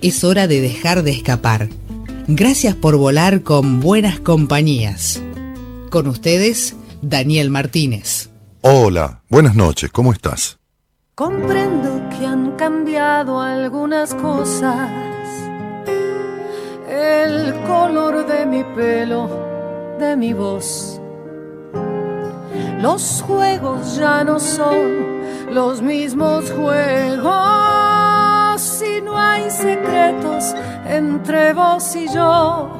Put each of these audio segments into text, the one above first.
Es hora de dejar de escapar. Gracias por volar con buenas compañías. Con ustedes, Daniel Martínez. Hola, buenas noches, ¿cómo estás? Comprendo que han cambiado algunas cosas. El color de mi pelo, de mi voz. Los juegos ya no son los mismos juegos. Si no hay secretos entre vos y yo.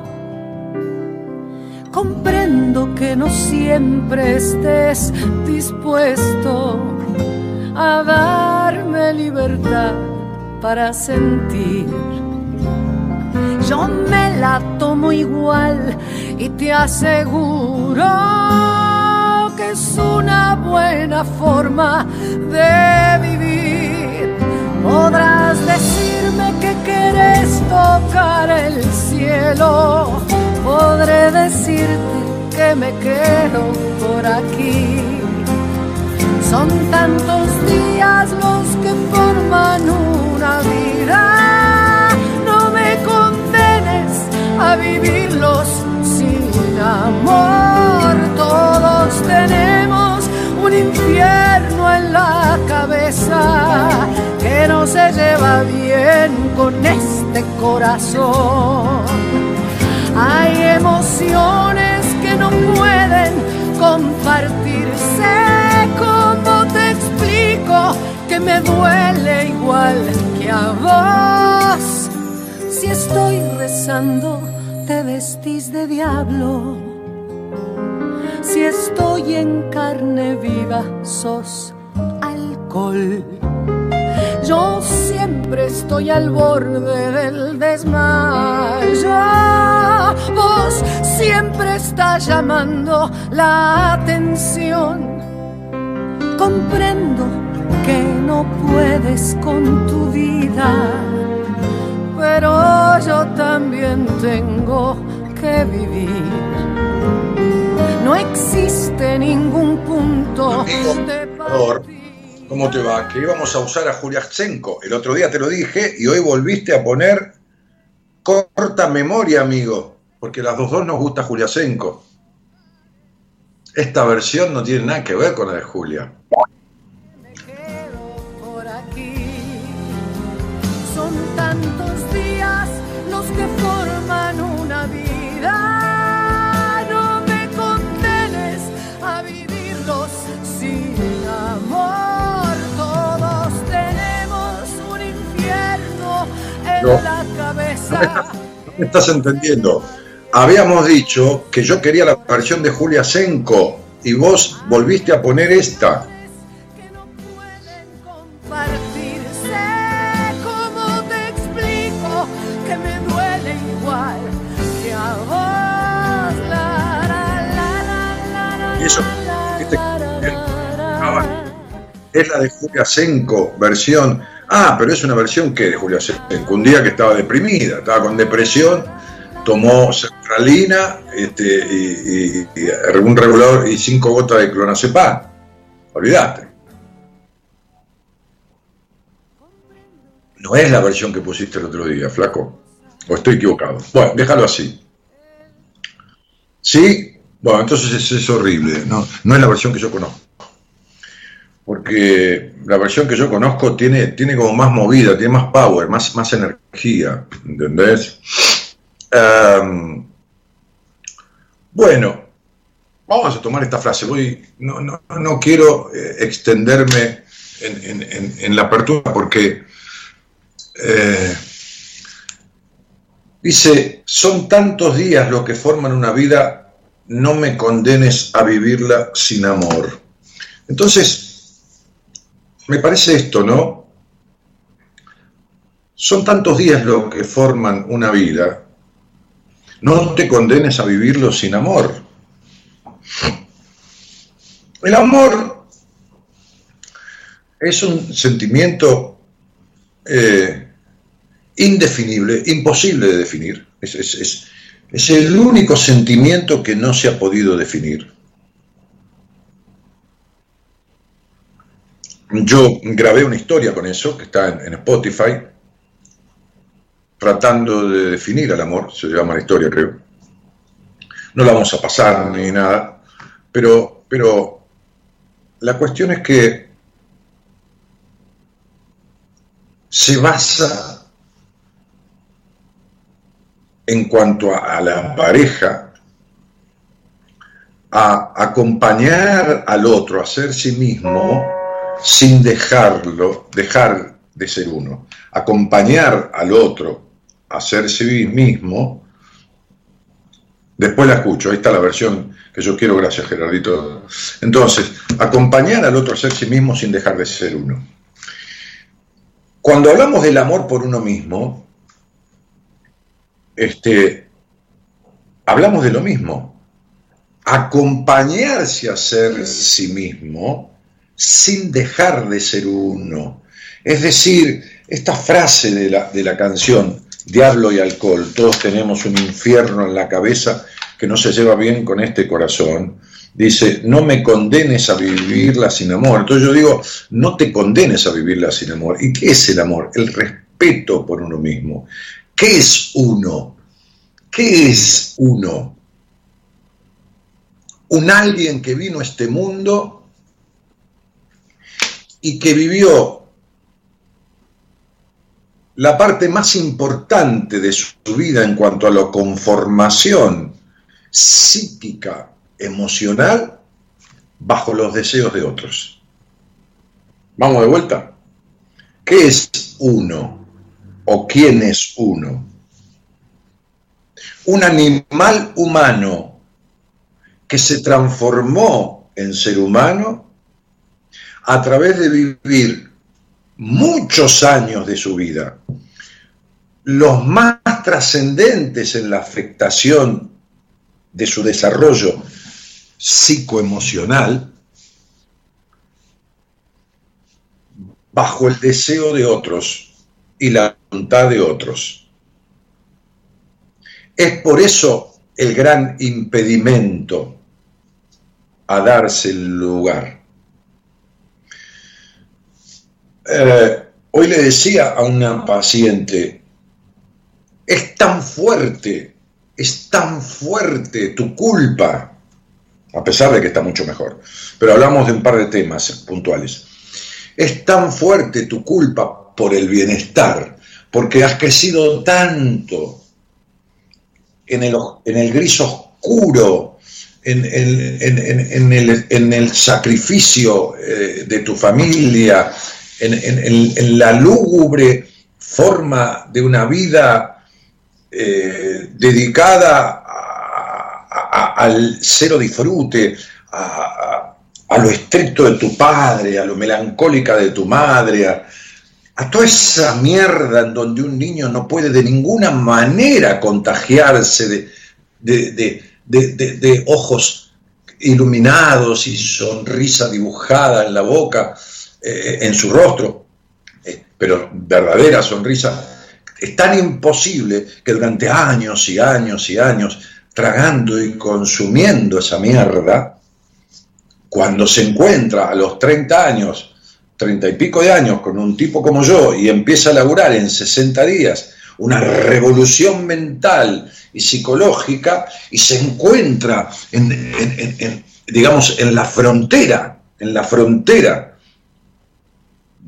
Comprendo que no siempre estés dispuesto a darme libertad para sentir. Yo me la tomo igual y te aseguro que es una buena forma de vivir. Podrás que quieres tocar el cielo, podré decirte que me quedo por aquí son tantos días los que forman una vida. No me condenes a vivirlos sin amor. Todos tenemos un infierno en la cabeza que no se lleva bien con este corazón. Hay emociones que no pueden compartirse que me duele igual que a vos. Si estoy rezando, te vestís de diablo. Si estoy en carne viva, sos alcohol. Yo siempre estoy al borde del desmayo. Vos siempre estás llamando la atención. Comprendo que no puedes con tu vida, pero yo también tengo que vivir. No existe ningún punto de ¿Cómo te va? Que íbamos a usar a Juliasenko. El otro día te lo dije y hoy volviste a poner corta memoria, amigo, porque las dos dos nos gusta Juliasenko. Esta versión no tiene nada que ver con la de Julia. Cabeza. No me estás entendiendo. Habíamos dicho que yo quería la versión de Julia Senko y vos volviste a poner esta. es la de Julia Senko, versión. Ah, pero es una versión que de Julia Senko. Un día que estaba deprimida, estaba con depresión, tomó sertralina este, y, un regulador y cinco gotas de clonazepam. Olvídate. No es la versión que pusiste el otro día, flaco. O estoy equivocado. Bueno, déjalo así. ¿Sí? Bueno, entonces es, es horrible. No, no es la versión que yo conozco porque la versión que yo conozco tiene, tiene como más movida, tiene más power, más, más energía, ¿entendés? Em, bueno, vamos a tomar esta frase. Voy, no, no, no quiero eh, extenderme en, la apertura porque eh, dice, son tantos días los que forman una vida, no me condenes a vivirla sin amor. Entonces, me parece esto, ¿no? son tantos días los que forman una vida, no te condenes a vivirlo sin amor. El amor es un sentimiento eh, indefinible, imposible de definir. Es, es, el único sentimiento que no se ha podido definir. Yo grabé una historia con eso, que está en, Spotify, tratando de definir al amor, se llama la historia, creo. No la vamos a pasar ni nada, pero, pero la cuestión es que se basa en cuanto a, la pareja a acompañar al otro a ser sí mismo sin dejarlo, dejar de ser uno. Acompañar al otro a ser sí mismo. Después la escucho, ahí está la versión que yo quiero, gracias Gerardito. Entonces, acompañar al otro a ser sí mismo sin dejar de ser uno. Cuando hablamos del amor por uno mismo, este, hablamos de lo mismo. Acompañarse a ser sí mismo sin dejar de ser uno. Es decir, esta frase de la, de la canción, Diablo y alcohol, todos tenemos un infierno en la cabeza que no se lleva bien con este corazón, dice, no me condenes a vivirla sin amor. Entonces yo digo, no te condenes a vivirla sin amor. ¿Y qué es el amor? El respeto por uno mismo. ¿Qué es uno? ¿Qué es uno? Un alguien que vino a este mundo y que vivió la parte más importante de su vida en cuanto a la conformación psíquica, emocional, bajo los deseos de otros. Vamos de vuelta. ¿Qué es uno? ¿O quién es uno? Un animal humano que se transformó en ser humano a través de vivir muchos años de su vida, los más trascendentes en la afectación de su desarrollo psicoemocional, bajo el deseo de otros y la voluntad de otros. Es por eso el gran impedimento a darse el lugar. Eh, hoy le decía a una paciente, es tan fuerte, es tan fuerte tu culpa, a pesar de que está mucho mejor, pero hablamos de un par de temas puntuales. Es tan fuerte tu culpa por el bienestar, porque has crecido tanto en el, en el gris oscuro, en, el, sacrificio eh, de tu familia, en, la lúgubre forma de una vida eh, dedicada al cero disfrute, a, lo estricto de tu padre, a lo melancólica de tu madre, a, toda esa mierda en donde un niño no puede de ninguna manera contagiarse de ojos iluminados y sonrisa dibujada en la boca, eh, en su rostro, eh, pero verdadera sonrisa, es tan imposible que durante años y años y años, tragando y consumiendo esa mierda, cuando se encuentra a los 30 años, 30 y pico de años, con un tipo como yo y empieza a laburar en 60 días, una revolución mental y psicológica y se encuentra en, digamos, en la frontera, en la frontera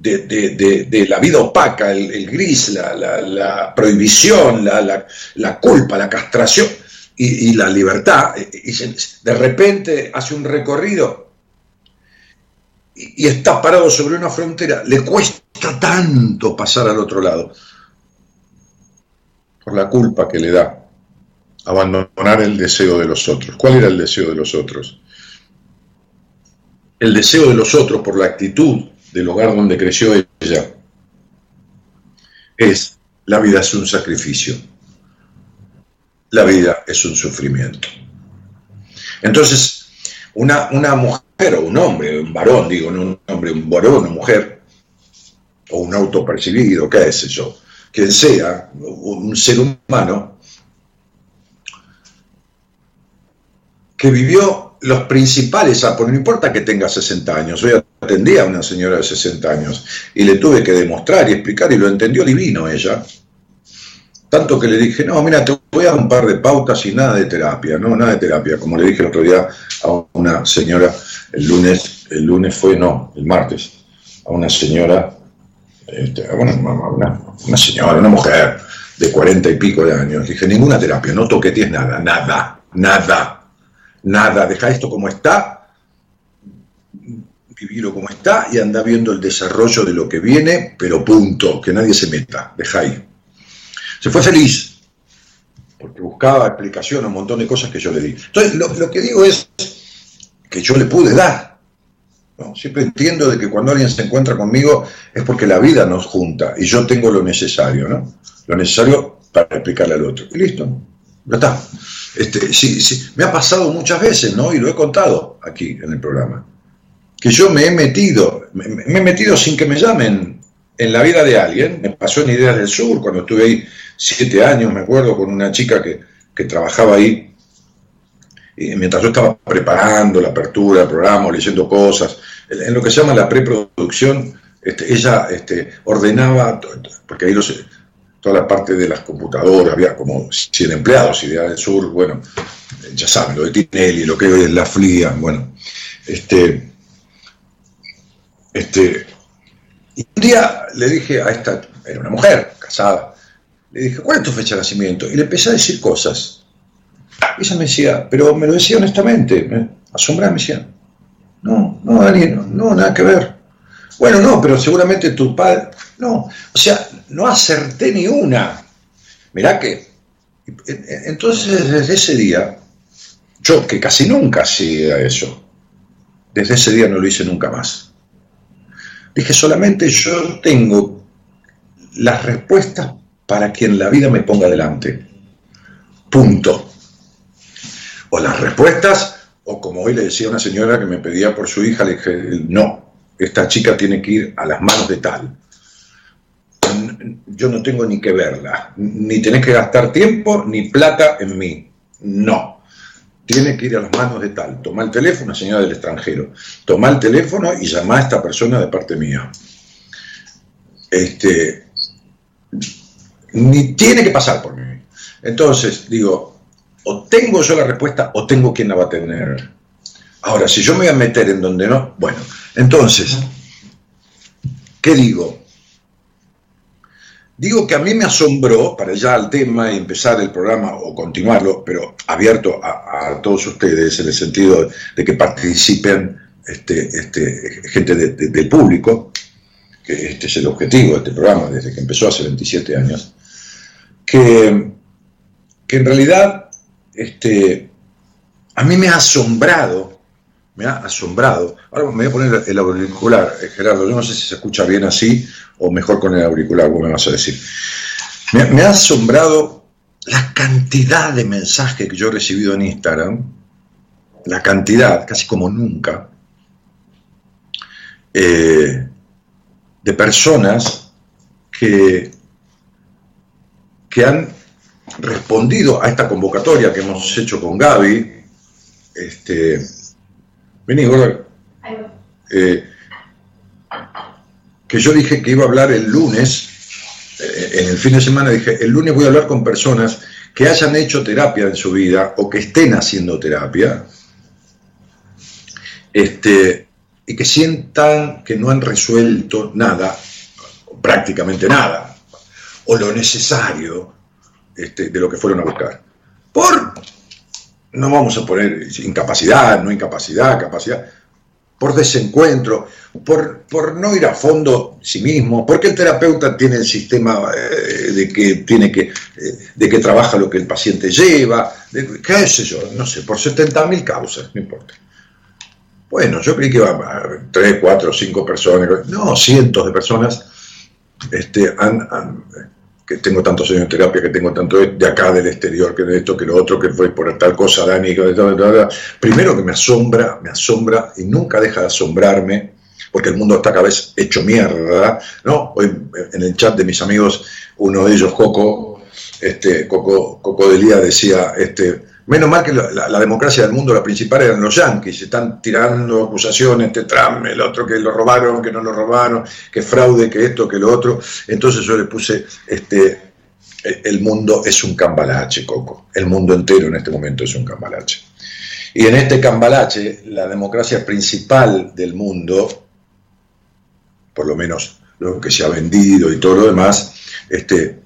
de, la vida opaca, el, gris, la, prohibición, la, culpa, la castración y, la libertad. Y de repente hace un recorrido y, y está parado sobre una frontera. Le cuesta tanto pasar al otro lado por la culpa que le da abandonar el deseo de los otros. ¿Cuál era el deseo de los otros? El deseo de los otros por la actitud del hogar donde creció ella es la vida es un sacrificio. La vida es un sufrimiento. Entonces, una, una mujer o un hombre, un varón, digo, no un hombre, un varón, una mujer, o un autopercibido, qué es yo, quien sea, un ser humano, que vivió los principales, ah, no importa que tenga 60 años, yo atendía a una señora de 60 años y le tuve que demostrar y explicar y lo entendió divino ella. Tanto que le dije, no, mira, te voy a dar un par de pautas y nada de terapia, no, nada de terapia. Como le dije el otro día a una señora, el lunes, el lunes fue, no, el martes, a una señora, este, una, una, señora, una mujer de cuarenta y pico de años. Dije, ninguna terapia, no toquetes nada, nada, nada nada, deja esto como está, vivirlo como está y anda viendo el desarrollo de lo que viene, pero punto, que nadie se meta, deja ahí. Se fue feliz, porque buscaba explicación a un montón de cosas que yo le di. Entonces, lo, que digo es que yo le pude dar. Siempre entiendo de que cuando alguien se encuentra conmigo es porque la vida nos junta y yo tengo lo necesario, ¿no? Lo necesario para explicarle al otro. Y listo, ya está. Este, sí, sí, me ha pasado muchas veces, ¿no? Y lo he contado aquí en el programa. Que yo me he metido, me, he metido sin que me llamen en la vida de alguien. Me pasó en Ideas del Sur, cuando estuve ahí siete años, me acuerdo, con una chica que, trabajaba ahí. Y mientras yo estaba preparando la apertura del programa, leyendo cosas, en lo que se llama la preproducción, este, ella este, ordenaba, porque ahí los, toda la parte de las computadoras, había como 100 empleados, Idea del Sur, bueno, ya saben, lo de Tinelli, lo que es la FLIA, bueno, este, este, y un día le dije a esta, era una mujer, casada, le dije, ¿cuál es tu fecha de nacimiento? Y le empecé a decir cosas. Y ella me decía, pero me lo decía honestamente, me asombraba, me decía, no, no, Dani, no, nada que ver. Bueno, no, pero seguramente tu padre, no, o sea, no acerté ni una. Mirá que, entonces desde ese día, yo que casi nunca hacía eso, desde ese día no lo hice nunca más. Dije, solamente yo tengo las respuestas para quien la vida me ponga delante. Punto. O las respuestas, o como hoy le decía una señora que me pedía por su hija, le dije, no, esta chica tiene que ir a las manos de tal yo no tengo ni que verla, ni tenés que gastar tiempo ni plata en mí. No. Tiene que ir a las manos de tal. Toma el teléfono, señora del extranjero. Toma el teléfono y llama a esta persona de parte mía. Este, ni tiene que pasar por mí. Entonces, digo, o tengo yo la respuesta o tengo quien la va a tener. Ahora, si yo me voy a meter en donde no, bueno, entonces, ¿qué digo? Digo que a mí me asombró, para ya al tema y empezar el programa o continuarlo, pero abierto a, todos ustedes en el sentido de que participen este, este, gente del público, que este es el objetivo de este programa desde que empezó hace 27 años, que, en realidad este, a mí me ha asombrado, me ha asombrado. Ahora me voy a poner el auricular, Gerardo, yo no sé si se escucha bien así o mejor con el auricular, vos me vas a decir. Me, ha asombrado la cantidad de mensajes que yo he recibido en Instagram, la cantidad, casi como nunca, eh, de personas que, que han respondido a esta convocatoria que hemos hecho con Gaby. Este, vení, gordo que yo dije que iba a hablar el lunes, eh, en el fin de semana dije, el lunes voy a hablar con personas que hayan hecho terapia en su vida o que estén haciendo terapia, este, y que sientan que no han resuelto nada, prácticamente nada, o lo necesario este, de lo que fueron a buscar. Por, no vamos a poner incapacidad, no incapacidad, capacidad, por desencuentro, por, por, no ir a fondo sí mismo, porque el terapeuta tiene el sistema eh, de que tiene que, eh, de que trabaja lo que el paciente lleva, qué sé yo, no sé, por 70.000 causas, no importa. Bueno, yo creí que iba a 3, 4, 5 personas, no, cientos de personas este, han, que tengo tantos años en terapia, que tengo tanto de acá, del exterior, que de esto, que lo otro, que fue por tal cosa, Dani, que primero que me asombra, me asombra y nunca deja de asombrarme, porque el mundo está cada vez hecho mierda, ¿no? Hoy en el chat de mis amigos, uno de ellos, Coco, este, Coco, Coco Delía decía, este, Menos mal que la, democracia del mundo, la principal eran los yanquis, están tirando acusaciones, este Trump, el otro que lo robaron, que no lo robaron, que fraude, que esto, que lo otro. Entonces yo le puse, este, el mundo es un cambalache, Coco. El mundo entero en este momento es un cambalache. Y en este cambalache, la democracia principal del mundo, por lo menos lo que se ha vendido y todo lo demás, este,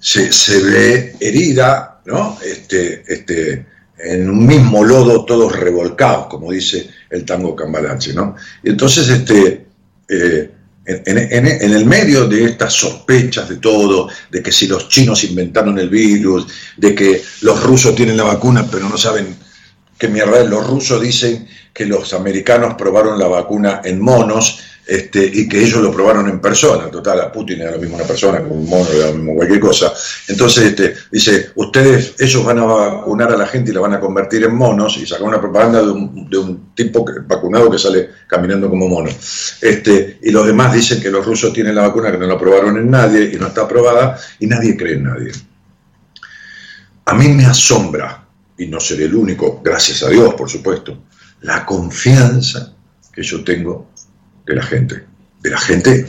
se, se ve herida ¿no? Este, este, en un mismo lodo todos revolcados, como dice el tango cambalache, ¿no? Y entonces, este, eh, en, el medio de estas sospechas de todo, de que si los chinos inventaron el virus, de que los rusos tienen la vacuna pero no saben qué mierda es, los rusos dicen que los americanos probaron la vacuna en monos este, y que ellos lo probaron en persona. Total, a Putin era lo mismo una persona, como un mono, era lo mismo cualquier cosa. Entonces este, dice, ustedes, ellos van a vacunar a la gente y la van a convertir en monos, y saca una propaganda de un, tipo vacunado que sale caminando como mono. Este, y los demás dicen que los rusos tienen la vacuna, que no la probaron en nadie y no está aprobada, y nadie cree en nadie. A mí me asombra, y no seré el único, gracias a Dios, por supuesto, la confianza que yo tengo de la gente, de la gente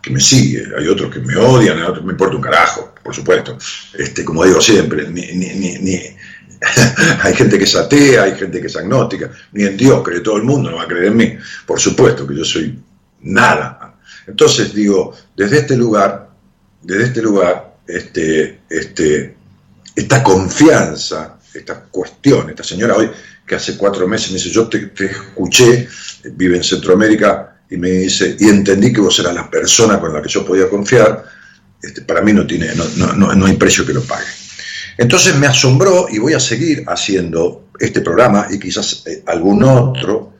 que me sigue, hay otros que me odian, hay otros que me importa un carajo, por supuesto, este, como digo siempre, hay gente que es atea, hay gente que es agnóstica, ni en Dios cree todo el mundo, no va a creer en mí, por supuesto que yo soy nada. Entonces digo, desde este lugar, desde este lugar, este, este, esta confianza, esta cuestión, esta señora hoy que hace cuatro meses me dice, yo te, escuché, vive en Centroamérica, y me dice, y entendí que vos eras la persona con la que yo podía confiar, este, para mí no, tiene, no, no, no hay precio que lo pague. Entonces me asombró y voy a seguir haciendo este programa y quizás eh, algún otro,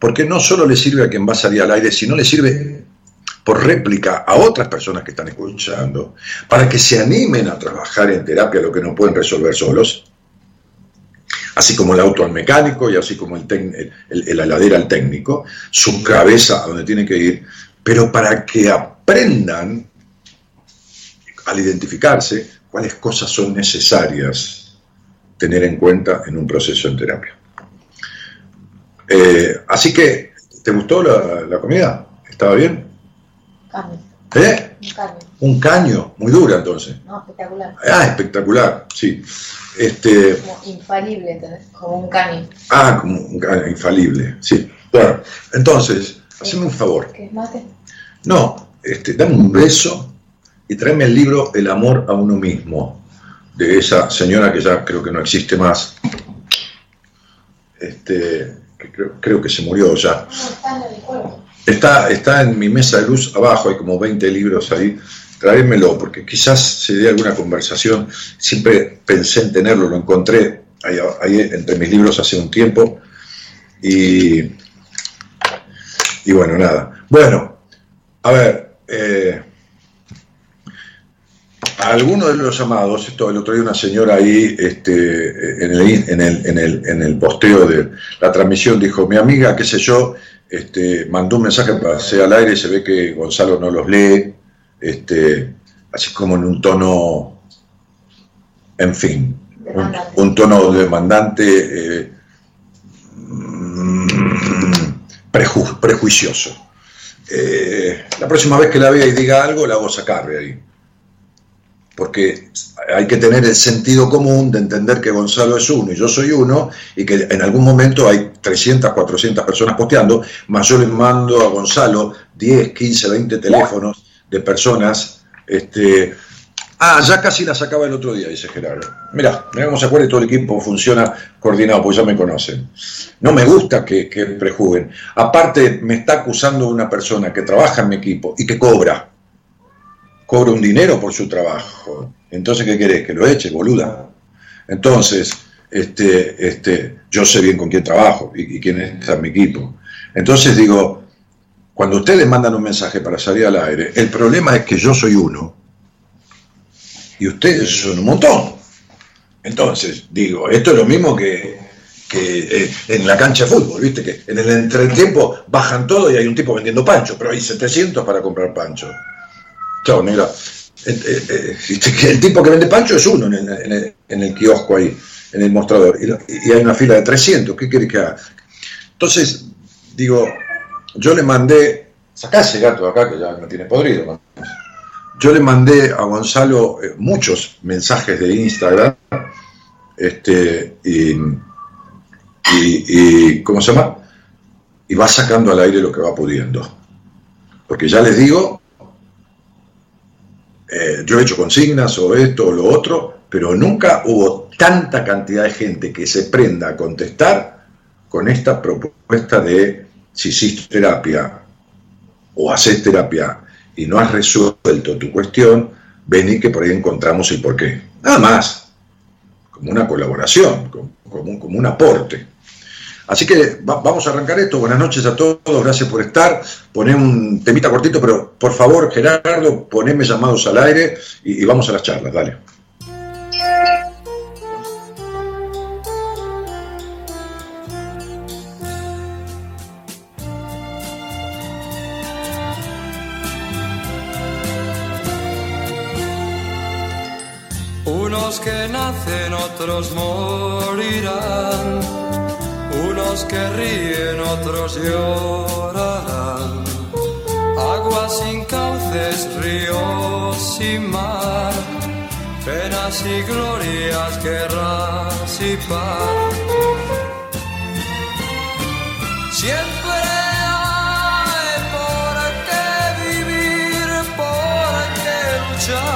porque no solo le sirve a quien va a salir al aire, sino le sirve por réplica a otras personas que están escuchando, para que se animen a trabajar en terapia lo que no pueden resolver solos, así como el auto al mecánico y así como el, el, aladera al técnico, su cabeza a donde tiene que ir, pero para que aprendan al identificarse cuáles cosas son necesarias tener en cuenta en un proceso en terapia. Eh, así que, ¿te gustó la, comida? ¿Estaba bien? Carne. ¿Eh? Un caño. Un caño, muy dura entonces. No, espectacular. Ah, espectacular, sí. Este, como infalible, como un cani. Ah, como un cani, infalible, sí. Bueno, entonces, haceme un favor. ¿Qué es mate? No, este, dame un beso y tráeme el libro El amor a uno mismo, de esa señora que ya creo que no existe más. Este, creo, que se murió ya. Está, está en mi mesa de luz abajo, hay como 20 libros ahí tráemelo, porque quizás se dé alguna conversación. Siempre pensé en tenerlo, lo encontré ahí, entre mis libros hace un tiempo. Y, y bueno, nada. Bueno, a ver, eh, a alguno de los llamados, esto el otro día una señora ahí este, en, el, en, el, en, el, en el posteo de la transmisión dijo, mi amiga, qué sé yo, este, mandó un mensaje para hacer al aire, se ve que Gonzalo no los lee, este, así como en un tono, en fin, un, tono demandante, eh, mm, prejuicioso. Eh, la próxima vez que la vea y diga algo, la hago sacar de ahí. Porque hay que tener el sentido común de entender que Gonzalo es uno y yo soy uno, y que en algún momento hay 300, 400 personas posteando, más yo le mando a Gonzalo 10, 15, 20 teléfonos de personas. Este, ah, ya casi la sacaba el otro día, dice Gerardo. Mira, mira cómo se acuerda y todo el equipo funciona coordinado, pues ya me conocen. No me gusta que, que prejuzguen. Aparte, me está acusando una persona que trabaja en mi equipo y que cobra. Cobra un dinero por su trabajo. Entonces, ¿qué querés? Que lo eche, boluda. Entonces, este, este, yo sé bien con quién trabajo y, y quién está en mi equipo. Entonces digo, cuando ustedes mandan un mensaje para salir al aire, el problema es que yo soy uno y ustedes son un montón. Entonces, digo, esto es lo mismo que, que eh, en la cancha de fútbol, ¿viste? Que en el entretiempo bajan todo y hay un tipo vendiendo pancho, pero hay 700 para comprar pancho. Chao, negra. El, el- el- tipo que vende pancho es uno en el, kiosco ahí, en el mostrador, y, y hay una fila de 300, ¿qué querés que haga? Entonces, digo, yo le mandé, sacá ese gato acá que ya me tiene podrido. ¿no? Yo le mandé a Gonzalo eh, muchos mensajes de Instagram, este, y, y, y- ¿cómo se llama? Y va sacando al aire lo que va pudiendo. Porque ya les digo, eh, yo he hecho consignas o esto o lo otro, pero nunca hubo tanta cantidad de gente que se prenda a contestar con esta propuesta de si hiciste terapia o haces terapia y no has resuelto tu cuestión, vení que por ahí encontramos el porqué. Nada más, como una colaboración, como, un, como un aporte. Así que va- vamos a arrancar esto. Buenas noches a todos, gracias por estar. Poné un temita cortito, pero por favor, Gerardo, poneme llamados al aire y, y vamos a las charlas, dale. Que nacen, otros morirán. Unos que ríen, otros llorarán. Aguas sin cauces, ríos sin mar. Penas y glorias, guerras y paz. Siempre hay por qué vivir, por qué luchar.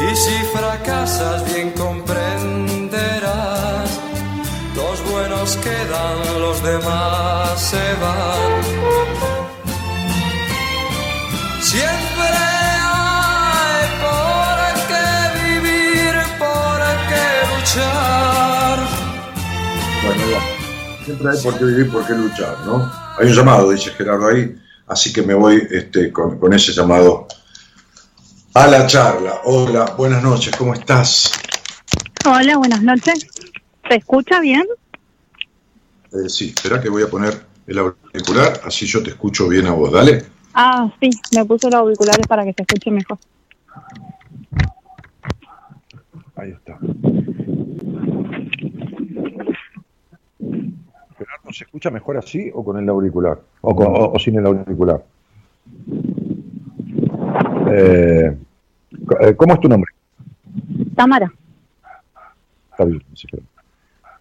Y si fracasas bien comprenderás. Los buenos quedan, los demás se van. Siempre hay por qué vivir, por qué luchar. Bueno, ya. Siempre hay por qué vivir, por qué luchar, ¿no? Hay un llamado, dice Gerardo ahí, así que me voy este, con, con ese llamado a la charla. Hola, buenas noches, ¿cómo estás? Hola, buenas noches. ¿Se escucha bien? Eh, sí, espera que voy a poner el auricular, así yo te escucho bien a vos, dale. Ah, sí, me puse los auriculares para que se escuche mejor. Ahí está. ¿se escucha mejor así o con el auricular? O, con- o- o sin el auricular. Eh, eh, ¿Cómo es tu nombre? Tamara.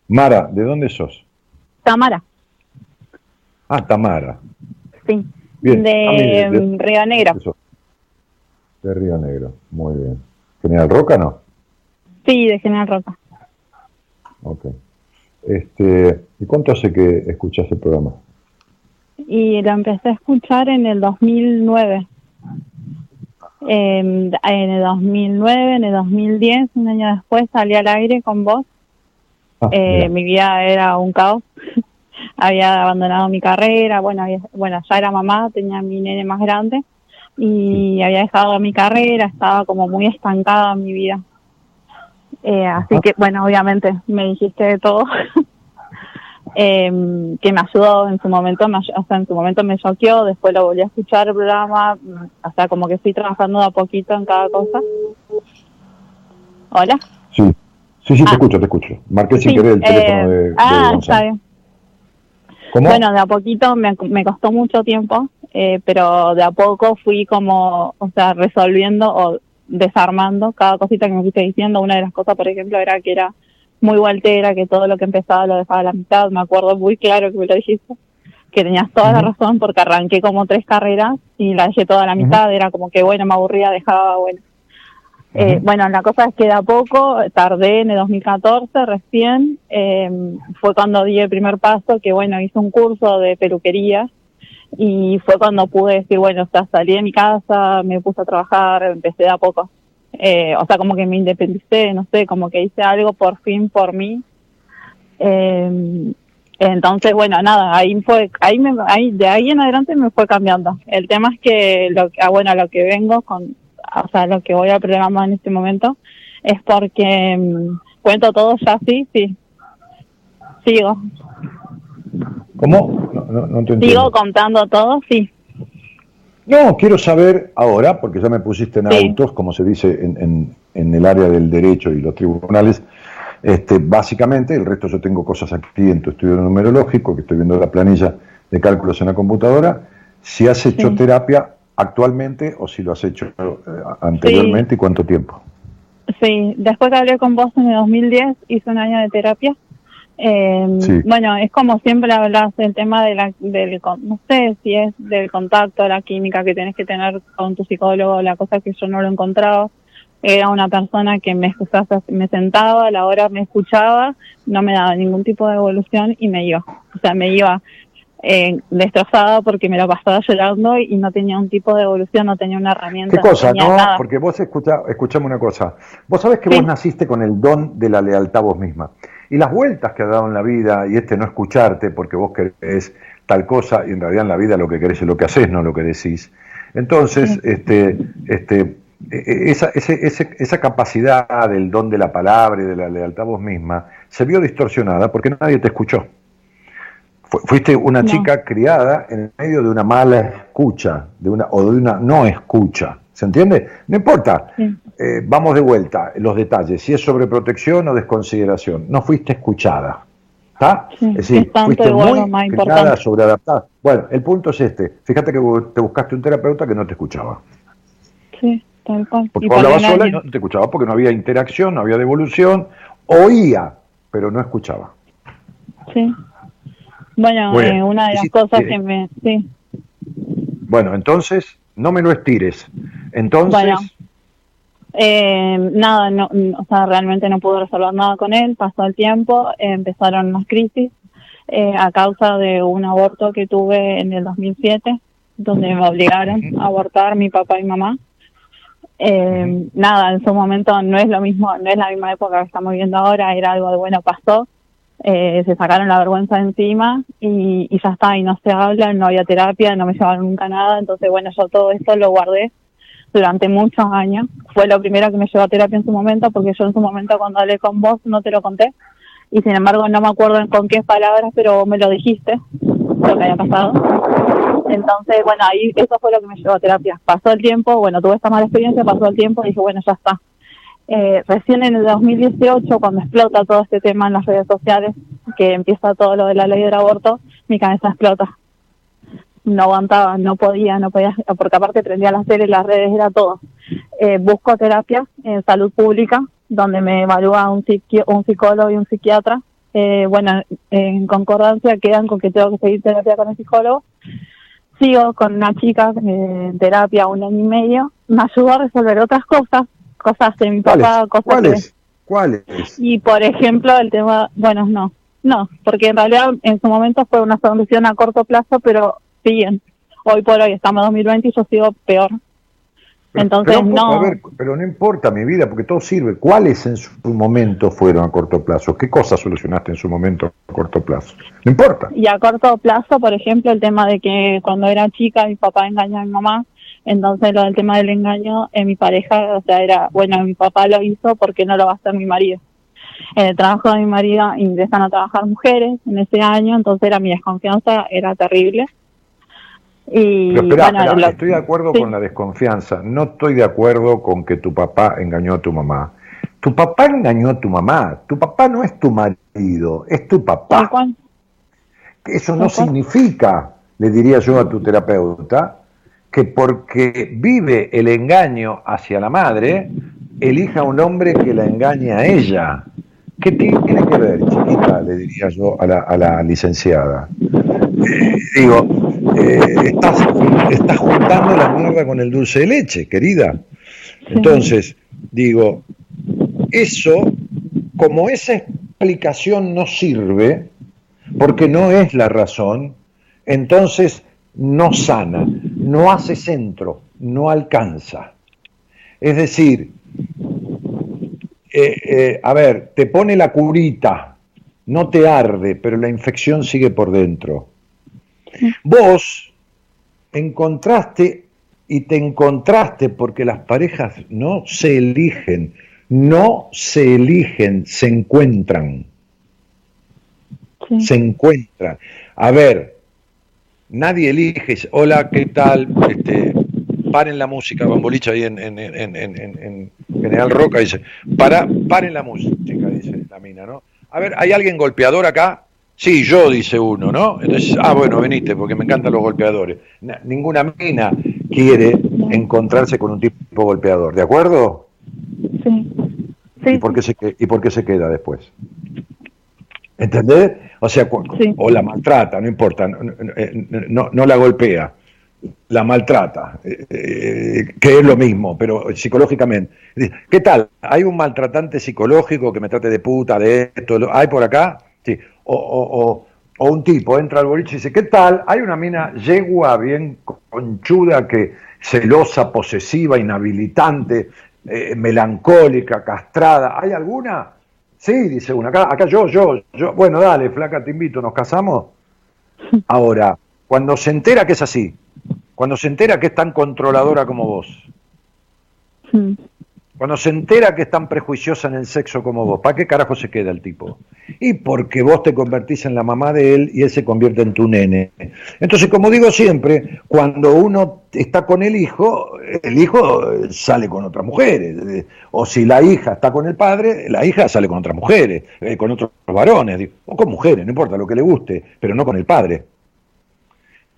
Mara, ¿de dónde sos? Tamara, Ah, Tamara. sí. Bien. De, Ah, mire, de- mm, Río Negro. de Río Negro, muy bien. ¿General Roca no? Sí, de General Roca. Ok. Este, ¿Y cuánto hace que escuchás el programa? Y lo empecé a escuchar en el 2009. En, en el 2009, en el 2010, un año después, salí al aire con vos. Ah, Eh, mi vida era un caos. había abandonado mi carrera, bueno, había- bueno, ya era mamá, tenía mi nene más grande y había dejado mi carrera, estaba como muy estancada en mi vida. Eh, así que, bueno, obviamente me dijiste de todo. Em, que me ayudó en su momento, me, o sea, en su momento me choqueó, después lo volví a escuchar el programa, mm, o sea, como que fui trabajando de a poquito en cada cosa. Hola. Sí, sí, sí, te Ah. escucho, te escucho. Marqué sin Sí, querer el eh, teléfono de, de ah, Gonzalo. está bien. ¿Cómo? Bueno, de a poquito me, me costó mucho tiempo, eh, pero de a poco fui como, o sea, resolviendo o desarmando cada cosita que me fuiste diciendo. Una de las cosas, por ejemplo, era que era muy voltera, que todo lo que empezaba lo dejaba a la mitad. Me acuerdo muy claro que me lo dijiste, que tenías toda la razón porque arranqué como tres carreras y la dejé toda a la mitad. Era como que, bueno, me aburría, dejaba, bueno. Eh, bueno, la cosa es que de a poco, tardé en el 2014 recién, eh, fue cuando di el primer paso, que bueno, hice un curso de peluquería y fue cuando pude decir, bueno, o sea, salí de mi casa, me puse a trabajar, empecé de a poco. Eh, o sea, como que me independicé, no sé, como que hice algo por fin por mí. Eh, entonces, bueno, nada, ahí fue, ahí, me, ahí de ahí en adelante me fue cambiando. El tema es que, lo, ah, bueno, lo que vengo con, o sea, lo que voy a programar en este momento es porque mm, cuento todo ya así, sí. Sigo. ¿Cómo? No, no, no te. Sigo contando todo, sí. No, quiero saber ahora, porque ya me pusiste en Sí. autos, como se dice en, en- en el área del derecho y los tribunales, este, básicamente, el resto yo tengo cosas aquí en tu estudio numerológico, que estoy viendo la planilla de cálculos en la computadora, si has hecho Sí. terapia actualmente o si lo has hecho eh, anteriormente y cuánto tiempo. Sí, después que hablé con vos en el 2010, hice un año de terapia. Eh, Sí. Bueno, es como siempre hablas del tema de la, del, no sé si es del contacto, la química que tenés que tener con tu psicólogo, la cosa que yo no lo encontraba. Era una persona que me, escuchaba, me sentaba, a la hora me escuchaba, no me daba ningún tipo de evolución y me iba. O sea, me iba eh, destrozada porque me la pasaba llorando y no tenía un tipo de evolución, no tenía una herramienta. ¿Qué cosa? No, nada. porque vos escucha, escuchame una cosa. Vos sabés que Sí. vos naciste con el don de la lealtad vos misma. Y las vueltas que ha dado en la vida, y este no escucharte porque vos querés tal cosa, y en realidad en la vida lo que querés es lo que haces, no lo que decís. Entonces, este, este, e- e- esa, ese- ese- esa capacidad del don de la palabra y de la lealtad vos misma se vio distorsionada porque nadie te escuchó. Fu- Fuiste una No. chica criada en medio de una mala escucha, de una, o de una no escucha. ¿Se entiende? No importa. Sí. Eh, vamos de vuelta, los detalles, si es sobreprotección o desconsideración. No fuiste escuchada. ¿Está? Sí, es decir, es fuiste igual muy más importante. sobreadaptada. Bueno, el punto es este. Fíjate que te buscaste un terapeuta que no te escuchaba. Sí, tal cual. Porque Y un sola y no te escuchaba porque no había interacción, no había devolución. Oía, pero no escuchaba. Sí. Bueno, eh, una de las cosas que me... Sí. Bueno, entonces, no me lo estires. Entonces, Bueno. Eh, nada, no, o sea, realmente no pude resolver nada con él. Pasó el tiempo, empezaron las crisis eh, a causa de un aborto que tuve en el 2007, donde me obligaron a abortar mi papá y mamá. Eh, Nada, en su momento no es lo mismo, no es la misma época que estamos viviendo ahora, era algo de bueno, pasó, eh, se sacaron la vergüenza de encima y, y ya está, y no se habla, no había terapia, no me llevaron nunca nada, entonces bueno, yo todo esto lo guardé durante muchos años. Fue lo primero que me llevó a terapia en su momento, porque yo en su momento cuando hablé con vos no te lo conté. Y sin embargo no me acuerdo con qué palabras, pero me lo dijiste, lo que había pasado. Entonces, bueno, ahí eso fue lo que me llevó a terapia. Pasó el tiempo, bueno, tuve esta mala experiencia, pasó el tiempo y dije, bueno, ya está. Eh, recién en el 2018, cuando explota todo este tema en las redes sociales, que empieza todo lo de la ley del aborto, mi cabeza explota no aguantaba, no podía, no podía, porque aparte prendía las tele, las redes, era todo. Eh, busco terapia en salud pública, donde me evalúa un, psiqui- un psicólogo y un psiquiatra. Eh, bueno, en concordancia quedan con que tengo que seguir terapia con el psicólogo. Sigo con una chica eh, en terapia un año y medio. Me ayudó a resolver otras cosas, cosas de mi papá, ¿cuáles? cosas que- ¿Cuáles? ¿Cuáles? y por ejemplo, el tema, bueno, no, no, porque en realidad en su momento fue una solución a corto plazo, pero siguen. Hoy por hoy estamos en 2020 y yo sigo peor. Pero- Entonces, pero, no. A ver, pero no importa mi vida, porque todo sirve. ¿Cuáles en su momento fueron a corto plazo? ¿Qué cosas solucionaste en su momento a corto plazo? No importa. Y a corto plazo, por ejemplo, el tema de que cuando era chica mi papá engañó a mi mamá, entonces lo del tema del engaño en mi pareja, o sea, era, bueno, mi papá lo hizo porque no lo va a hacer mi marido. En el trabajo de mi marido ingresan a trabajar mujeres en ese año, entonces era mi desconfianza, era terrible. Y Pero espera, bueno, espera, lo- estoy de acuerdo sí. con la desconfianza. No estoy de acuerdo con que tu papá engañó a tu mamá. Tu papá engañó a tu mamá. Tu papá no es tu marido, es tu papá. Eso no significa, le diría yo a tu terapeuta, que porque vive el engaño hacia la madre, elija un hombre que la engañe a ella. ¿Qué tiene que ver, chiquita? Le diría yo a la, licenciada. Eh, digo, eh, estás, estás juntando la mierda con el dulce de leche, querida. Entonces, digo, eso, como esa explicación no sirve, porque no es la razón, entonces no sana, no hace centro, no alcanza. Es decir, eh, eh, a ver, te pone la curita, no te arde, pero la infección sigue por dentro. Vos encontraste y te encontraste porque las parejas no se eligen, no se eligen, se encuentran. Se encuentran. A ver, nadie elige, hola, ¿qué tal? Este, paren la música, Bambolicha ahí en, en, en, en, General Roca dice, para, paren la música, dice la mina, ¿no? A ver, ¿hay alguien golpeador acá? Sí, yo, dice uno, ¿no? Entonces, ah, bueno, venite, porque me encantan los golpeadores. ninguna mina quiere encontrarse con un tipo golpeador, ¿de acuerdo? Sí. ¿Y, por qué se, ¿Y por qué se queda después? ¿Entendés? O sea, o la maltrata, no importa, no, no, la golpea, la maltrata, eh, eh, que es lo mismo, pero psicológicamente. ¿Qué tal? ¿Hay un maltratante psicológico que me trate de puta, de esto? ¿Hay por acá? Sí o, un tipo entra al boliche y dice, ¿qué tal? Hay una mina yegua bien conchuda, que celosa, posesiva, inhabilitante, eh, melancólica, castrada. ¿Hay alguna? Sí, dice una. Acá, acá yo, yo, yo. Bueno, dale, flaca, te invito, ¿nos casamos? Ahora, cuando se entera que es así, cuando se entera que es tan controladora como vos, cuando se entera que es tan prejuiciosa en el sexo como vos, ¿para qué carajo se queda el tipo? Y porque vos te convertís en la mamá de él y él se convierte en tu nene. Entonces, como digo siempre, cuando uno está con el hijo, el hijo sale con otras mujeres. O si la hija está con el padre, la hija sale con otras mujeres, eh, con otros varones, o con mujeres, no importa lo que le guste, pero no con el padre.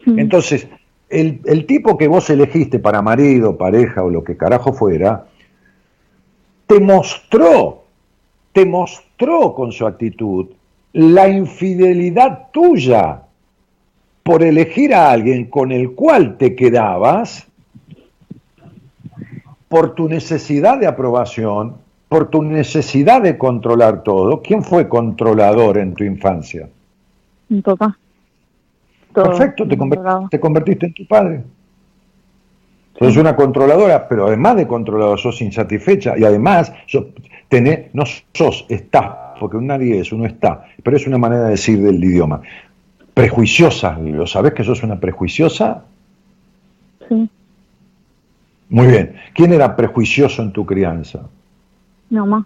Entonces, el, el tipo que vos elegiste para marido, pareja o lo que carajo fuera, te mostró, te mostró con su actitud la infidelidad tuya por elegir a alguien con el cual te quedabas por tu necesidad de aprobación, por tu necesidad de controlar todo. ¿Quién fue controlador en tu infancia? Mi papá. Perfecto, te, te convertiste en tu padre. Sos una controladora, pero además de controladora, sos insatisfecha y además tenés, no sos, estás, porque nadie es, uno está, pero es una manera de decir del idioma. Prejuiciosa, ¿lo sabés que sos una prejuiciosa? Sí. Muy bien. ¿Quién era prejuicioso en tu crianza? Mi mamá.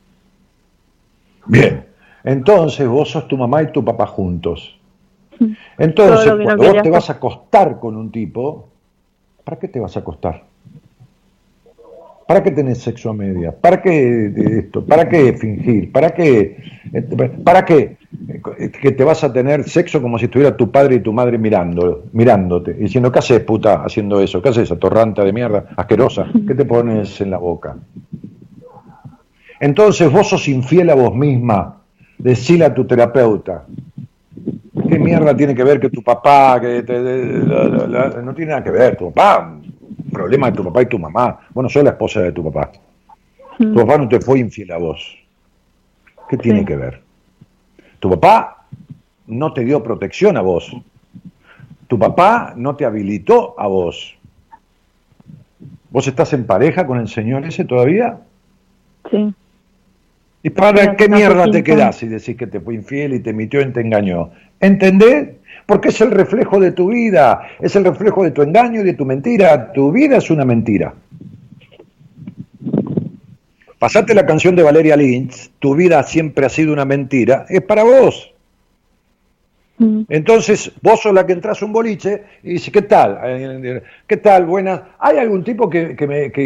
Bien. Entonces vos sos tu mamá y tu papá juntos. Entonces, cuando vos te vas a acostar con un tipo, ¿Para qué te vas a acostar? ¿Para qué tenés sexo a media? ¿Para qué esto? ¿Para qué fingir? ¿Para qué? ¿Para qué? Que te vas a tener sexo como si estuviera tu padre y tu madre mirando, mirándote, diciendo, ¿qué haces, puta, haciendo eso? ¿Qué haces, atorranta de mierda, asquerosa? ¿Qué te pones en la boca? Entonces vos sos infiel a vos misma, decile a tu terapeuta, ¿Qué mierda tiene que ver que tu papá, que no tiene nada que ver, tu papá, problema de tu papá y tu mamá, bueno, soy la esposa de tu papá. Tu mm. papá no te fue infiel a vos. ¿Qué tiene que ver? Tu papá no te dio protección a vos. Tu papá no te habilitó a vos. ¿Vos estás en pareja con el señor ese todavía? Sí. ¿Y para qué mierda te quedás si decís que te fue infiel y te mitió y te engañó? ¿Entendés? Porque es el reflejo de tu vida, es el reflejo de tu engaño y de tu mentira. Tu vida es una mentira. Pasate la canción de Valeria Lynch, tu vida siempre ha sido una mentira, es para vos. Mm. Entonces, vos sos la que entras a un boliche y dices, ¿qué tal? ¿Qué tal? Buenas. ¿Hay algún tipo que,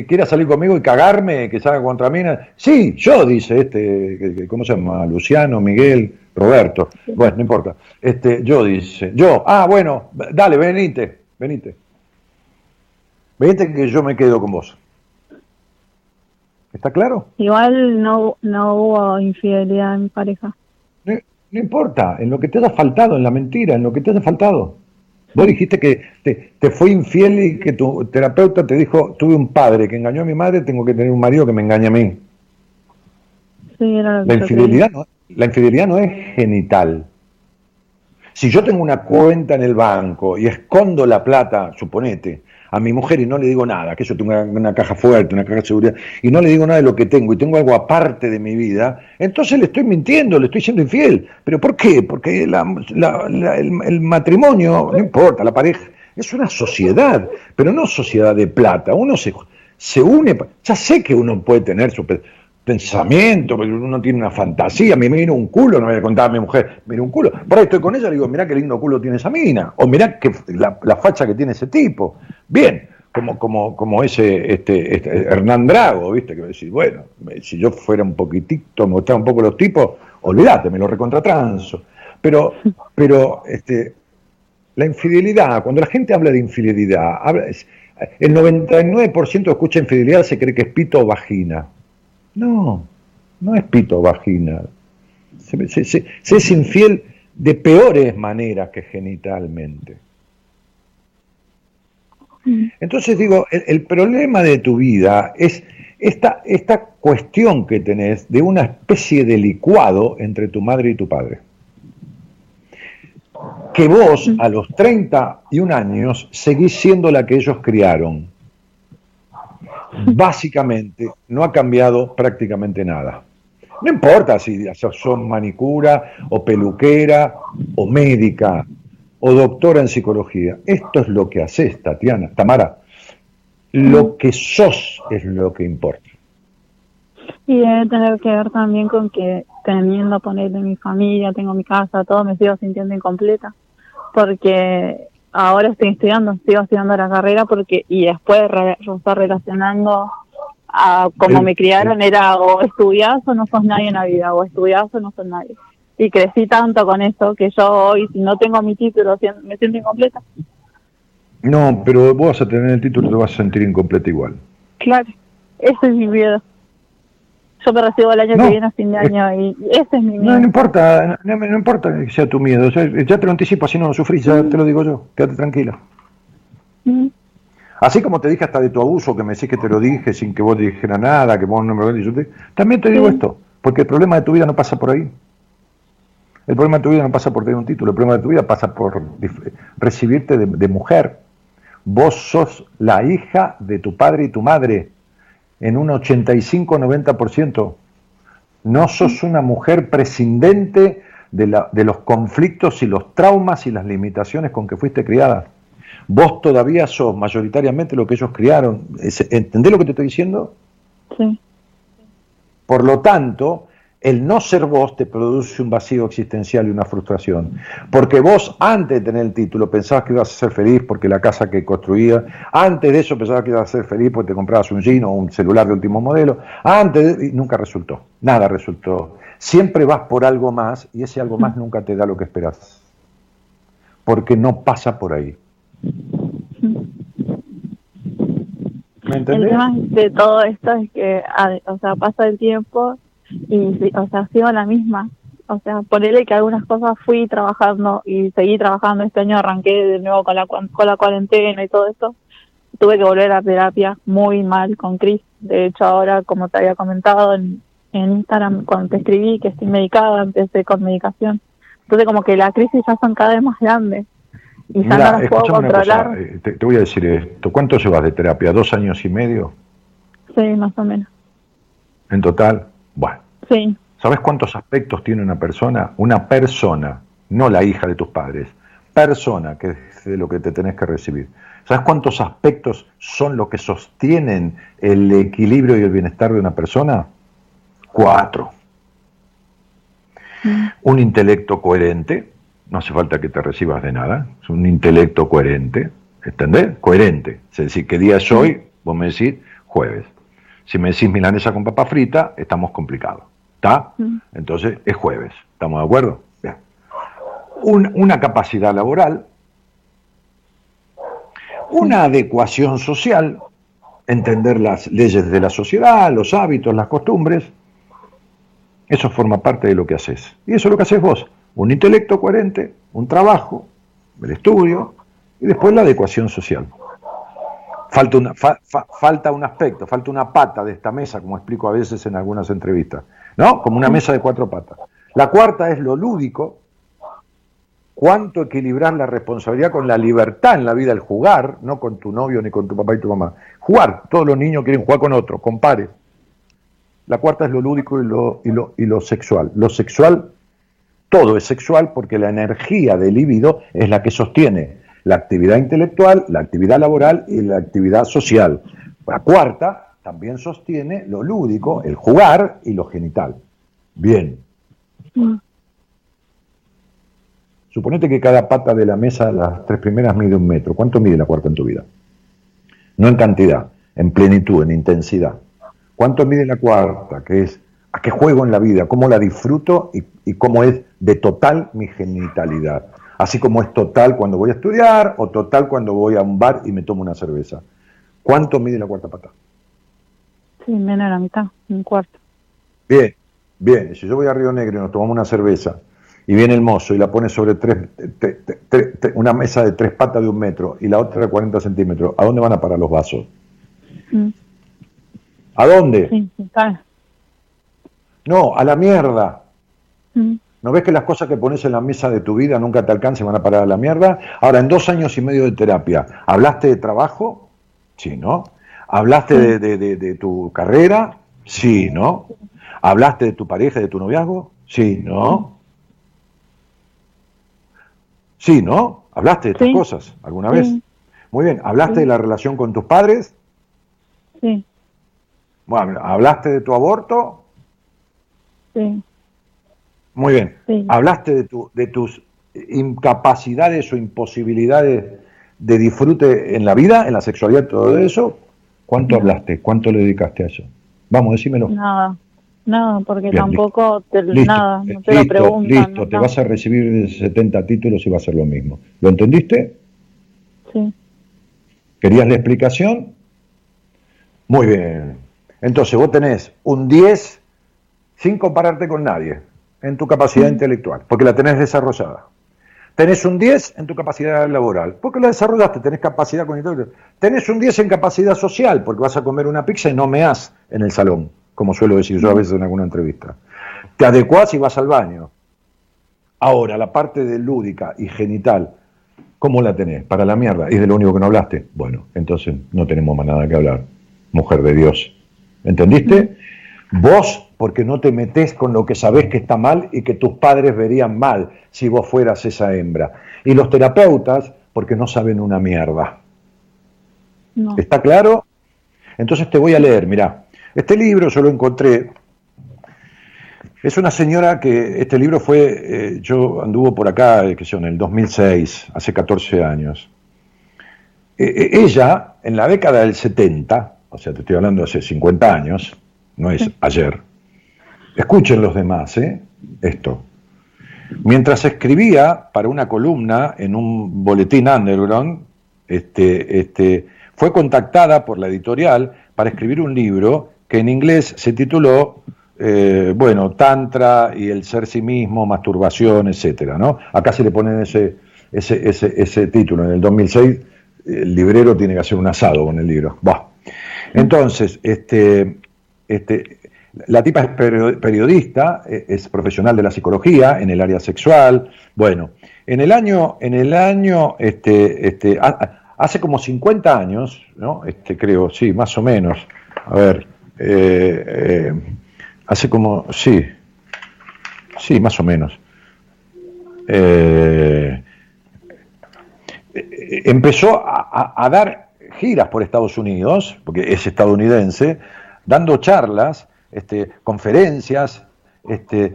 quiera salir conmigo y cagarme, que salga contra mí? Sí, yo, dice este, ¿cómo se llama? Luciano, Miguel, Roberto. Bueno, no importa. Este, yo, dice, yo, ah, bueno, dale, venite, venite. Vete que yo me quedo con vos. ¿Está claro? Igual no, no hubo infidelidad en mi pareja. No, importa, en lo que te haya faltado, en la mentira, en lo que te haya faltado. Vos dijiste que te, te fue infiel y que tu terapeuta te dijo, tuve un padre que engañó a mi madre, tengo que tener un marido que me engañe a mí. Sí, era La infidelidad, no, la infidelidad no es genital. Si yo tengo una cuenta en el banco y escondo la plata, suponete, a mi mujer y no le digo nada, que yo tengo una, caja fuerte, una caja de seguridad, y no le digo nada de lo que tengo y tengo algo aparte de mi vida, entonces le estoy mintiendo, le estoy siendo infiel. ¿Pero por qué? Porque el, el matrimonio, no importa, la pareja, es una sociedad, pero no sociedad de plata. Uno se, se une, ya sé que uno puede tener su pensamiento, pero uno tiene una fantasía, me miro un culo, no me voy a contar a mi mujer, miro un culo. Por ahí estoy con ella y digo, mirá qué lindo culo tiene esa mina, o mirá que la, facha que tiene ese tipo. Bien, como, como, como ese este, este, Hernán Drago, ¿viste? Que me decís, bueno, si yo fuera un poquitito, me un poco los tipos, olvídate, me lo recontratranso. Pero, pero este, la infidelidad, cuando la gente habla de infidelidad, habla- el 99% que escucha infidelidad se cree que es pito o vagina. No, no es pito vagina. Se, se- se- se es infiel de peores maneras que genitalmente. Entonces digo, el, el problema de tu vida es esta, esta cuestión que tenés de una especie de licuado entre tu madre y tu padre. Que vos a los 31 años seguís siendo la que ellos criaron. Básicamente no ha cambiado prácticamente nada. No importa si son manicura o peluquera o médica o doctora en psicología. Esto es lo que haces, Tatiana, Tamara. Lo que sos es lo que importa. Y debe tener que ver también con que teniendo ponerle mi familia, tengo mi casa, todo, me sigo sintiendo incompleta. Porque ahora estoy estudiando, sigo estudiando la carrera porque y después re, yo estar relacionando a como me criaron era o estudias o no sos nadie en la vida, o estudias o no sos nadie. Y crecí tanto con eso que yo hoy, si no tengo mi título, me siento incompleta. No, pero vos vas a tener el título y te vas a sentir incompleta igual. Claro, ese es mi miedo. Yo me recibo el año No, que viene a fin de año y ese es mi No, miedo. no importa, no, no importa que sea tu miedo. ya te lo anticipo, así no lo sufrís, ya te lo digo yo. Quédate tranquila. Mm. Así como te dije hasta de tu abuso, que me decís que te lo dije sin que vos dijera nada, que vos no me lo dijiste, también te digo Sí. esto, porque el problema de tu vida no pasa por ahí. El problema de tu vida no pasa por tener un título, el problema de tu vida pasa por recibirte de, de mujer. Vos sos la hija de tu padre y tu madre en un 85-90%. No sos una mujer prescindente de, la- de los conflictos y los traumas y las limitaciones con que fuiste criada. Vos todavía sos mayoritariamente lo que ellos criaron. ¿Entendés lo que te estoy diciendo? Sí. Por lo tanto, el no ser vos te produce un vacío existencial y una frustración. Porque vos, antes de tener el título, pensabas que ibas a ser feliz porque la casa que construías, antes de eso pensabas que ibas a ser feliz porque te comprabas un jean o un celular de último modelo, antes de- y nunca resultó, nada resultó. Siempre vas por algo más y ese algo más nunca te da lo que esperas. Porque no pasa por ahí. ¿Me El entendés? tema de todo esto es que, o sea, pasa el tiempo y, o sea, sigo la misma. O sea, ponerle que algunas cosas fui trabajando y seguí trabajando. Este año arranqué de nuevo con la, con la cuarentena y todo esto. Tuve que volver a terapia muy mal con Cris. De hecho, ahora, como te había comentado en, en Instagram, cuando te escribí que estoy medicada, empecé con medicación. Entonces, como que las crisis ya son cada vez más grandes. Y ya Mira, no las puedo cosa, controlar. eh, te, te voy a decir esto. ¿Cuánto llevas de terapia? ¿Dos años y medio Sí, más o menos. en total? Bueno, Sí. ¿sabes cuántos aspectos tiene una persona? Una persona, no la hija de tus padres, persona, que es de lo que te tenés que recibir. ¿Sabes cuántos aspectos son los que sostienen el equilibrio y el bienestar de una persona? Cuatro. Un intelecto coherente, no hace falta que te recibas de nada, es un intelecto coherente, ¿entendés? Coherente, es decir, ¿qué día es hoy? Vos me decís jueves. Si me decís milanesa con papa frita, estamos complicados, ¿está? Mm. Entonces es jueves, ¿estamos de acuerdo? Bien. Un- una capacidad laboral, Una adecuación social, entender las leyes de la sociedad, los hábitos, las costumbres, eso forma parte de lo que haces. Y eso es lo que haces vos. Un intelecto coherente, un trabajo, el estudio y después la adecuación social. Falta, una, falta un aspecto, falta una pata de esta mesa, como explico a veces en algunas entrevistas, ¿no? Como una mesa de cuatro patas. La cuarta es lo lúdico, cuánto equilibrar la responsabilidad con la libertad en la vida, el jugar, no con tu novio ni con tu papá y tu mamá. Jugar, todos los niños quieren jugar con otro, compare. La cuarta es lo lúdico y lo, y lo, y lo sexual. Lo sexual, todo es sexual porque la energía del líbido es la que sostiene la actividad intelectual, la actividad laboral y la actividad social. La cuarta también sostiene lo lúdico, el jugar y lo genital. Bien. Mm. Suponete que cada pata de la mesa, las tres primeras, mide un metro. ¿Cuánto mide la cuarta en tu vida? No en cantidad, en plenitud, en intensidad. ¿Cuánto mide la cuarta? Que es a qué juego en la vida, cómo la disfruto y, y cómo es de total mi genitalidad. Así como es total cuando voy a estudiar o total cuando voy a un bar y me tomo una cerveza. ¿Cuánto mide la cuarta pata? Sí, menos de la mitad, un cuarto. Bien, bien. Si yo voy a Río Negro y nos tomamos una cerveza y viene el mozo y la pone sobre tres, una mesa de tres patas de un metro y la otra de 40 centímetros, ¿a dónde van a parar los vasos? Mm. ¿A dónde? Sí, No, a la mierda. Mm. ¿No ves que las cosas que pones en la mesa de tu vida nunca te alcanzan y van a parar a la mierda? Ahora, en dos años y medio de terapia, ¿hablaste de trabajo? Sí, ¿no? ¿Hablaste de, tu carrera? Sí, ¿no? ¿Hablaste de tu pareja, de tu noviazgo? Sí, ¿no? Sí, ¿no? ¿Hablaste de estas cosas alguna vez? Muy bien. ¿Hablaste de la relación con tus padres? Sí. Bueno, ¿hablaste de tu aborto? Sí. Muy bien. Hablaste de, tu, de tus incapacidades o imposibilidades de disfrute en la vida, en la sexualidad, todo eso. ¿Cuánto hablaste? ¿Cuánto le dedicaste a eso? Vamos, decímelo. Nada. No, porque tampoco te, nada, no te lo preguntan. Listo, te vas a recibir 70 títulos y va a ser lo mismo. ¿Lo entendiste? Sí. ¿Querías la explicación? Muy bien. Entonces vos tenés un 10 sin compararte con nadie en tu capacidad intelectual, porque la tenés desarrollada. Tenés un 10 en tu capacidad laboral, porque la desarrollaste, tenés capacidad cognitiva. Tenés un 10 en capacidad social, porque vas a comer una pizza y no meás en el salón como suelo decir yo a veces en alguna entrevista. Te adecuás y vas al baño. Ahora, la parte de lúdica y genital, ¿cómo la tenés? Para la mierda. ¿Es de lo único que no hablaste? Bueno, entonces no tenemos más nada que hablar. Mujer de Dios. ¿Entendiste? Vos, porque no te metés con lo que sabés que está mal y que tus padres verían mal si vos fueras esa hembra. Y los terapeutas, porque no saben una mierda. ¿Está claro? Entonces te voy a leer, mirá. Este libro yo lo encontré. Es una señora que este libro fue, eh, yo anduvo por acá, eh, que sé, en el 2006, hace 14 años. Eh, ella, en la década del 70, o sea, te estoy hablando de hace 50 años, no es ayer. Escuchen los demás, ¿eh? Esto. Mientras escribía para una columna en un boletín underground, este, este, fue contactada por la editorial para escribir un libro que en inglés se tituló, eh, bueno, Tantra y el ser sí mismo, masturbación, etcétera, ¿no? Acá se le pone ese, ese, ese, ese título. En el 2006 el librero tiene que hacer un asado con el libro. Entonces, este, este, la tipa es periodista, e, es profesional de la psicología en el área sexual. Bueno, en el año, en el año, este, este, hace como 50 años, ¿no? Este, creo, sí, más o menos. A ver, eh, eh, hace como, sí, sí, más o menos. Eh, empezó a, dar giras por Estados Unidos, porque es estadounidense, dando charlas, este, conferencias, este,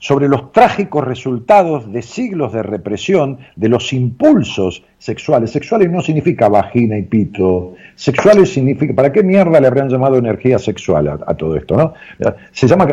sobre los trágicos resultados de siglos de represión de los impulsos sexuales. Sexuales no significa vagina y pito. Sexuales significa. ¿Para qué mierda le habrían llamado energía sexual a, todo esto? ¿no? Se, llama,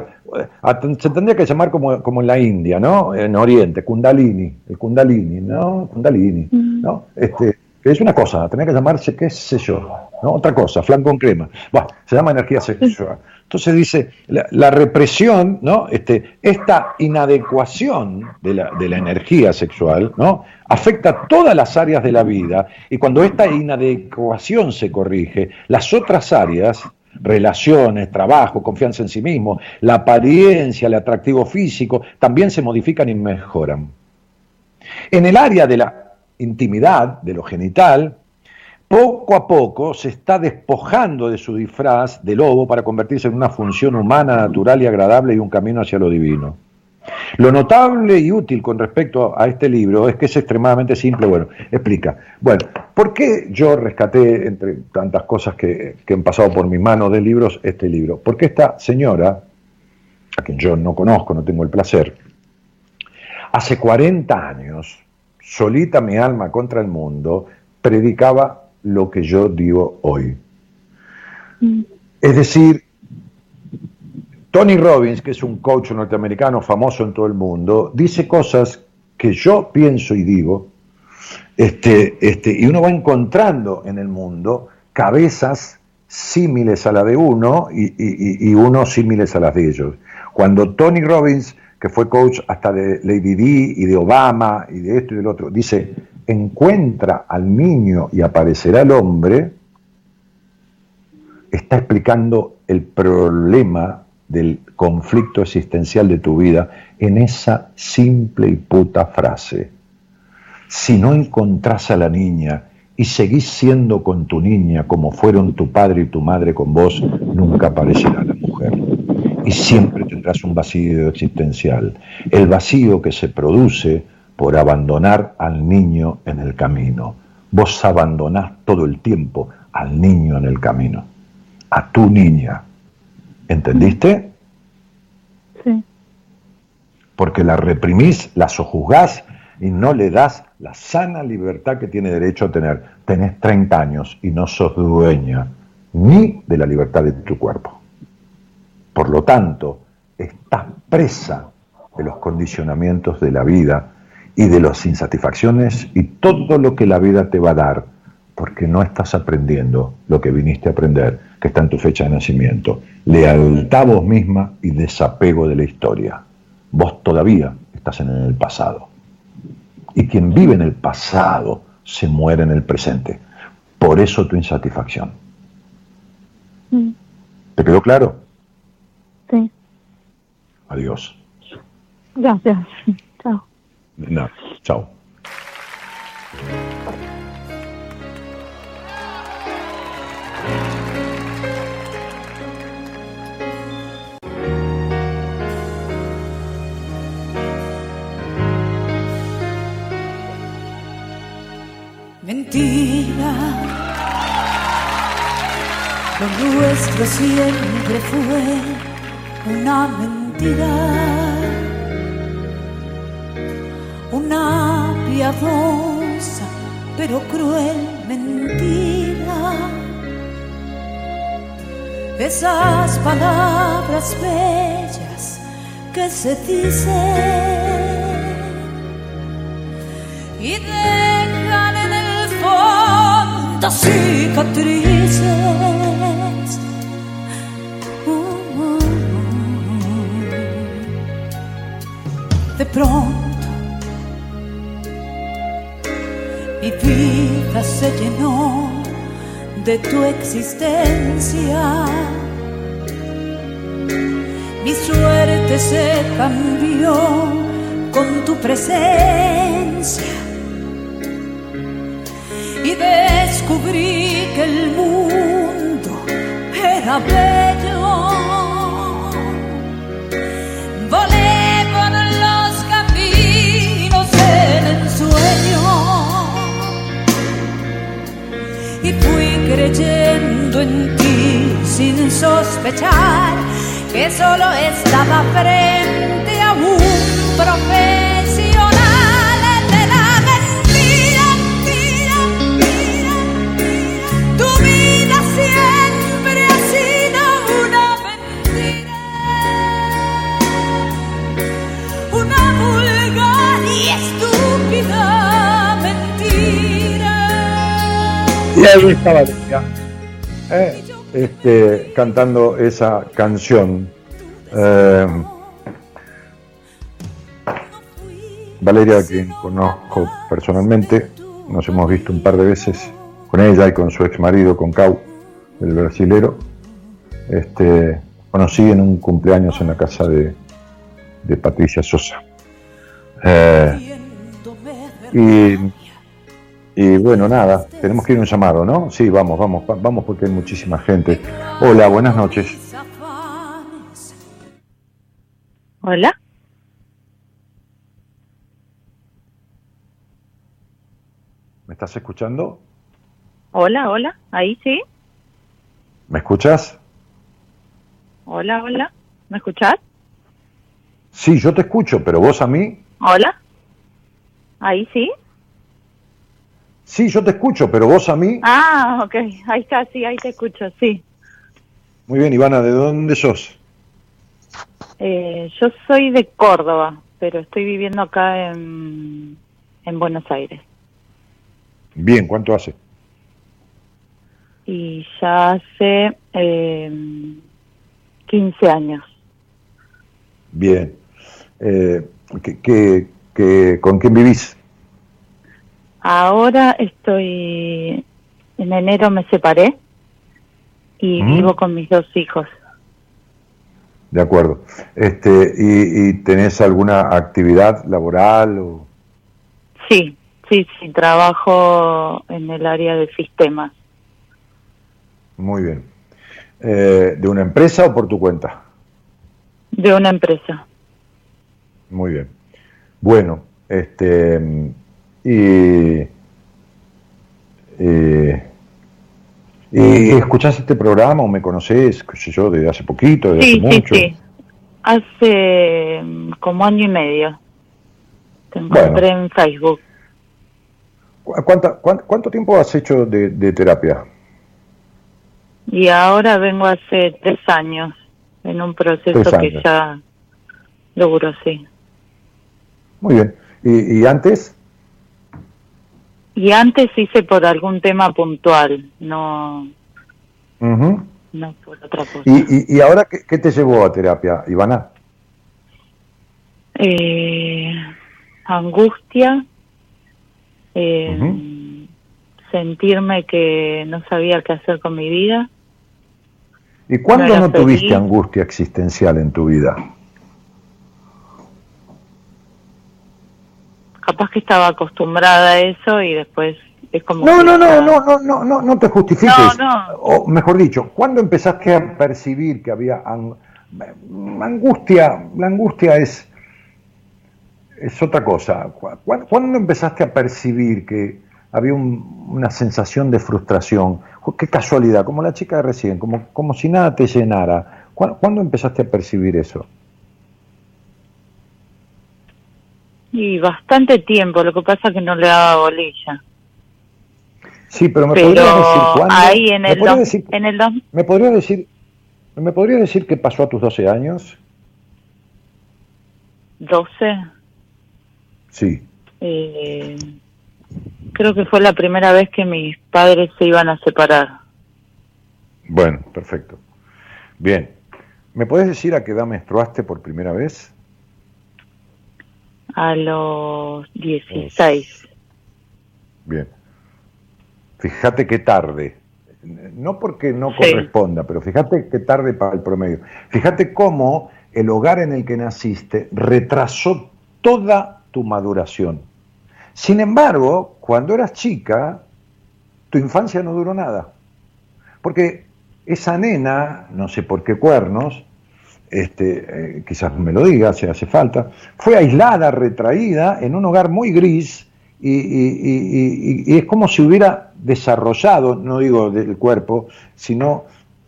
se tendría que llamar como, como, en la India, ¿no? En Oriente, Kundalini. El Kundalini, ¿no? Kundalini. ¿no? Este, es una cosa, tenía que llamarse, qué sé yo, ¿no? otra cosa, flan con crema. Bueno, se llama energía sexual. Entonces dice, la, represión, ¿no? Este, esta inadecuación de la, de la, energía sexual, ¿no? Afecta todas las áreas de la vida y cuando esta inadecuación se corrige, las otras áreas, relaciones, trabajo, confianza en sí mismo, la apariencia, el atractivo físico, también se modifican y mejoran. En el área de la intimidad, de lo genital, poco a poco se está despojando de su disfraz de lobo para convertirse en una función humana, natural y agradable y un camino hacia lo divino. Lo notable y útil con respecto a este libro es que es extremadamente simple. Bueno, explica. Bueno, ¿por qué yo rescaté, entre tantas cosas que, que han pasado por mis manos de libros, este libro? Porque esta señora, a quien yo no conozco, no tengo el placer, hace 40 años, solita mi alma contra el mundo, predicaba lo que yo digo hoy. Mm. Es decir, Tony Robbins, que es un coach norteamericano famoso en todo el mundo, dice cosas que yo pienso y digo, este, este, y uno va encontrando en el mundo cabezas símiles a la de uno y, y, uno símiles a las de ellos. Cuando Tony Robbins, que fue coach hasta de Lady Di y de Obama y de esto y del otro, dice, encuentra al niño y aparecerá el hombre, está explicando el problema del conflicto existencial de tu vida en esa simple y puta frase. Si no encontrás a la niña y seguís siendo con tu niña como fueron tu padre y tu madre con vos, nunca aparecerá la mujer. Y siempre tendrás un vacío existencial. El vacío que se produce por abandonar al niño en el camino. Vos abandonás todo el tiempo al niño en el camino, a tu niña. ¿Entendiste? Sí. Porque la reprimís, la sojuzgás y no le das la sana libertad que tiene derecho a tener. Tenés 30 años y no sos dueña ni de la libertad de tu cuerpo. Por lo tanto, estás presa de los condicionamientos de la vida y de las insatisfacciones y todo lo que la vida te va a dar, porque no estás aprendiendo lo que viniste a aprender, que está en tu fecha de nacimiento. Lealtad a vos misma y desapego de la historia. Vos todavía estás en el pasado. Y quien vive en el pasado se muere en el presente. Por eso tu insatisfacción. Mm. ¿Te quedó claro? Sí. Adiós. Gracias. No, chao. Mentira, lo nuestro siempre fue una mentira una piadosa pero cruel mentira. Esas palabras bellas que se dicen y dejan en el fondo cicatrices. Uh, uh, uh. De pronto mi vida se llenó de tu existencia. Mi suerte se cambió con tu presencia. Y descubrí que el mundo era bello. Creyendo en ti sin sospechar que solo estaba frente a un ahí estaba Valeria, eh, este, cantando esa canción. Eh, Valeria, quien conozco personalmente, nos hemos visto un par de veces con ella y con su ex marido, con Cau, el brasilero. Este, conocí en un cumpleaños en la casa de, de Patricia Sosa. Eh, y, y, bueno, nada, tenemos que ir a un llamado, ¿no? Sí, vamos, vamos, vamos porque hay muchísima gente. Hola, buenas noches. Hola. ¿Me estás escuchando? Hola, hola, ahí sí. ¿Me escuchas? Hola, hola, ¿me escuchás? Sí, yo te escucho, pero vos a mí. Hola, ahí sí. Sí, yo te escucho, pero vos a mí. Ah, ok, ahí está, sí, ahí te escucho, sí. Muy bien, Ivana, ¿de dónde sos? Eh, yo soy de Córdoba, pero estoy viviendo acá en, en Buenos Aires. Bien, ¿cuánto hace? Y ya hace eh, 15 años. Bien. Eh, ¿qué, qué, qué, con quién vivís? Ahora estoy, en enero me separé y Mm. vivo con mis dos hijos. De acuerdo. Este, y, y tenés alguna actividad laboral o Sí, sí, sí, trabajo en el área de sistemas. muy bien. Eh, ¿De una empresa o por tu cuenta? De una empresa. Muy bien. Bueno, este y, y, y escuchás este programa o me conocés, qué sé yo, desde hace poquito, desde Sí, hace sí, mucho. sí. Hace mm, como año y medio. Te encontré en Facebook. ¿Cu- cuánta- cuán- ¿Cuánto tiempo has hecho de, de terapia? Y ahora vengo hace tres años en un proceso que ya logro, sí. Muy bien. ¿Y, y antes? Y antes hice por algún tema puntual, no, no por otra cosa. ¿Y, y, y ahora qué, qué te llevó a terapia, Ivana? Eh, angustia, eh, sentirme que no sabía qué hacer con mi vida. ¿Y cuándo No no tuviste angustia existencial en tu vida? Capaz que estaba acostumbrada a eso y después es como... No, no, no, no, no, no, no, no te justifiques. No, no. O mejor dicho, ¿cuándo empezaste a percibir que había ang- angustia? La angustia es, es otra cosa. ¿Cu- cu- ¿Cuándo empezaste a percibir que había un- una sensación de frustración? Qué casualidad, como la chica de recién, como, como si nada te llenara. ¿Cu- ¿Cuándo empezaste a percibir eso? Y bastante tiempo, lo que pasa es que no le daba bolilla. Sí, pero me Pero podrías decir cuándo. ahí en ¿Me el, podrías dos- decir- en el ¿Me podrías decir, ¿me podrías decir qué pasó a tus 12 años? 12, Sí. eh, creo que fue la primera vez que mis padres se iban a separar. Bueno, perfecto. Bien. ¿Me puedes decir a qué edad menstruaste por primera vez? A los 16. Bien. Fíjate qué tarde. No porque no Sí. corresponda, pero fíjate qué tarde para el promedio. Fíjate cómo el hogar en el que naciste retrasó toda tu maduración. Sin embargo, cuando eras chica, tu infancia no duró nada. Porque esa nena, no sé por qué cuernos, este, eh, quizás me lo diga si hace falta, fue aislada, retraída en un hogar muy gris y, y- y- y- y es como si hubiera desarrollado, no digo del cuerpo, sino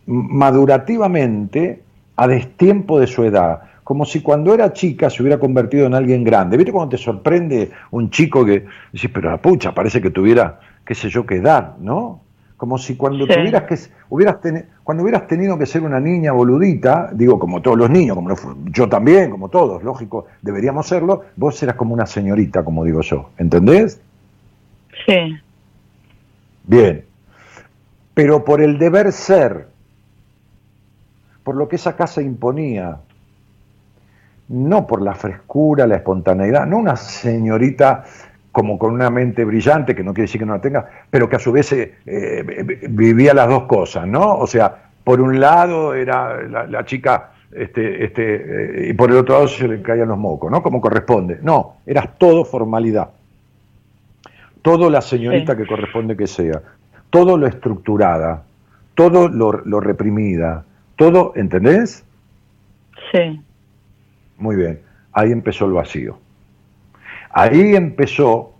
madurativamente a destiempo de su edad, como si cuando era chica se hubiera convertido en alguien grande. ¿Viste cuando te sorprende un chico que dices, pero la pucha, parece que tuviera, qué sé yo, qué edad, ¿no? Como si cuando Sí. tuvieras que hubieras teni- cuando hubieras tenido que ser una niña boludita, digo como todos los niños, como yo también, como todos, lógico, deberíamos serlo, vos eras como una señorita, como digo yo, ¿entendés? Sí. Bien. pero por el deber ser, por lo que esa casa imponía, no por la frescura, la espontaneidad, no una señorita como con una mente brillante, que no quiere decir que no la tenga, pero que a su vez eh, eh, vivía las dos cosas, ¿no? O sea, por un lado era la, chica, este, este, eh, y por el otro lado se le caían los mocos, ¿no? Como corresponde. No, eras todo formalidad. Todo la señorita que corresponde que sea. Todo lo estructurada. Todo lo, lo reprimida. Todo, ¿entendés? Sí. Muy bien. Ahí empezó el vacío. Ahí empezó,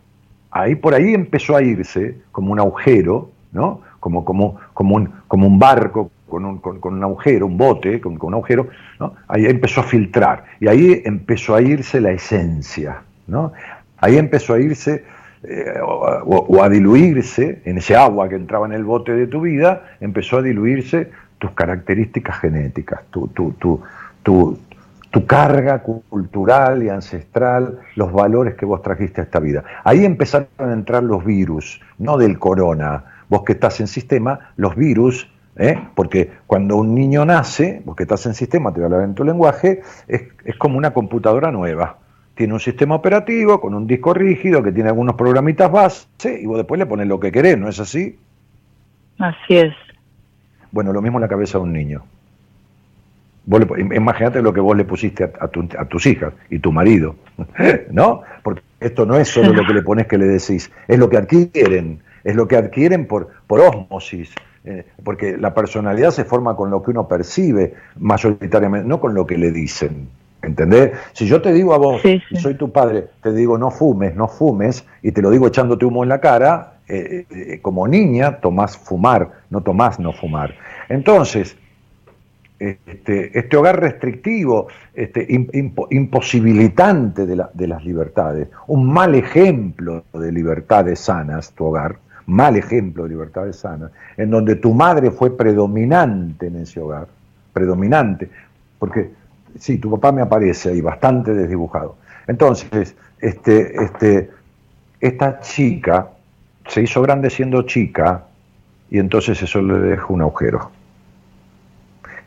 ahí por ahí empezó a irse como un agujero, ¿no? Como, como, como, un, como un barco con un, con, un agujero, un bote con, un agujero, ¿no? ahí empezó a filtrar y ahí empezó a irse la esencia, ¿no? ahí empezó a irse eh, o, a diluirse en ese agua que entraba en el bote de tu vida, empezó a diluirse tus características genéticas, tu, tu, tu, tu, tu carga cultural y ancestral, los valores que vos trajiste a esta vida. Ahí empezaron a entrar los virus, no del corona. Vos que estás en sistema, los virus, ¿eh? porque cuando un niño nace, vos que estás en sistema, te voy a hablar en tu lenguaje, es, es como una computadora nueva. Tiene un sistema operativo con un disco rígido que tiene algunos programitas base y vos después le pones lo que querés, ¿no es así? Así es. Bueno, lo mismo en la cabeza de un niño imagínate lo que vos le pusiste a, a, tus hijas y tu marido, ¿no? Porque esto no es solo lo que le pones que le decís, es lo que adquieren, es lo que adquieren por, por osmosis, eh, porque la personalidad se forma con lo que uno percibe mayoritariamente, no con lo que le dicen. ¿Entendés? Si yo te digo a vos, y soy tu padre, te digo no fumes, no fumes, y te lo digo echándote humo en la cara, eh, eh, como niña tomás fumar, no tomás no fumar. Entonces, este, este, hogar restrictivo, este, imposibilitante de, de, las libertades, un mal ejemplo de libertades sanas, tu hogar, mal ejemplo de libertades sanas, en donde tu madre fue predominante en ese hogar, predominante, porque sí, tu papá me aparece ahí bastante desdibujado. Entonces, este, este, esta chica se hizo grande siendo chica y entonces eso le dejó un agujero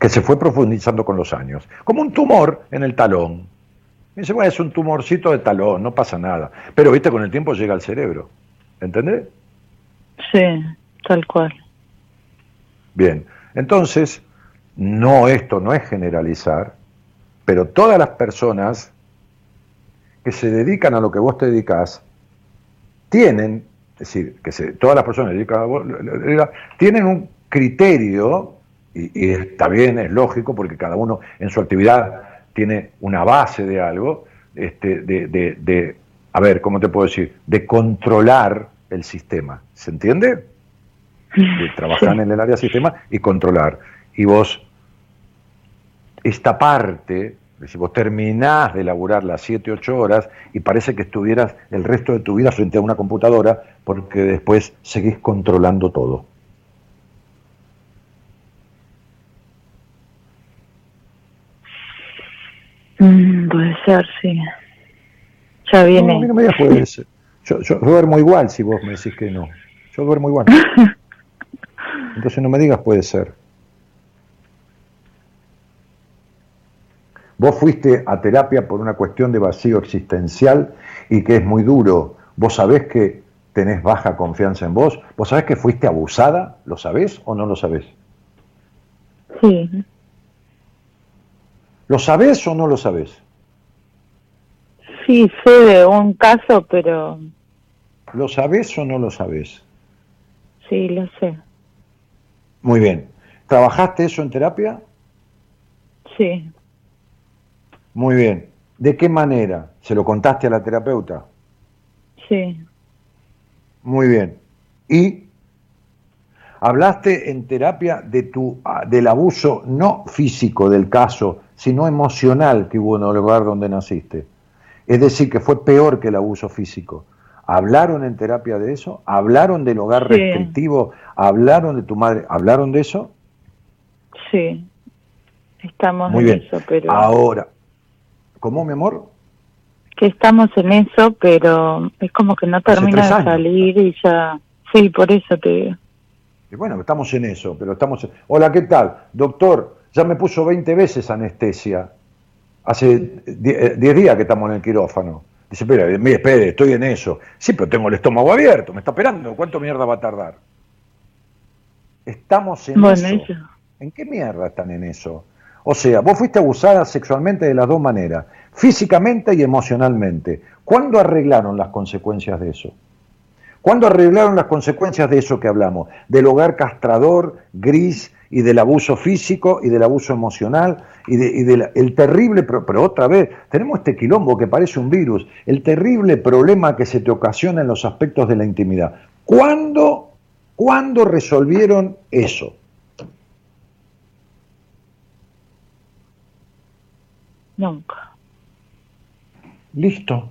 que se fue profundizando con los años, como un tumor en el talón. dice, bueno, es un tumorcito de talón, no pasa nada. Pero, viste, con el tiempo llega al cerebro. ¿Entendés? Sí, tal cual. Bien, entonces, no, esto no es generalizar, pero todas las personas que se dedican a lo que vos te dedicas, tienen, es decir, que se, todas las personas que se dedican a vos, tienen un criterio y, está bien, es lógico, porque cada uno en su actividad tiene una base de algo, este, de, de, a ver, ¿cómo te puedo decir? De controlar el sistema, ¿se entiende? De trabajar en el área sistema y controlar. Y vos, esta parte, si vos terminás de laburar las 7, 8 horas y parece que estuvieras el resto de tu vida frente a una computadora porque después seguís controlando todo. Mm, puede ser, sí. Ya viene. No, no me digas puede ser. Yo, yo, duermo igual si vos me decís que no. Yo duermo igual. Entonces no me digas puede ser. Vos fuiste a terapia por una cuestión de vacío existencial y que es muy duro. Vos sabés que tenés baja confianza en vos. ¿Vos sabés que fuiste abusada? ¿Lo sabés o no lo sabés? Sí. ¿Lo sabes o no lo sabes? Sí, sé de un caso, pero... ¿Lo sabes o no lo sabes? Sí, lo sé. Muy bien. ¿Trabajaste eso en terapia? Sí. Muy bien. ¿De qué manera? ¿Se lo contaste a la terapeuta? Sí. Muy bien. ¿Y hablaste en terapia de tu, del abuso no físico del caso, sino emocional que hubo en el lugar donde naciste. Es decir, que fue peor que el abuso físico. ¿Hablaron en terapia de eso? ¿Hablaron del hogar restrictivo? ¿Hablaron de tu madre? ¿Hablaron de eso? Sí, estamos Muy en bien. eso, pero... Ahora, ¿cómo, mi amor? Que estamos en eso, pero es como que no termina de salir y ya... Sí, por eso te. Y bueno, estamos en eso, pero estamos... Hola, ¿qué tal? Doctor, ya me puso 20 veces anestesia. Hace 10 días que estamos en el quirófano. Dice, espera, mire, espere, estoy en eso. Sí, pero tengo el estómago abierto, me está esperando. ¿Cuánto mierda va a tardar? Estamos en Bueno, eso. eso. ¿En qué mierda están en eso? O sea, vos fuiste abusada sexualmente de las dos maneras, físicamente y emocionalmente. ¿Cuándo arreglaron las consecuencias de eso? ¿Cuándo arreglaron las consecuencias de eso que hablamos? Del hogar castrador, gris, y del abuso físico, y del abuso emocional, y, de- y del el terrible, pero, pero otra vez, tenemos este quilombo que parece un virus, el terrible problema que se te ocasiona en los aspectos de la intimidad. ¿Cuándo, ¿cuándo resolvieron eso? Nunca. Listo.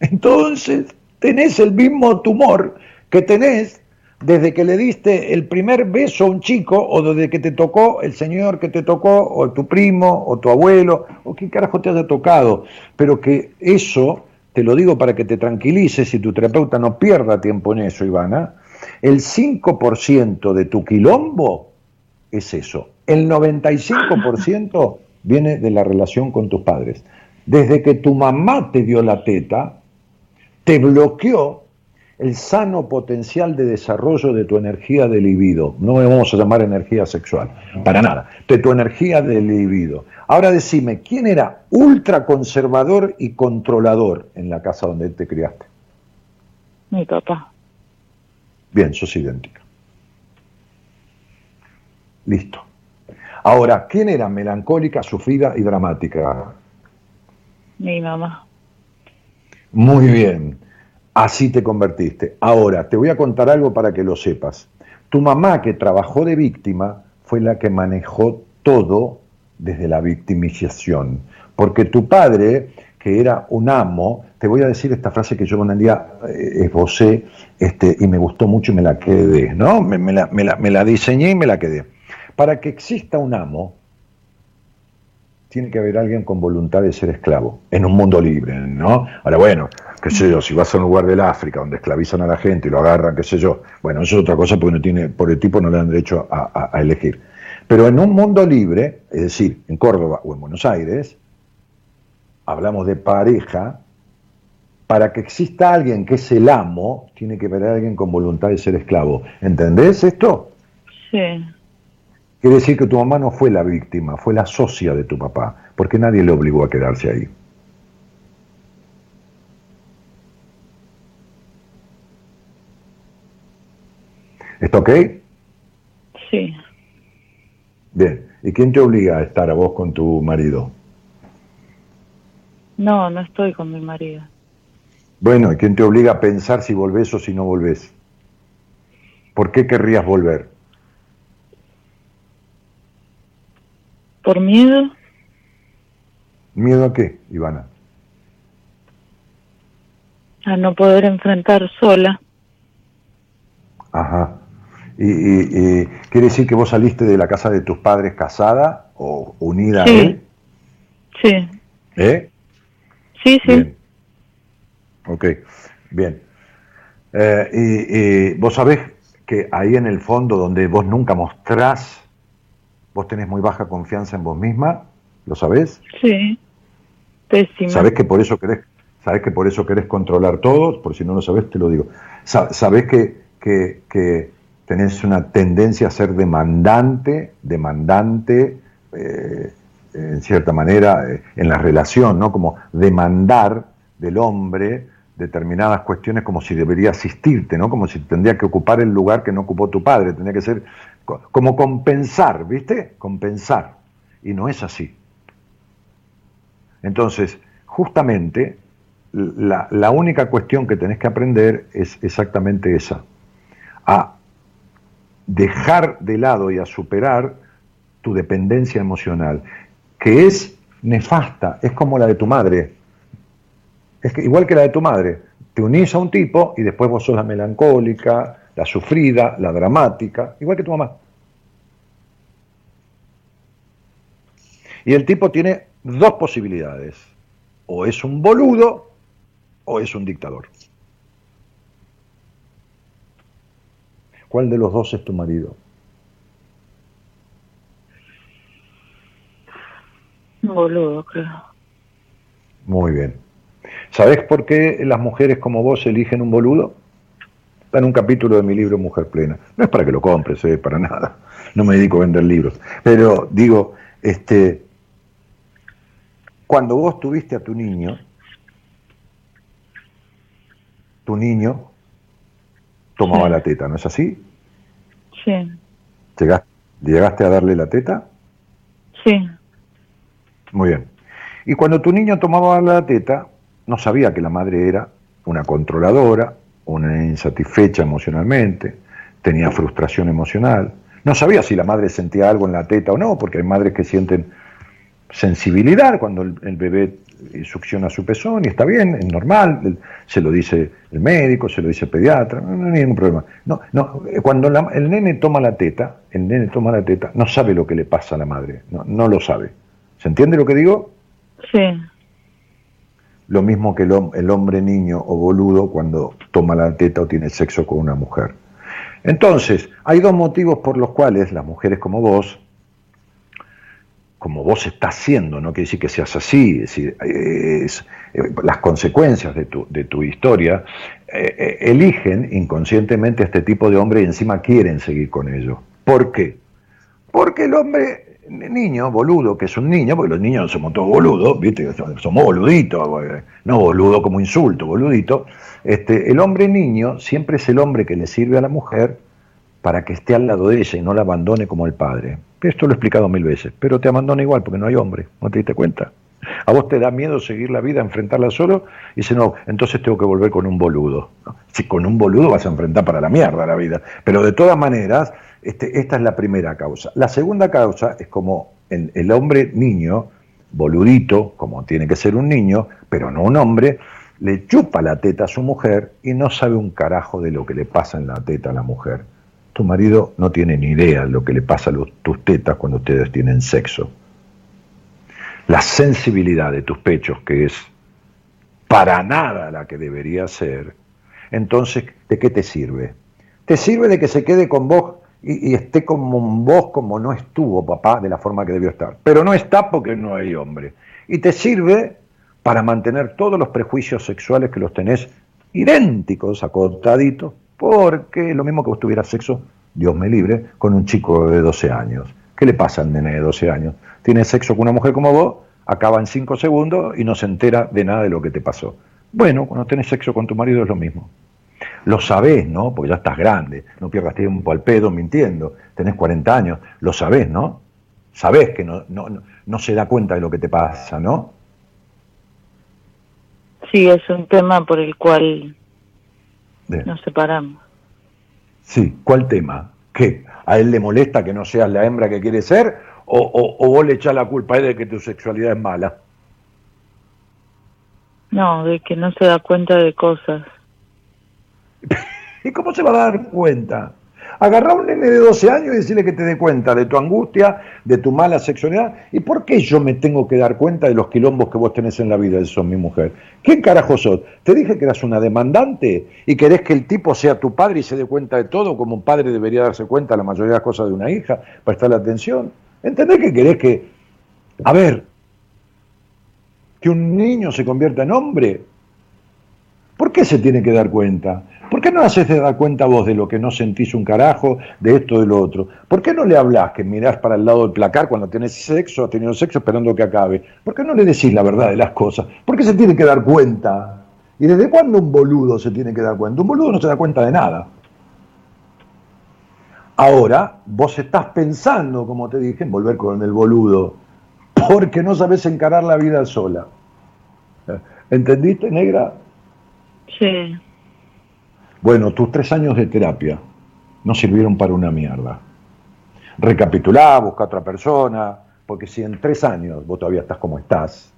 Entonces, tenés el mismo tumor que tenés desde que le diste el primer beso a un chico o desde que te tocó el señor que te tocó o tu primo o tu abuelo o quien carajo te haya tocado. Pero que eso, te lo digo para que te tranquilices y tu terapeuta no pierda tiempo en eso, Ivana, el 5% de tu quilombo es eso. El 95% viene de la relación con tus padres. Desde que tu mamá te dio la teta, te bloqueó el sano potencial de desarrollo de tu energía de libido. No le vamos a llamar energía sexual, para nada, de tu energía de libido. Ahora decime, ¿quién era ultra conservador y controlador en la casa donde te criaste? Mi papá. Bien, sos idéntica. Listo. Ahora, ¿quién era melancólica, sufrida y dramática? Mi mamá. Muy bien, así te convertiste. Ahora, te voy a contar algo para que lo sepas. Tu mamá que trabajó de víctima fue la que manejó todo desde la victimización. Porque tu padre, que era un amo, te voy a decir esta frase que yo un día eh, esbocé este, y me gustó mucho y me la quedé, ¿no? Me, la- me la diseñé y me la quedé. Para que exista un amo, tiene que haber alguien con voluntad de ser esclavo, en un mundo libre, ¿no? Ahora, bueno, qué sé yo, si vas a un lugar del África donde esclavizan a la gente y lo agarran, qué sé yo, bueno, eso es otra cosa porque no tiene, por el tipo no le dan derecho a, a- a elegir. Pero en un mundo libre, es decir, en Córdoba o en Buenos Aires, hablamos de pareja, para que exista alguien que es el amo, tiene que haber alguien con voluntad de ser esclavo. ¿Entendés esto? Sí. Quiere decir que tu mamá no fue la víctima, fue la socia de tu papá, porque nadie le obligó a quedarse ahí. ¿Está ok? Sí. Bien. ¿Y quién te obliga a estar a vos con tu marido? No, no estoy con mi marido. Bueno, ¿y quién te obliga a pensar si volvés o si no volvés? ¿Por qué querrías volver? ¿Por miedo? ¿Miedo a qué, Ivana? A no poder enfrentar sola. Ajá. ¿Y, y- y quiere decir que vos saliste de la casa de tus padres casada o unida Sí. a él? Sí. ¿Eh? Sí, sí. Bien. Ok, bien. Eh, y, y vos sabés que ahí en el fondo donde vos nunca mostrás, vos tenés muy baja confianza en vos misma, ¿lo sabés? Sí. Pésima. ¿Sabés que por eso querés, sabés que por eso querés controlar todo? Por si no lo sabés, te lo digo. Sa- ¿Sabés que, que, que tenés una tendencia a ser demandante, demandante, eh, en cierta manera, eh, en la relación, ¿no? Como demandar del hombre determinadas cuestiones como si debería asistirte, ¿no? Como si tendría que ocupar el lugar que no ocupó tu padre, tendría que ser co- como compensar, ¿viste? Compensar. Y no es así. Entonces, justamente, la, la única cuestión que tenés que aprender es exactamente esa, a dejar de lado y a superar tu dependencia emocional, que es nefasta, es como la de tu madre, es que, igual que la de tu madre, te unís a un tipo y después vos sos la melancólica, la sufrida, la dramática, igual que tu mamá. Y el tipo tiene dos posibilidades. O es un boludo o es un dictador. ¿Cuál de los dos es tu marido? Un boludo, creo. Muy bien. ¿Sabés por qué las mujeres como vos eligen un boludo? Está en un capítulo de mi libro Mujer Plena. No es para que lo compres, eh, para nada. No me dedico a vender libros. Pero digo, este, cuando vos tuviste a tu niño, tu niño tomaba Sí. la teta, ¿no es así? Sí, ¿Llegaste, ¿Llegaste a darle la teta? sí, Muy bien. Y cuando tu niño tomaba la teta, no sabía que la madre era una controladora, una insatisfecha emocionalmente, tenía frustración emocional. No sabía si la madre sentía algo en la teta o no, porque hay madres que sienten sensibilidad cuando el, el bebé succiona su pezón y está bien, es normal, se lo dice el médico, se lo dice el pediatra, no, no hay ningún problema. No, no, eh, cuando la- el nene toma la teta, el nene toma la teta, no sabe lo que le pasa a la madre, no, no lo sabe. ¿Se entiende lo que digo? sí, Lo mismo que el, el hombre niño o boludo cuando toma la teta o tiene sexo con una mujer. Entonces, hay dos motivos por los cuales las mujeres como vos, como vos estás siendo, no quiere decir que seas así, es decir, es- eh, las consecuencias de tu, historia, eh, eh, eligen inconscientemente a este tipo de hombre y encima quieren seguir con ellos. ¿Por qué? Porque el hombre niño, boludo, que es un niño, porque los niños somos todos boludos, ¿viste? Somos boluditos, no boludo como insulto, boludito. Este, el hombre niño siempre es el hombre que le sirve a la mujer para que esté al lado de ella y no la abandone como el padre. Esto lo he explicado mil veces, pero te abandona igual porque no hay hombre, ¿no te diste cuenta? A vos te da miedo seguir la vida, enfrentarla solo, y dice, no, entonces tengo que volver con un boludo. Si con un boludo vas a enfrentar para la mierda la vida. Pero de todas maneras, este, esta es la primera causa. La segunda causa es como el, el hombre niño, boludito, como tiene que ser un niño, pero no un hombre, le chupa la teta a su mujer y no sabe un carajo de lo que le pasa en la teta a la mujer. Tu marido no tiene ni idea de lo que le pasa a tus tetas cuando ustedes tienen sexo. La sensibilidad de tus pechos, que es para nada la que debería ser, entonces, ¿de qué te sirve? Te sirve de que se quede con vos y, y esté como un vos como no estuvo papá de la forma que debió estar. Pero no está porque no hay hombre. Y te sirve para mantener todos los prejuicios sexuales que los tenés idénticos, acotaditos, porque lo mismo que vos tuvieras sexo, Dios me libre, con un chico de 12 años. ¿Qué le pasa al nene de 12 años? Tiene sexo con una mujer como vos, acaba en 5 segundos y no se entera de nada de lo que te pasó. Bueno, cuando tenés sexo con tu marido es lo mismo. Lo sabés, ¿no? Porque ya estás grande, no pierdas tiempo al pedo mintiendo, tenés 40 años, lo sabés, ¿no? Sabés que no, no, no se da cuenta de lo que te pasa, ¿no? sí, es un tema por el cual Bien. nos separamos. Sí, ¿cuál tema? ¿Qué? ¿A él le molesta que no seas la hembra que quiere ser? ¿O, o, o vos le echás la culpa a él de que tu sexualidad es mala? No, de que no se da cuenta de cosas. ¿Y cómo se va a dar cuenta? Agarrá a un nene de 12 años y decirle que te dé cuenta de tu angustia, de tu mala sexualidad. ¿Y por qué yo me tengo que dar cuenta de los quilombos que vos tenés en la vida sos mi mujer? ¿Quién carajo sos? Te dije que eras una demandante y querés que el tipo sea tu padre y se dé cuenta de todo, como un padre debería darse cuenta de la mayoría de las cosas de una hija, prestarle atención. ¿Entendés que querés que... A ver, que un niño se convierta en hombre? ¿Por qué se tiene que dar cuenta? ¿Por qué no haces de dar cuenta vos de lo que no sentís un carajo, de esto, de lo otro? ¿Por qué no le hablas que mirás para el lado del placar cuando tenés sexo, has tenido sexo esperando que acabe? ¿Por qué no le decís la verdad de las cosas? ¿Por qué se tiene que dar cuenta? ¿Y desde cuándo un boludo se tiene que dar cuenta? Un boludo no se da cuenta de nada. Ahora, vos estás pensando, como te dije, en volver con el boludo, porque no sabes encarar la vida sola. ¿Entendiste, negra? Sí, Bueno, tus tres años de terapia no sirvieron para una mierda. Recapitulá, busca otra persona, porque si en tres años vos todavía estás como estás,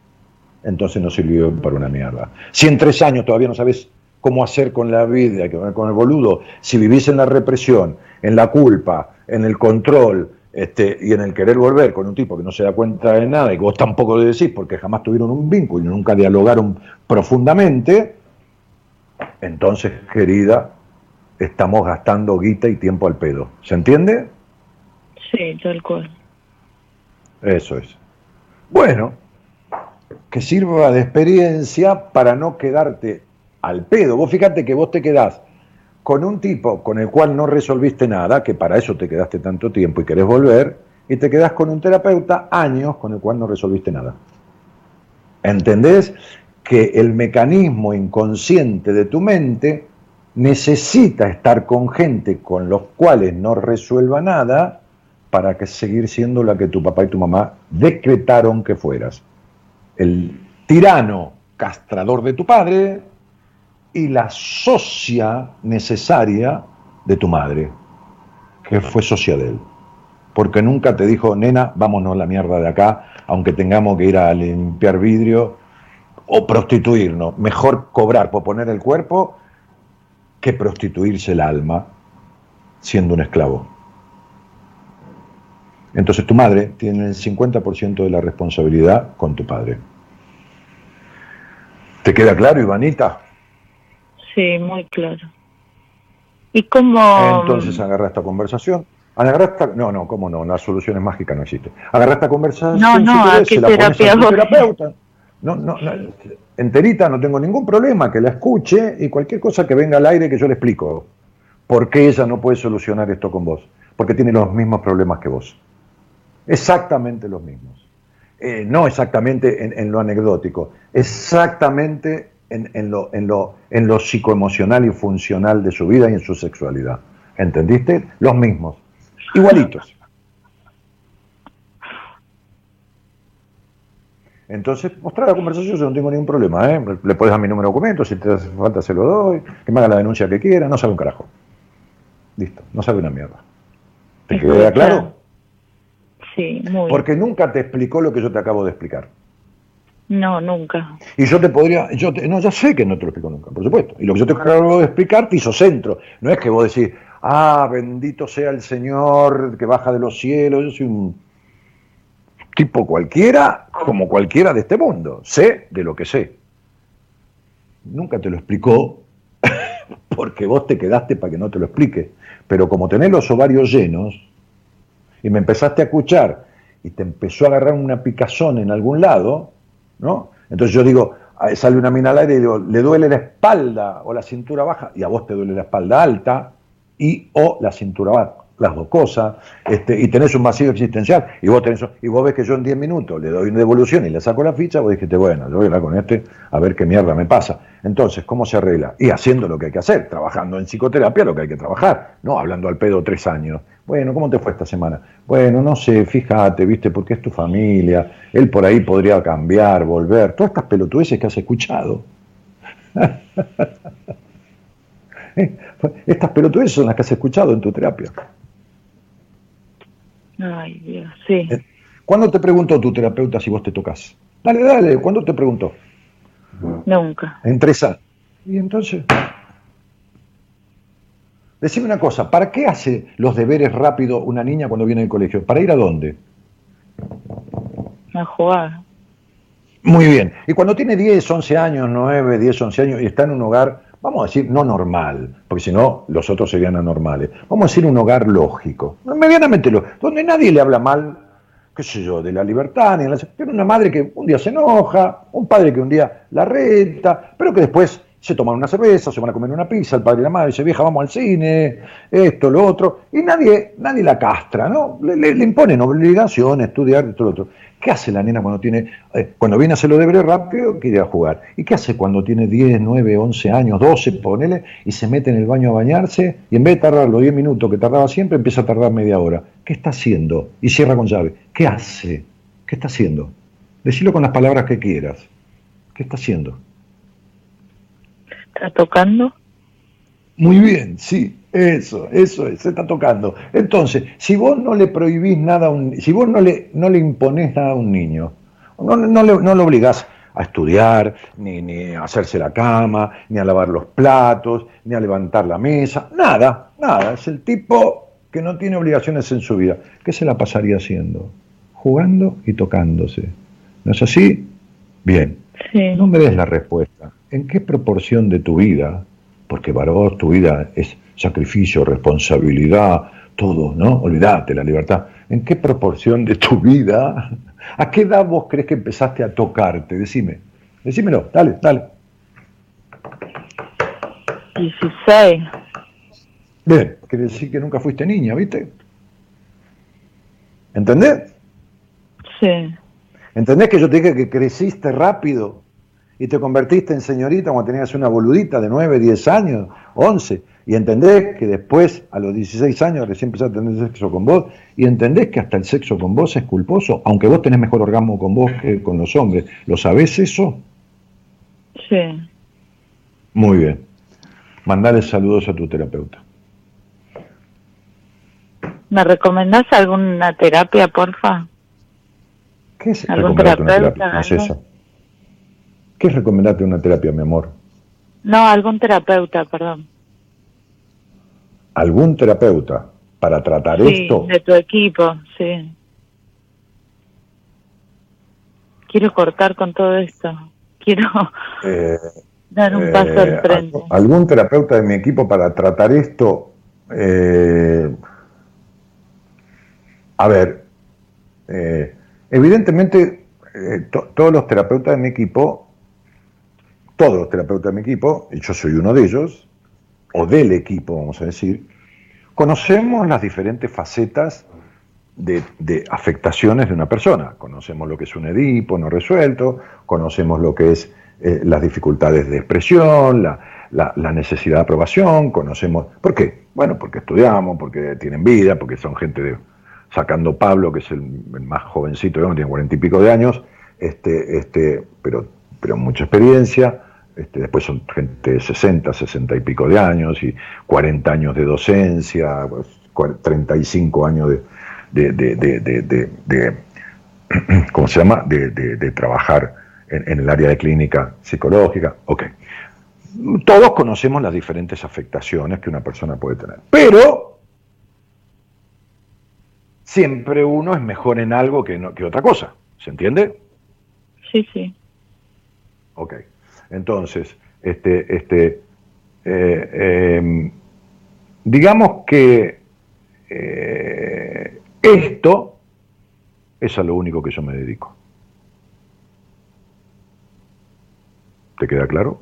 entonces no sirvió para una mierda. Si en tres años todavía no sabes cómo hacer con la vida, con el boludo, si vivís en la represión, en la culpa, en el control, este, y en el querer volver con un tipo que no se da cuenta de nada y que vos tampoco le decís porque jamás tuvieron un vínculo y nunca dialogaron profundamente, entonces, querida, estamos gastando guita y tiempo al pedo. ¿Se entiende? Sí, tal cual. Eso es. Bueno, que sirva de experiencia para no quedarte al pedo. Vos fíjate que vos te quedás con un tipo con el cual no resolviste nada, que para eso te quedaste tanto tiempo y querés volver, y te quedás con un terapeuta años con el cual no resolviste nada. ¿Entendés? Que el mecanismo inconsciente de tu mente necesita estar con gente con los cuales no resuelva nada para que seguir siendo la que tu papá y tu mamá decretaron que fueras. El tirano castrador de tu padre y la socia necesaria de tu madre, que fue socia de él. Porque nunca te dijo, nena, vámonos a la mierda de acá, aunque tengamos que ir a limpiar vidrio o prostituirnos. Mejor cobrar por poner el cuerpo que prostituirse el alma siendo un esclavo. Entonces tu madre tiene el 50% de la responsabilidad con tu padre. ¿Te queda claro, Ivanita? Sí, muy claro. ¿Y cómo...? Entonces agarra esta conversación. Agarra esta... No, no, cómo no, las soluciones mágicas no existen. Agarra esta conversación. No, no, ¿a qué terapia a terapeuta. No, no, no, enterita, no tengo ningún problema, que la escuche y cualquier cosa que venga al aire que yo le explico. ¿Por qué ella no puede solucionar esto con vos? Porque tiene los mismos problemas que vos. Exactamente los mismos. Eh, no exactamente en, lo anecdótico, exactamente en, en, lo, en, lo, en lo psicoemocional y funcional de su vida y en su sexualidad. ¿Entendiste? Los mismos. Igualitos. Entonces, mostrar la conversación, yo no tengo ningún problema. ¿eh? Le puedes dar mi número de documento, si te hace falta se lo doy, que me haga la denuncia que quiera, no sabe un carajo. Listo, no sabe una mierda. ¿Te queda claro? Sí, muy Porque nunca te explicó lo que yo te acabo de explicar. No, nunca. Y yo te podría, yo te, no, ya sé que no te lo explico nunca, por supuesto. Y lo que yo te acabo de explicar te hizo centro. No es que vos decís, ah, bendito sea el Señor que baja de los cielos, yo soy un tipo cualquiera, como cualquiera de este mundo. Sé de lo que sé. Nunca te lo explicó porque vos te quedaste para que no te lo explique. Pero como tenés los ovarios llenos y me empezaste a escuchar y te empezó a agarrar una picazón en algún lado, ¿no? Entonces yo digo, sale una mina al aire y digo, le duele la espalda o la cintura baja, y a vos te duele la espalda alta y o la cintura baja las dos cosas, este, y tenés un vacío existencial, y vos tenés, y vos ves que yo en 10 minutos le doy una devolución y le saco la ficha, vos dijiste, bueno, yo voy a hablar con este a ver qué mierda me pasa. Entonces, ¿cómo se arregla? Y haciendo lo que hay que hacer, trabajando en psicoterapia lo que hay que trabajar, no hablando al pedo tres años. Bueno, ¿cómo te fue esta semana? Bueno, no sé, fíjate, viste, porque es tu familia, él por ahí podría cambiar, volver, todas estas pelotudeces que has escuchado. Estas pelotudeces son las que has escuchado en tu terapia. Ay, Dios, sí. ¿Cuándo te preguntó tu terapeuta si vos te tocas? Dale, dale, ¿cuándo te preguntó? Nunca. En tres años. ¿Y entonces? Decime una cosa, ¿para qué hace los deberes rápido una niña cuando viene al colegio? ¿Para ir a dónde? A jugar. Muy bien. Y cuando tiene 10, 11 años, 9, 10, 11 años y está en un hogar, vamos a decir, no normal, porque si no, los otros serían anormales. Vamos a decir un hogar lógico, medianamente lógico, donde nadie le habla mal, qué sé yo, de la libertad, ni de la... Tiene una madre que un día se enoja, un padre que un día la renta, pero que después se toman una cerveza, se van a comer una pizza, el padre y la madre dice, vieja, vamos al cine, esto, lo otro, y nadie, nadie la castra, ¿no? Le, le, le imponen obligaciones, estudiar, esto, lo otro. ¿Qué hace la nena cuando tiene, eh, cuando viene a hacer lo deberes rápido, quiere jugar? ¿Y qué hace cuando tiene 10, 9, 11 años, 12, ponele, y se mete en el baño a bañarse, y en vez de tardar los 10 minutos que tardaba siempre, empieza a tardar media hora? ¿Qué está haciendo? Y cierra con llave. ¿Qué hace? ¿Qué está haciendo? Decilo con las palabras que quieras. ¿Qué está haciendo? ¿Está tocando? Muy bien, sí, eso, eso es, se está tocando. Entonces, si vos no le prohibís nada a un, si vos no le, no le imponés nada a un niño, no, no, le, no lo obligás a estudiar, ni, ni a hacerse la cama, ni a lavar los platos, ni a levantar la mesa, nada, nada. Es el tipo que no tiene obligaciones en su vida. ¿Qué se la pasaría haciendo? Jugando y tocándose. ¿No es así? Bien. Sí. No me des la respuesta. ¿En qué proporción de tu vida porque vos tu vida es sacrificio, responsabilidad, todo, ¿no? Olvídate la libertad. ¿En qué proporción de tu vida, a qué edad vos crees que empezaste a tocarte? Decime, decímelo, dale, dale. 16. Bien, quiere decir que nunca fuiste niña, ¿viste? ¿Entendés? Sí. ¿Entendés que yo te dije que creciste rápido y te convertiste en señorita cuando tenías una boludita de 9, 10 años, 11? Y entendés que después, a los 16 años, recién empezaste a tener sexo con vos, y entendés que hasta el sexo con vos es culposo, aunque vos tenés mejor orgasmo con vos que con los hombres. ¿Lo sabés eso? Sí. Muy bien. Mandale saludos a tu terapeuta. ¿Me recomendás alguna terapia, porfa? ¿Qué es ¿Algún recomendarte una terapeuta, terapia? No es eso. ¿Qué es recomendarte una terapia, mi amor? No, algún terapeuta, perdón. ¿Algún terapeuta para tratar Sí, esto? de tu equipo, sí. Quiero cortar con todo esto. Quiero Eh, dar un eh, paso al frente. algún- ¿Algún terapeuta de mi equipo para tratar esto? Eh, a ver, eh, evidentemente eh, to- todos los terapeutas de mi equipo, todos los terapeutas de mi equipo, y yo soy uno de ellos, o del equipo, vamos a decir, conocemos las diferentes facetas de, afectaciones de una persona. Conocemos lo que es un Edipo no resuelto, conocemos lo que es eh, las dificultades de expresión, la, necesidad de aprobación, conocemos... ¿Por qué? Bueno, porque estudiamos, porque tienen vida, porque son gente de... Sacando Pablo, que es el, el más jovencito, digamos, tiene cuarenta y pico de años, este, este, pero, pero mucha experiencia, este, después son gente de 60, 60 y pico de años, y 40 años de docencia, pues, cua- 35 años de, de, de, de, ¿cómo se llama? De, trabajar en, en el área de clínica psicológica. Ok. Todos conocemos las diferentes afectaciones que una persona puede tener. Pero siempre uno es mejor en algo que, no- que otra cosa. ¿Se entiende? Sí, sí. Ok. Entonces, este, este, eh, em, digamos que eh, esto es a lo único que yo me dedico. ¿Te queda claro?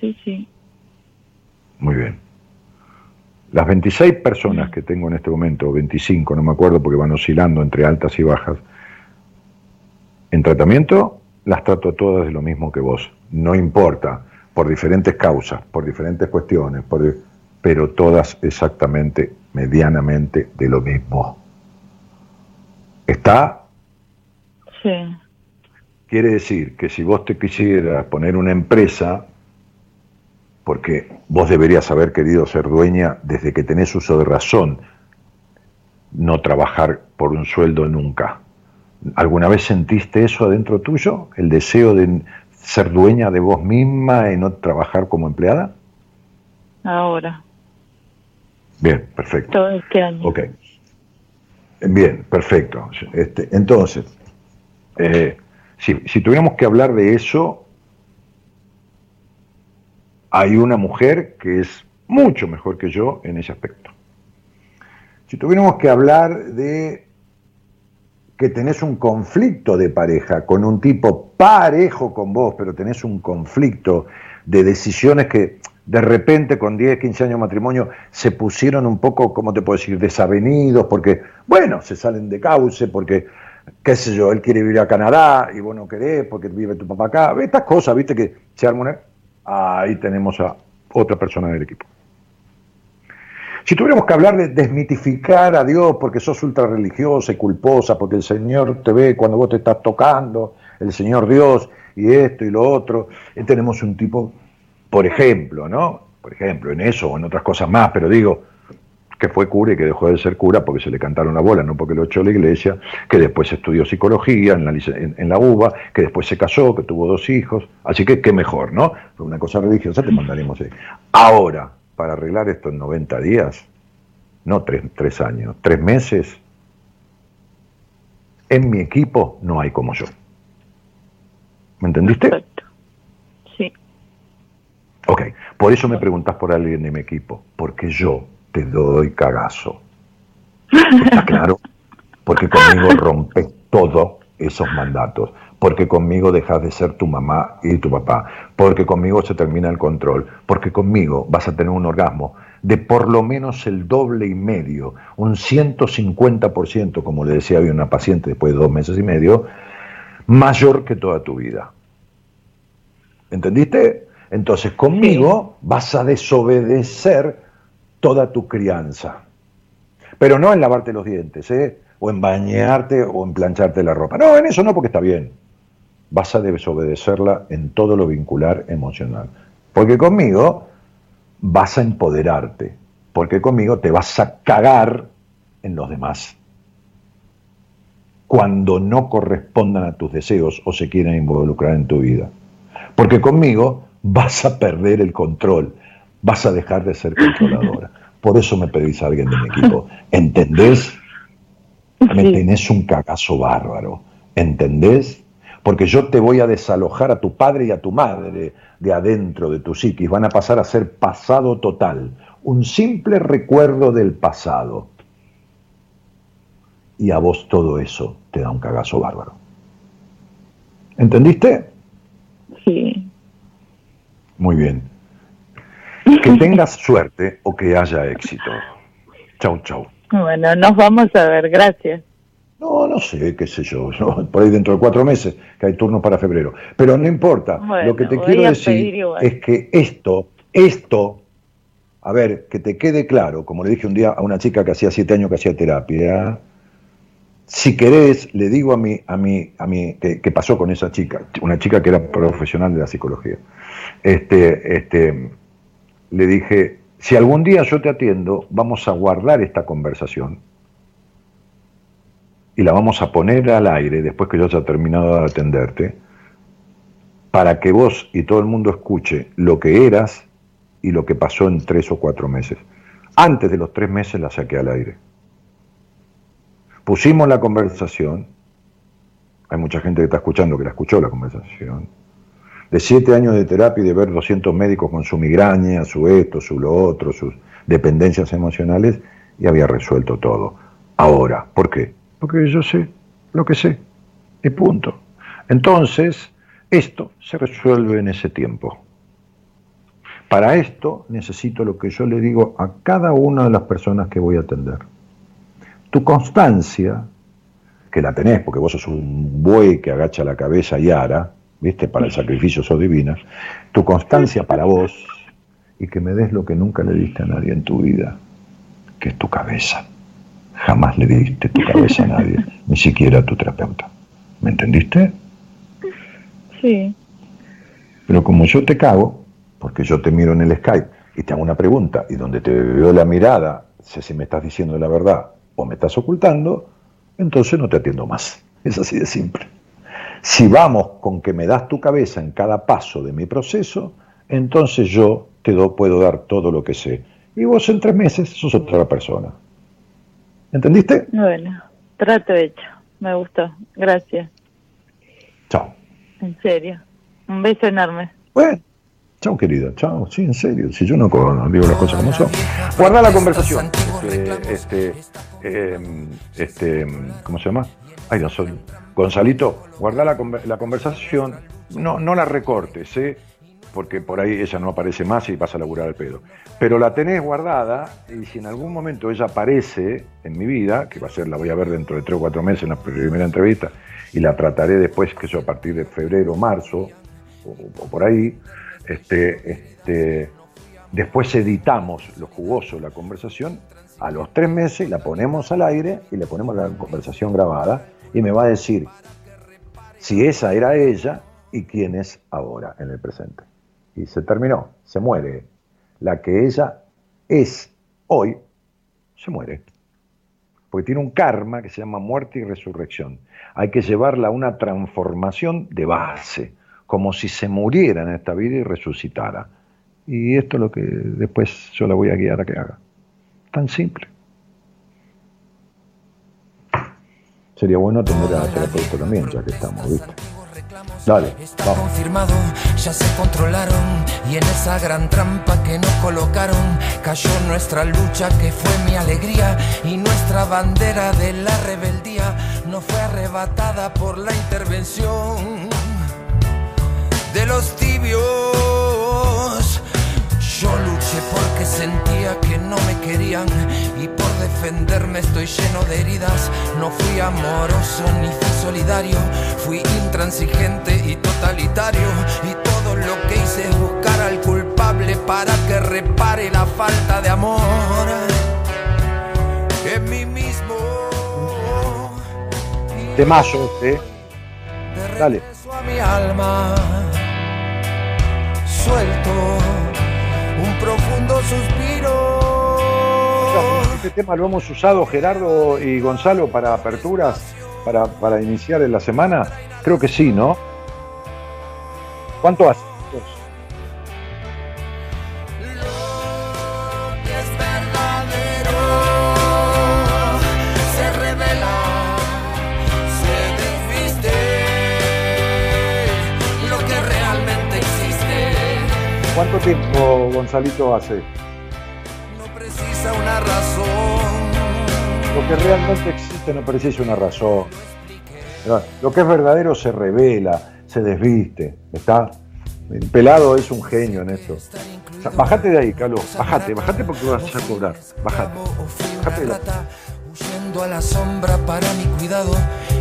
Sí, sí. Muy bien. Las 26 personas que tengo en este momento, o 25, no me acuerdo porque van oscilando entre altas y bajas, en tratamiento las trato todas de lo mismo que vos. No importa, por diferentes causas, por diferentes cuestiones, por pero todas exactamente, medianamente de lo mismo. ¿Está? Sí. Quiere decir que si vos te quisieras poner una empresa, porque vos deberías haber querido ser dueña desde que tenés uso de razón, no trabajar por un sueldo nunca. ¿Alguna vez sentiste eso adentro tuyo? ¿El deseo de ser dueña de vos misma y no trabajar como empleada? Ahora. Bien, perfecto. Todo este año. Ok. Bien, perfecto. Este, entonces, eh, si, si tuviéramos que hablar de eso, hay una mujer que es mucho mejor que yo en ese aspecto. Si tuviéramos que hablar de que tenés un conflicto de pareja con un tipo parejo con vos, pero tenés un conflicto de decisiones que de repente con 10, 15 años de matrimonio se pusieron un poco, ¿cómo te puedo decir?, desavenidos, porque, bueno, se salen de cauce, porque, qué sé yo, él quiere vivir a Canadá y vos no querés porque vive tu papá acá. Estas cosas, viste, que se. Ahí tenemos a otra persona del equipo. Si tuviéramos que hablar de desmitificar a Dios porque sos ultra religiosa y culposa, porque el Señor te ve cuando vos te estás tocando, el Señor Dios y esto y lo otro, y tenemos un tipo, por ejemplo, ¿no? Por ejemplo, en eso o en otras cosas más, pero digo, que fue cura y que dejó de ser cura porque se le cantaron la bola, no porque lo echó la iglesia, que después estudió psicología en la, en, en la UBA, que después se casó, que tuvo dos hijos, así que qué mejor, ¿no? Fue una cosa religiosa, te mandaremos ahí. Ahora, para arreglar esto en 90 días, no tres, tres años, tres meses, en mi equipo no hay como yo. ¿Me entendiste? Perfecto. Sí. Ok, Por eso me preguntas por alguien de mi equipo, porque yo te doy cagazo. ¿Está claro? Porque conmigo rompes todos esos mandatos, porque conmigo dejas de ser tu mamá y tu papá, porque conmigo se termina el control, porque conmigo vas a tener un orgasmo de por lo menos el doble y medio, un 150%, como le decía había una paciente después de dos meses y medio, mayor que toda tu vida. ¿Entendiste? Entonces conmigo vas a desobedecer toda tu crianza. Pero no en lavarte los dientes, ¿eh? o en bañarte o en plancharte la ropa. No, en eso no, porque está bien. Vas a desobedecerla en todo lo vincular emocional. Porque conmigo vas a empoderarte. Porque conmigo te vas a cagar en los demás. Cuando no correspondan a tus deseos o se quieren involucrar en tu vida. Porque conmigo vas a perder el control. Vas a dejar de ser controladora. Por eso me pedís a alguien de mi equipo. ¿Entendés? Me tenés un cagazo bárbaro. ¿Entendés? Porque yo te voy a desalojar a tu padre y a tu madre de adentro de tu psiquis. Van a pasar a ser pasado total. Un simple recuerdo del pasado. Y a vos todo eso te da un cagazo bárbaro. ¿Entendiste? Sí. Muy bien. Que tengas suerte o que haya éxito. Chau, chau. Bueno, nos vamos a ver, gracias. No, no sé, qué sé yo, por ahí dentro de cuatro meses, que hay turno para febrero. Pero no importa, lo que te quiero decir es que esto, esto, a ver, que te quede claro, como le dije un día a una chica que hacía siete años que hacía terapia, si querés, le digo a mí, a mí, a mí, que, pasó con esa chica, una chica que era profesional de la psicología, este, este, le dije, si algún día yo te atiendo, vamos a guardar esta conversación y la vamos a poner al aire después que yo haya terminado de atenderte, para que vos y todo el mundo escuche lo que eras y lo que pasó en tres o cuatro meses. Antes de los tres meses la saqué al aire. Pusimos la conversación, hay mucha gente que está escuchando que la escuchó la conversación, de siete años de terapia y de ver 200 médicos con su migraña, su esto, su lo otro, sus dependencias emocionales, y había resuelto todo. Ahora, ¿por qué? Porque yo sé lo que sé, y punto. Entonces, esto se resuelve en ese tiempo. Para esto necesito lo que yo le digo a cada una de las personas que voy a atender. Tu constancia, que la tenés porque vos sos un buey que agacha la cabeza y ara, ¿viste? Para el sacrificio sos divina, tu constancia para vos y que me des lo que nunca le diste a nadie en tu vida, que es tu cabeza. Jamás le diste tu cabeza a nadie, ni siquiera a tu terapeuta. ¿Me entendiste? Sí. Pero como yo te cago, porque yo te miro en el Skype y te hago una pregunta y donde te veo la mirada, sé si me estás diciendo la verdad o me estás ocultando, entonces no te atiendo más. Es así de simple. Si vamos con que me das tu cabeza en cada paso de mi proceso, entonces yo te do, puedo dar todo lo que sé. Y vos en tres meses sos otra persona. ¿Entendiste? Bueno, trato hecho. Me gustó. Gracias. Chao. En serio. Un beso enorme. Bueno. Chao, querida. Chao. Sí, en serio. Si yo no, digo las cosas como son. Guarda la conversación. Este, este, em, este, ¿cómo se llama? Ay, no soy. Gonzalito, guarda la, conversación, no, no la recortes, ¿eh? Porque por ahí ella no aparece más y vas a laburar el pedo. Pero la tenés guardada y si en algún momento ella aparece en mi vida, que va a ser, la voy a ver dentro de tres o cuatro meses en la primera entrevista, y la trataré después, que yo a partir de febrero, marzo, o, por ahí, este, este, después editamos lo jugoso, la conversación, a los tres meses la ponemos al aire y le ponemos la conversación grabada y me va a decir si esa era ella y quién es ahora en el presente. Y se terminó, se muere. La que ella es hoy, se muere. Porque tiene un karma que se llama muerte y resurrección. Hay que llevarla a una transformación de base, como si se muriera en esta vida y resucitara. Y esto es lo que después yo la voy a guiar a que haga. Tan simple. Sería bueno tener a terapeuta también, ya que estamos, ¿viste? Dale, Está vamos. confirmado, ya se controlaron y en esa gran trampa que nos colocaron cayó nuestra lucha que fue mi alegría y nuestra bandera de la rebeldía no fue arrebatada por la intervención de los tibios. Yo luché porque sentía que no me querían y defenderme estoy lleno de heridas. No fui amoroso ni fui solidario, fui intransigente y totalitario. Y todo lo que hice es buscar al culpable para que repare la falta de amor en mí mismo. Este, ¿eh? De Dale. regreso a mi alma, suelto un profundo suspiro. Este tema lo hemos usado Gerardo y Gonzalo para aperturas, para, para iniciar en la semana. Creo que sí, ¿no? ¿Cuánto hace? ¿Cuánto tiempo, Gonzalito, hace? Lo que realmente existe no precisa una razón. Lo que es verdadero se revela, se desviste. ¿Está? El pelado es un genio en esto. O sea, bajate de ahí, Carlos. Bajate, bajate porque vas a cobrar. Bajate. Bajate de la- plata, huyendo a la sombra para mi cuidado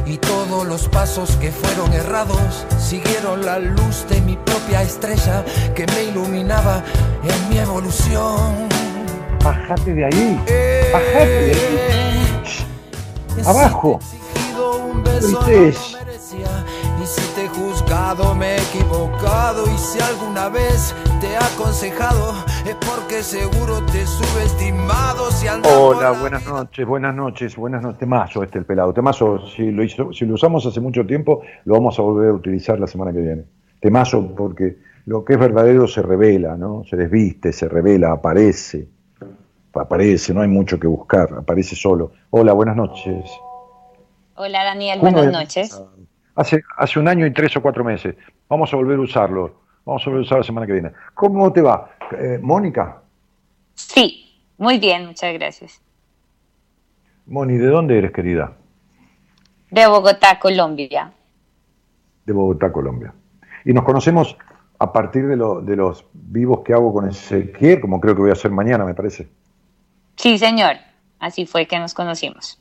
y todos los pasos que fueron errados siguieron la luz de mi propia estrella que me iluminaba en mi evolución. Bajate de ahí. Bajate de ahí. Abajo. Merecía. Y si te he juzgado me he equivocado y si alguna vez te he aconsejado es porque seguro te he subestimado si Hola, la buenas noches, buenas noches, buenas noches. Temazo este el pelado. Temazo, si lo, hizo- si lo usamos hace mucho tiempo, lo vamos a volver a utilizar la semana que viene. Temazo porque lo que es verdadero se revela, ¿no? Se desviste, se revela, aparece. Aparece, no hay mucho que buscar, aparece solo. Hola, buenas noches. Hola Daniel, ¿Cómo buenas es? noches. Hace, hace un año y tres o cuatro meses. Vamos a volver a usarlo. Vamos a volver a usarlo la semana que viene. ¿Cómo te va? Eh, Mónica, Sí, muy bien, muchas gracias. Moni, ¿de dónde eres, querida? De Bogotá, Colombia. de Bogotá, Colombia. Y nos conocemos a partir de, lo- de los vivos que hago con Ezequiel, como creo que voy a hacer mañana, me parece. Sí, señor. Así fue que nos conocimos.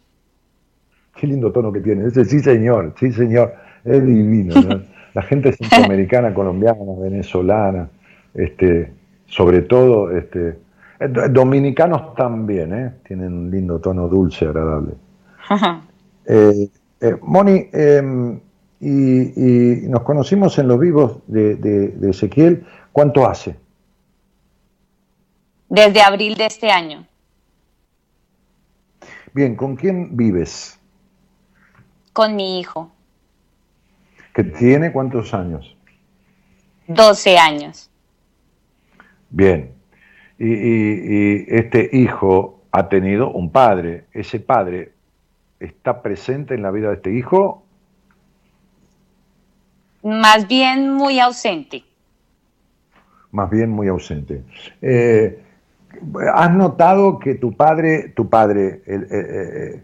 Qué lindo tono que tiene. Ese sí, señor, sí, señor. Es divino. ¿no? La gente centroamericana, colombiana, venezolana, este, sobre todo, este, eh, do- dominicanos también, ¿eh? tienen un lindo tono dulce, agradable. Eh, eh, Moni, eh, y, y nos conocimos en los vivos de, de- de Ezequiel. ¿Cuánto hace? Desde abril de este año. Bien, ¿con quién vives? Con mi hijo. ¿Que tiene cuántos años? 12 años. Bien. Y, y- y este hijo ha tenido un padre. ¿Ese padre está presente en la vida de este hijo? Más bien muy ausente. Más bien muy ausente. Eh, ¿Has notado que tu padre, tu padre, el- eh, eh,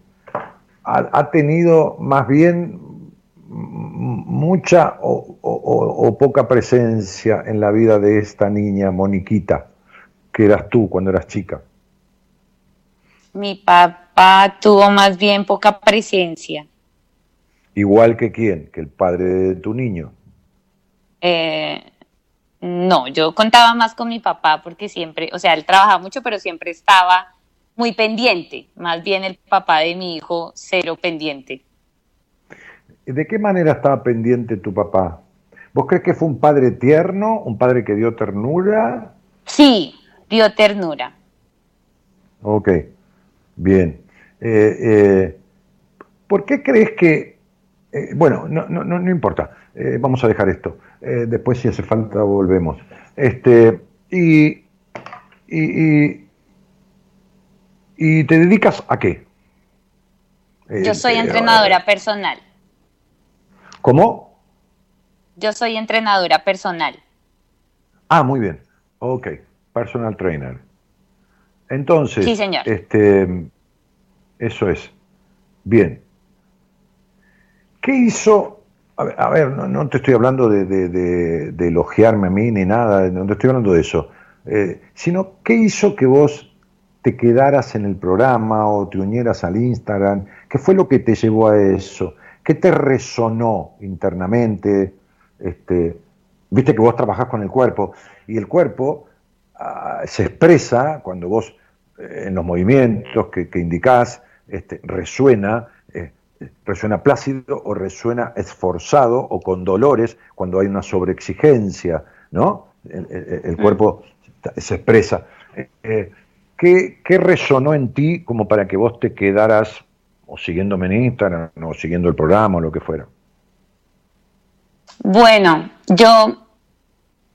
ha, ha tenido más bien mucha o- o poca presencia en la vida de esta niña, Moniquita, que eras tú cuando eras chica? Mi papá tuvo más bien poca presencia. Igual que quién, que el padre de tu niño. Eh, no, yo contaba más con mi papá porque siempre, o sea, él trabajaba mucho, pero siempre estaba muy pendiente. Más bien el papá de mi hijo, cero pendiente. ¿De qué manera estaba pendiente tu papá? ¿Vos crees que fue un padre tierno, un padre que dio ternura? Sí, dio ternura. Ok, bien. Eh, eh, ¿Por qué crees que... eh, bueno, no, no, no, no importa, Eh, vamos a dejar esto. Eh, después si hace falta volvemos. Este, y, y, y, ¿y te dedicas a qué? Eh, Yo soy eh, entrenadora personal. ¿Cómo? Yo soy entrenadora personal. Ah, muy bien. Ok, personal trainer. Entonces, Sí, señor. este, eso es. Bien. ¿Qué hizo? A ver, no, no te estoy hablando de, de- elogiarme a mí ni nada, no te estoy hablando de eso. Eh, sino, ¿qué hizo que vos te quedaras en el programa o te unieras al Instagram? ¿Qué fue lo que te llevó a eso? ¿Qué te resonó internamente? Este, Viste que vos trabajás con el cuerpo y el cuerpo ah, se expresa cuando vos eh, en los movimientos que, que indicás este, resuena, resuena plácido o resuena esforzado o con dolores cuando hay una sobreexigencia, ¿no? El, el- el cuerpo se expresa. Eh, ¿qué, qué resonó en ti como para que vos te quedaras o siguiéndome en Instagram o siguiendo el programa o lo que fuera? Bueno, yo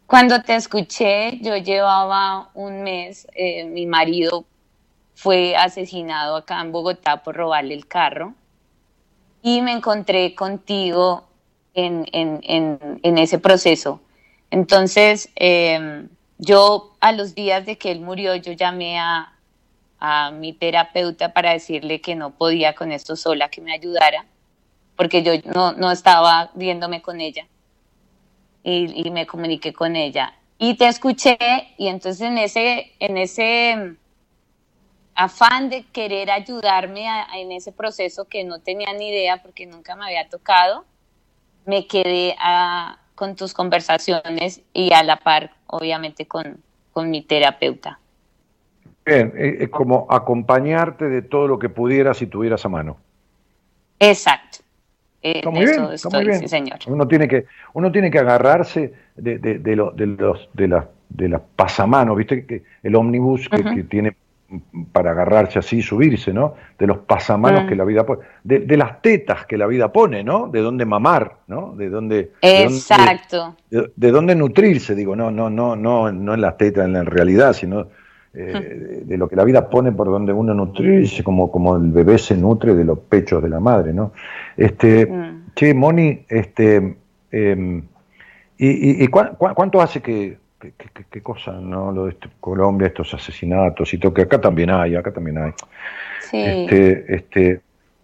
cuando te escuché, yo llevaba un mes, eh, mi marido fue asesinado acá en Bogotá por robarle el carro y me encontré contigo en, en- en- ese proceso. Entonces, eh, yo a los días de que él murió, yo llamé a, a mi terapeuta para decirle que no podía con esto sola, que me ayudara, porque yo no, no estaba viéndome con ella y, y me comuniqué con ella. Y te escuché y entonces en ese, en ese afán de querer ayudarme a- a- en ese proceso que no tenía ni idea porque nunca me había tocado, me quedé a- con tus conversaciones y a la par, obviamente, con, con mi terapeuta. Bien, eh, es como acompañarte de todo lo que pudieras y tuvieras a mano. Exacto. Eh, Está muy bien, está estoy, muy bien. sí, señor. Uno tiene que, uno tiene que agarrarse de, de, de, lo- de los de las de las pasamanos, viste que el ómnibus que tiene para agarrarse así y subirse, ¿no? De los pasamanos Mm. que la vida pone, de, de las tetas que la vida pone, ¿no? De dónde mamar, ¿no? De dónde, de dónde- Exacto. de, de dónde nutrirse, digo, no, no, no, no, no en las tetas, en la realidad, sino eh, de, de lo que la vida pone por donde uno nutrirse, como, como el bebé se nutre de los pechos de la madre, ¿no? Este, Mm. che, Moni, este, em, ¿y, y- y cuán- cuán- cuánto hace que, que- qué cosa, no? Lo de este- Colombia, estos asesinatos y todo, que acá también hay, acá también hay. Sí. Este, este,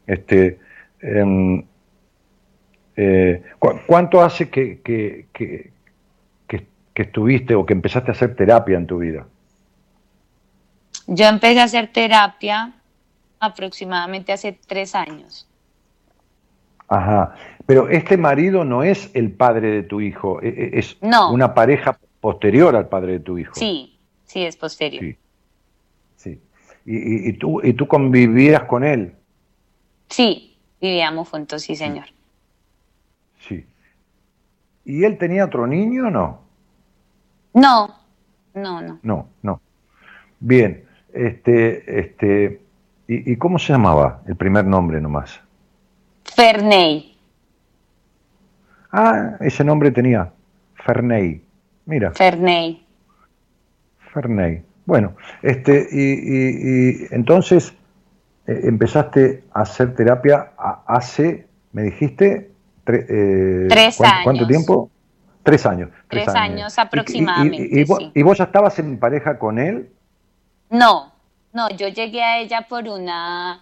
este, em, eh, ¿cu- ¿Cuánto hace que, que, que, que- que estuviste o que empezaste a hacer terapia en tu vida? Yo empecé a hacer terapia aproximadamente hace tres años. Ajá. Pero este marido no es el padre de tu hijo, e- e- es No. una pareja posterior al padre de tu hijo. Sí, sí, es posterior. Sí. Sí. Y, y- y tú, y tú convivías con él. Sí, vivíamos juntos, sí, señor. Sí. ¿Y él tenía otro niño o no? No, no, no. No, no. Bien. Este, este, ¿y, y cómo se llamaba? El primer nombre nomás. Ferney, Ah, ese nombre tenía. Ferney. Mira, Ferney. Ferney. Bueno, este, y, y- y entonces eh, empezaste a hacer terapia hace, me dijiste, tre- eh, Tres ¿cuánto, cuánto años. tiempo? Tres años. Tres años aproximadamente, Y, y vos, sí. y vos ya estabas en pareja con él? No, no, yo llegué a ella por una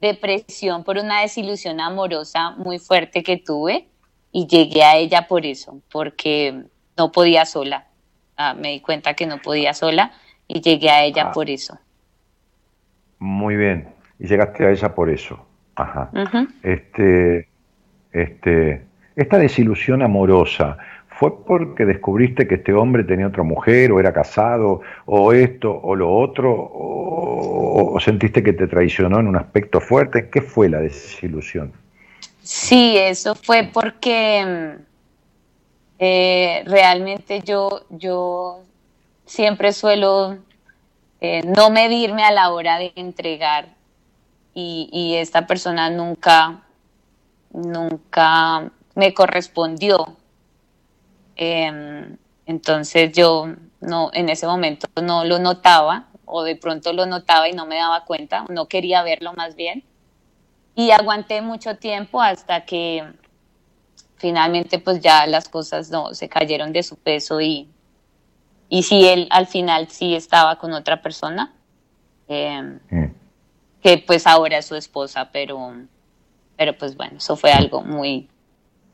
depresión, por una desilusión amorosa muy fuerte que tuve y llegué a ella por eso, porque no podía sola. Ah, me di cuenta que no podía sola y llegué a ella Ah. por eso. Muy bien. Y llegaste a ella por eso. Ajá. Este, este, esta desilusión amorosa, ¿fue porque descubriste que este hombre tenía otra mujer, o era casado, o esto, o lo otro, o, o sentiste que te traicionó en un aspecto fuerte? ¿Qué fue la desilusión? Sí, eso fue porque mm, eh, realmente yo, yo siempre suelo eh, no medirme a la hora de entregar y, y esta persona nunca, nunca me correspondió. Em, entonces yo no, en ese momento no lo notaba o de pronto lo notaba y no me daba cuenta, no quería verlo más bien. Y aguanté mucho tiempo hasta que finalmente pues ya las cosas no se cayeron de su peso y, y sí, él al final sí estaba con otra persona, eh, Mm. que pues ahora es su esposa, pero, pero pues bueno, eso fue algo muy,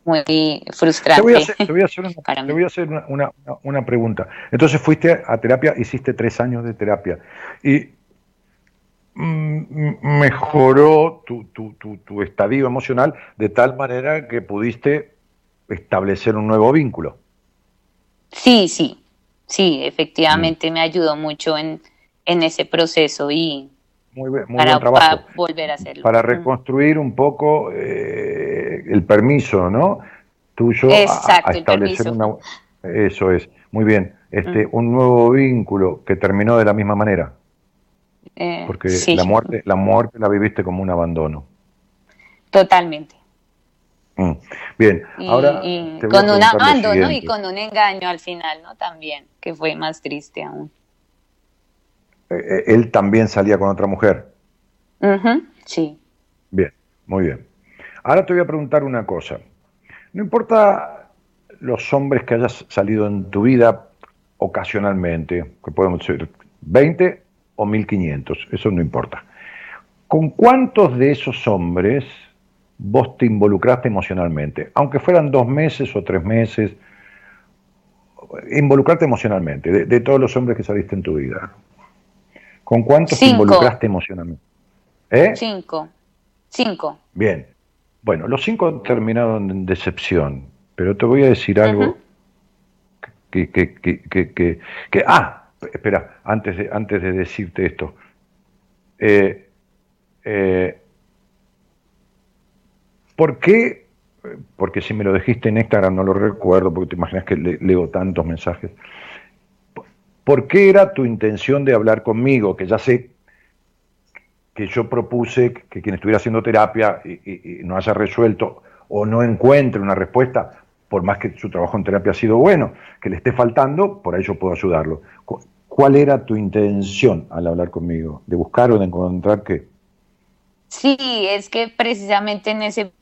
muy frustrante. Te voy a hacer, te voy a hacer una, voy a hacer una, una- una pregunta. Entonces fuiste a terapia, hiciste tres años de terapia y mm, mejoró tu, tu, tu, tu estadio emocional de tal manera que pudiste establecer un nuevo vínculo. Sí, sí, sí, Mm. efectivamente me ayudó mucho en, en ese proceso y Muy, bien- muy para, buen trabajo. para volver a hacerlo. Para reconstruir un poco eh, el permiso, ¿no? Tuyo a- a, Exacto, el establecer una... Eso es, muy bien. Este, Mm. Un nuevo vínculo que terminó de la misma manera. Eh, Porque sí, la muerte, la muerte la viviste como un abandono. totalmente. Mm. Bien, Y, ahora y te voy a con un abandono y con un engaño al final, ¿no? También, que fue más triste aún. Eh, eh, él también salía con otra mujer. Sí. Bien, muy bien. Ahora te voy a preguntar una cosa. No importa los hombres que hayas salido en tu vida ocasionalmente, que podemos ser 20 o 1500, eso no importa. ¿Con cuántos de esos hombres vos te involucraste emocionalmente? Aunque fueran dos meses o tres meses, involucrarte emocionalmente, de, de todos los hombres que saliste en tu vida. ¿Con cuántos te involucraste emocionalmente? ¿Eh? Cinco. Cinco. Bien. Bueno, los cinco terminaron en decepción, pero te voy a decir algo Ujú. que, que, que, que, que- que- ah, espera, antes de, antes de decirte esto. Eh, eh, ¿Por qué? Porque si me lo dijiste en Instagram no lo recuerdo, porque te imaginas que le- leo tantos mensajes. ¿Por qué era tu intención de hablar conmigo? Que ya sé que yo propuse que quien estuviera haciendo terapia y, no haya resuelto o no encuentre una respuesta, por más que su trabajo en terapia ha sido bueno, que le esté faltando, por ahí yo puedo ayudarlo. Cu- ¿Cuál era tu intención al hablar conmigo? ¿De buscar o de encontrar qué? Sí, es que precisamente en ese,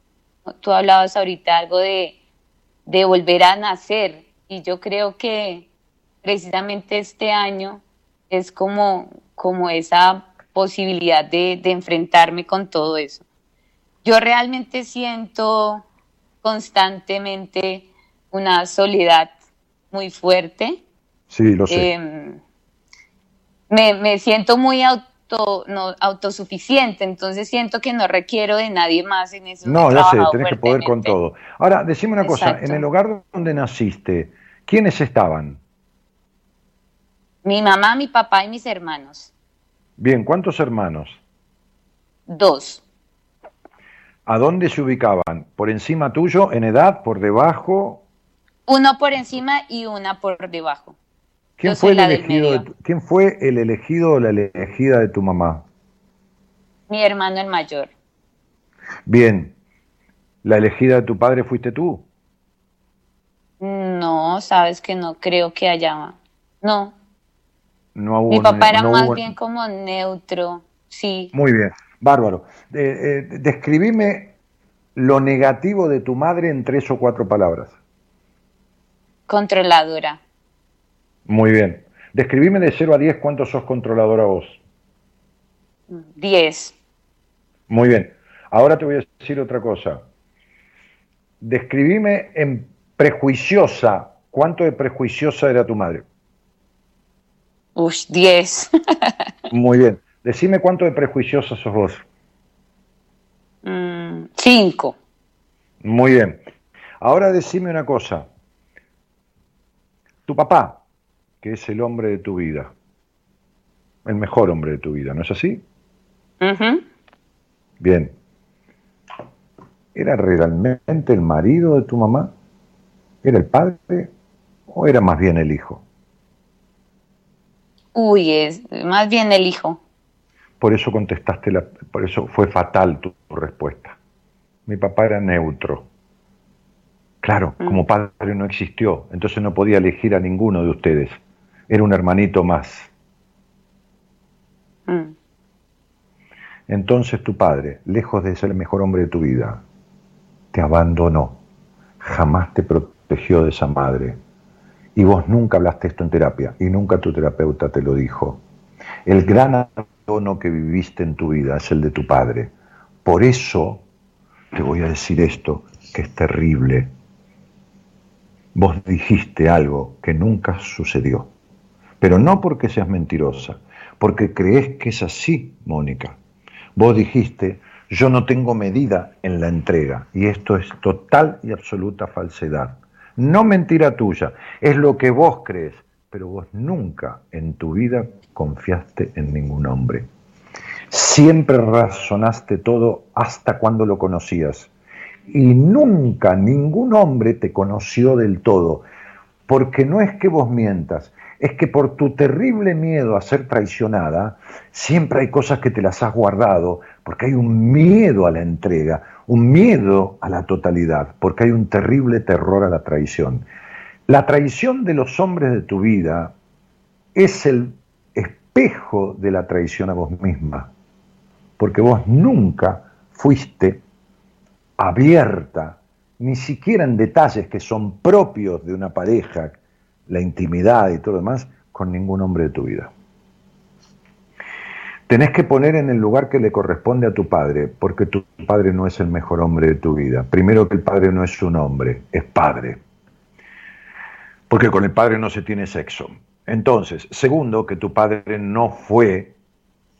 tú hablabas ahorita algo de, de volver a nacer y yo creo que precisamente este año es como, como esa posibilidad de, de enfrentarme con todo eso. Yo realmente siento constantemente una soledad muy fuerte. Sí, lo sé. Em, me, me siento muy auto, no, autosuficiente, entonces siento que no requiero de nadie más en eso. no, ya sé, tenés que poder con todo. Ahora, decime una cosa, en el hogar donde naciste, ¿quiénes estaban? Mi mamá, mi papá y mis hermanos. Bien, ¿cuántos hermanos? Dos. ¿A dónde se ubicaban? ¿Por encima tuyo, en edad, por debajo? Uno por encima y una por debajo. ¿Quién Yo fue, el elegido de medio. tu- ¿Quién fue el elegido o la elegida de tu mamá? Mi hermano el mayor. Bien, ¿la elegida de tu padre fuiste tú? No, sabes que no creo que haya. No. No hubo Mi papá era no más hubo- bien como neutro. Sí. Muy bien, bárbaro. Eh, eh, describime lo negativo de tu madre en tres o cuatro palabras. Controladora. Muy bien. Describime de 0 a 10 cuánto sos controladora vos. Diez. Muy bien. Ahora te voy a decir otra cosa. Describime en prejuiciosa, ¿cuánto de prejuiciosa era tu madre? Ush, diez. Muy bien. Decime cuánto de prejuiciosa sos vos. Mm, cinco. Muy bien. Ahora decime una cosa. Tu papá, que es el hombre de tu vida, el mejor hombre de tu vida, ¿no es así? Bien. ¿Era realmente el marido de tu mamá? ¿Era el padre? ¿O era más bien el hijo? Uy, es más bien el hijo. Por eso contestaste, la, por eso fue fatal tu, tu respuesta. Mi papá era neutro. Claro, Mm. como padre no existió, entonces no podía elegir a ninguno de ustedes. Era un hermanito más. Mm. Entonces tu padre, lejos de ser el mejor hombre de tu vida, te abandonó. jamás te protegió de esa madre. Y vos nunca hablaste esto en terapia y nunca tu terapeuta te lo dijo. El gran abandono que viviste en tu vida es el de tu padre. Por eso te voy a decir esto, que es terrible. Vos dijiste algo que nunca sucedió. Pero no porque seas mentirosa, porque crees que es así, Mónica. Vos dijiste, yo no tengo medida en la entrega, y esto es total y absoluta falsedad. No mentira tuya, es lo que vos crees, pero vos nunca en tu vida confiaste en ningún hombre. Siempre razonaste todo hasta cuando lo conocías. Y nunca ningún hombre te conoció del todo. Porque no es que vos mientas, es que por tu terrible miedo a ser traicionada, siempre hay cosas que te las has guardado, porque hay un miedo a la entrega, un miedo a la totalidad, porque hay un terrible terror a la traición. La traición de los hombres de tu vida es el espejo de la traición a vos misma, porque vos nunca fuiste abierta, ni siquiera en detalles que son propios de una pareja, la intimidad y todo lo demás, con ningún hombre de tu vida. Tenés que poner en el lugar que le corresponde a tu padre, porque tu padre no es el mejor hombre de tu vida. Primero que el padre no es un hombre, es padre. Porque con el padre no se tiene sexo. Entonces, segundo, que tu padre no fue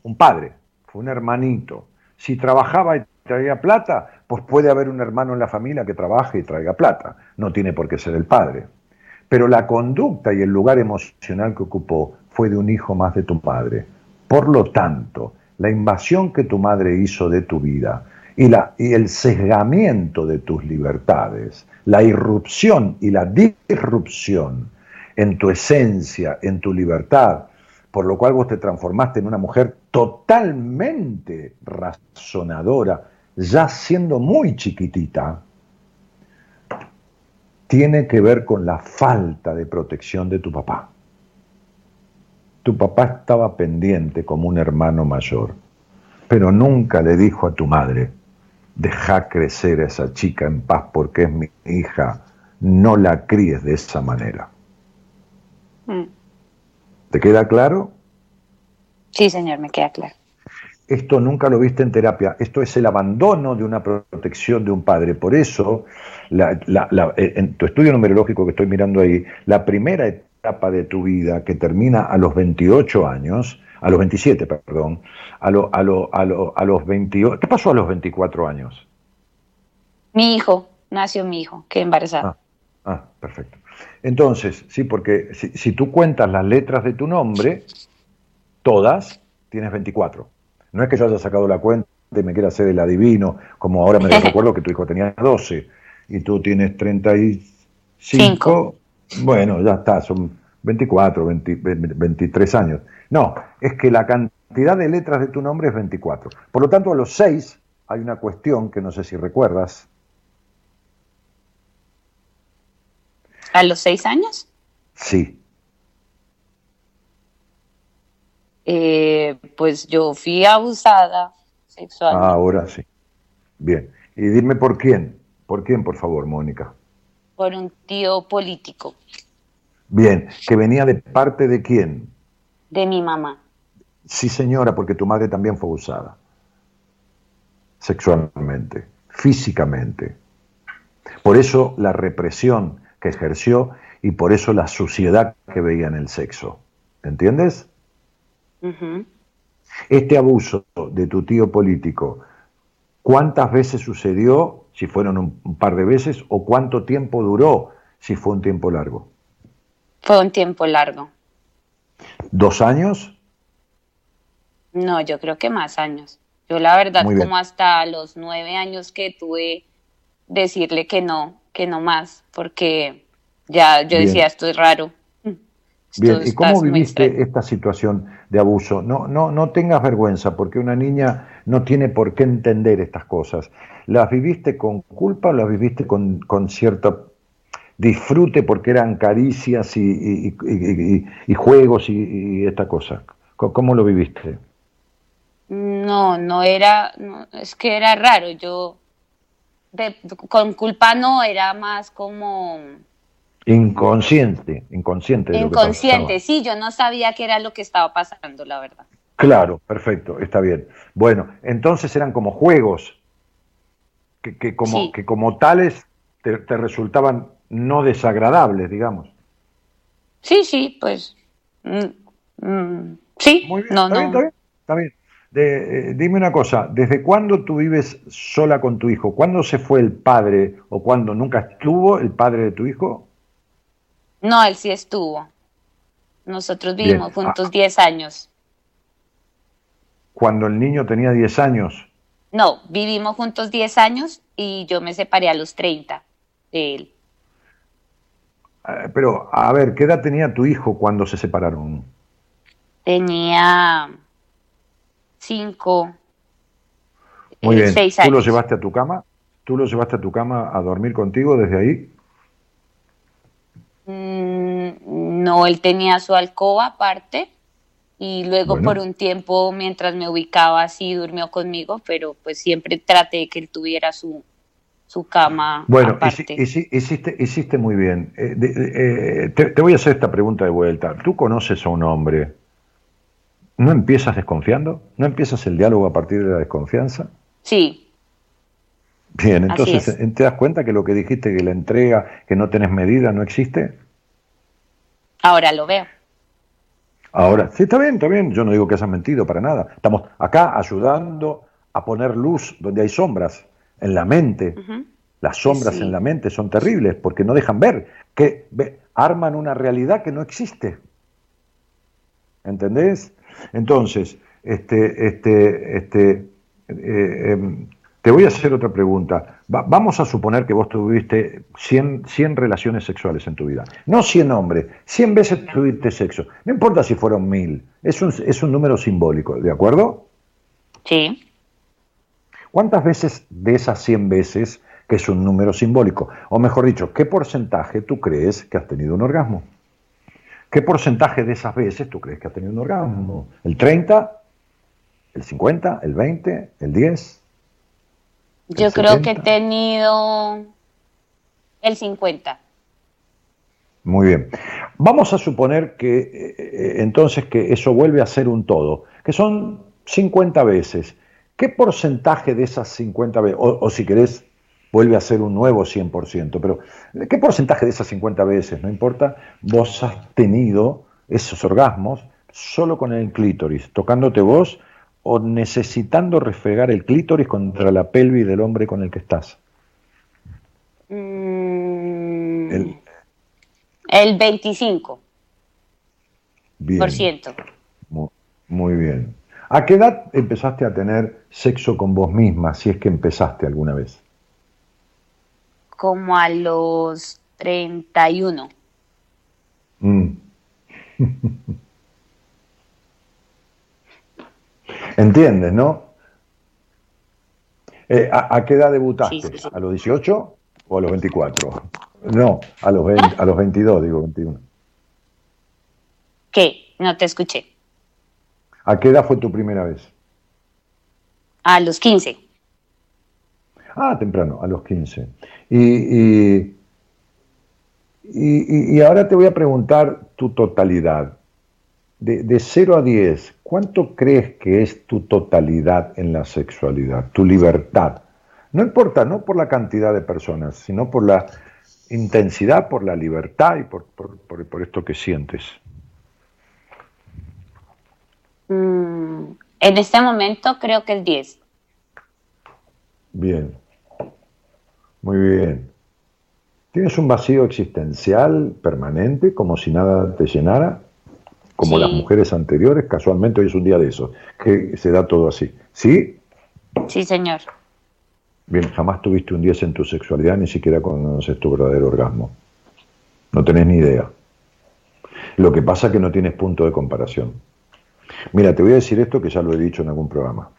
un padre, fue un hermanito. Si trabajaba y traía plata, pues puede haber un hermano en la familia que trabaje y traiga plata. No tiene por qué ser el padre pero la conducta y el lugar emocional que ocupó fue de un hijo más de tu madre. Por lo tanto, la invasión que tu madre hizo de tu vida y, y el sesgamiento de tus libertades, la irrupción y la disrupción en tu esencia, en tu libertad, por lo cual vos te transformaste en una mujer totalmente razonadora, ya siendo muy chiquitita, tiene que ver con la falta de protección de tu papá. Tu papá estaba pendiente como un hermano mayor, pero nunca le dijo a tu madre, deja crecer a esa chica en paz porque es mi hija, no la críes de esa manera. Mm. ¿Te queda claro? Sí, señor, me queda claro. Esto nunca lo viste en terapia. Esto es el abandono de una protección de un padre. Por eso, eh, en tu estudio numerológico que estoy mirando ahí, la primera etapa de tu vida que termina a los 28 años, a los 27, perdón, a, lo, a, lo, a, a los 28, ¿qué pasó a los 24 años? Mi hijo, nació mi hijo, que embarazada. Ah, ah, perfecto. Entonces, sí, porque si, si tú cuentas las letras de tu nombre, todas, tienes 24. No es que yo haya sacado la cuenta y me quiera hacer el adivino, como ahora me recuerdo que tu hijo tenía 12 y tú tienes 35. Bueno, ya está, son 24, 23 años. No, es que la cantidad de letras de tu nombre es 24. Por lo tanto, a los 6 hay una cuestión que no sé si recuerdas. ¿A los 6 años? Sí. Eh, pues yo fui abusada sexualmente. Ah, ahora sí. Bien. Y dime por quién. ¿Por quién, por favor, Mónica? Por un tío político. Bien. ¿Que venía de parte de quién? De mi mamá. Sí, señora, porque tu madre también fue abusada. Sexualmente, físicamente. Por eso la represión que ejerció y por eso la suciedad que veía en el sexo. ¿Entiendes? Este abuso de tu tío político, ¿cuántas veces sucedió, si fueron un, par de veces, o cuánto tiempo duró, si fue un tiempo largo? Fue un tiempo largo. ¿Dos años? No, yo creo que más años. Yo la verdad, como hasta los nueve años que tuve, decirle que no, que no más, porque ya yo decía, esto es raro. Bien, ¿y cómo viviste esta situación de abuso? No, no, no tengas vergüenza, porque una niña no tiene por qué entender estas cosas. ¿Las viviste con culpa o las viviste con, con cierto disfrute porque eran caricias y, juegos y, esta cosa? ¿Cómo lo viviste? No, no era, es que era raro. Yo con culpa no, era más como... Inconsciente, inconsciente. De inconsciente, sí, yo no sabía qué era lo que estaba pasando, la verdad. Claro, perfecto, está bien. Bueno, entonces eran como juegos que, como, que como tales te, resultaban no desagradables, digamos. Sí, sí, pues. Mm, mm, sí, Muy bien, no, está no. Bien, está bien. Eh, dime una cosa, ¿desde cuándo tú vives sola con tu hijo? ¿Cuándo se fue el padre o cuándo nunca estuvo el padre de tu hijo? No, él sí estuvo. Nosotros vivimos juntos 10 ah. años. ¿Cuando el niño tenía 10 años? No, vivimos juntos 10 años y yo me separé a los 30 de él. Eh, pero, a ver, ¿qué edad tenía tu hijo cuando se separaron? Tenía cinco, Muy bien. ¿Tú lo llevaste a tu cama? ¿Tú lo llevaste a tu cama a dormir contigo desde ahí? Mm, no, él tenía su alcoba aparte y luego por un tiempo mientras me ubicaba así durmió conmigo, pero pues siempre traté de que él tuviera su, su cama. Bueno, aparte. Hiciste, hiciste muy bien. Eh, eh, te, te, voy a hacer esta pregunta de vuelta. ¿Tú conoces a un hombre ¿No empiezas desconfiando? ¿No empiezas el diálogo a partir de la desconfianza? Sí. Bien, entonces, ¿te das cuenta que lo que dijiste, que la entrega, que no tenés medida, no existe? Ahora lo veo. Ahora, sí, está bien, está bien. Yo no digo que hayas mentido para nada. Estamos acá ayudando a poner luz donde hay sombras, en la mente. Las sombras en la mente son terribles porque no dejan ver, que arman una realidad que no existe. ¿Entendés? Entonces, este, este, este, eh, em, te voy a hacer otra pregunta. vamos a suponer que vos tuviste 100, 100, relaciones sexuales en tu vida. No 100 hombres, 100 veces tuviste sexo. No importa si fueron mil, es un, es un número simbólico, ¿de acuerdo? Sí. ¿Cuántas veces de esas 100 veces, que es un número simbólico, o mejor dicho, qué porcentaje tú crees que has tenido un orgasmo? ¿Qué porcentaje de esas veces tú crees que ha tenido un orgasmo? ¿El 30? ¿El 50? ¿El 20? ¿El 10? Yo creo que he tenido el 50. Muy bien. Vamos a suponer que eh, eh, entonces que eso vuelve a ser un todo, que son 50 veces. ¿Qué porcentaje de esas 50 veces, o, o si querés vuelve a ser un nuevo 100%. Pero, ¿qué porcentaje de esas 50 veces, no importa, vos has tenido esos orgasmos solo con el clítoris, tocándote vos o necesitando refregar el clítoris contra la pelvis del hombre con el que estás? Mm, el, el, 25%. Bien. Por ciento. muy bien. ¿A qué edad empezaste a tener sexo con vos misma, si es que empezaste alguna vez? como a los 31. Mm. ¿Entiendes, no? Eh, ¿a, qué edad debutaste? ¿A los 18 o a los 24? No, a los, a los 22, digo 21. ¿Qué? No te escuché. ¿A qué edad fue tu primera vez? A los 15. Ah, temprano, a los 15. Y, y, ahora te voy a preguntar tu totalidad. De, de 0 a 10, ¿cuánto crees que es tu totalidad en la sexualidad, tu libertad? No importa, no por la cantidad de personas, sino por la intensidad, por la libertad y por, por, esto que sientes. Mm, en este momento creo que el 10. Bien. Muy bien. ¿Tienes un vacío existencial permanente, como si nada te llenara? Como las mujeres anteriores, casualmente hoy es un día de eso, que se da todo así. ¿Sí? Sí, señor. Bien, jamás tuviste un 10 en tu sexualidad, ni siquiera conoces tu verdadero orgasmo. No tenés ni idea. Lo que pasa es que no tienes punto de comparación. Mira, te voy a decir esto que ya lo he dicho en algún programa.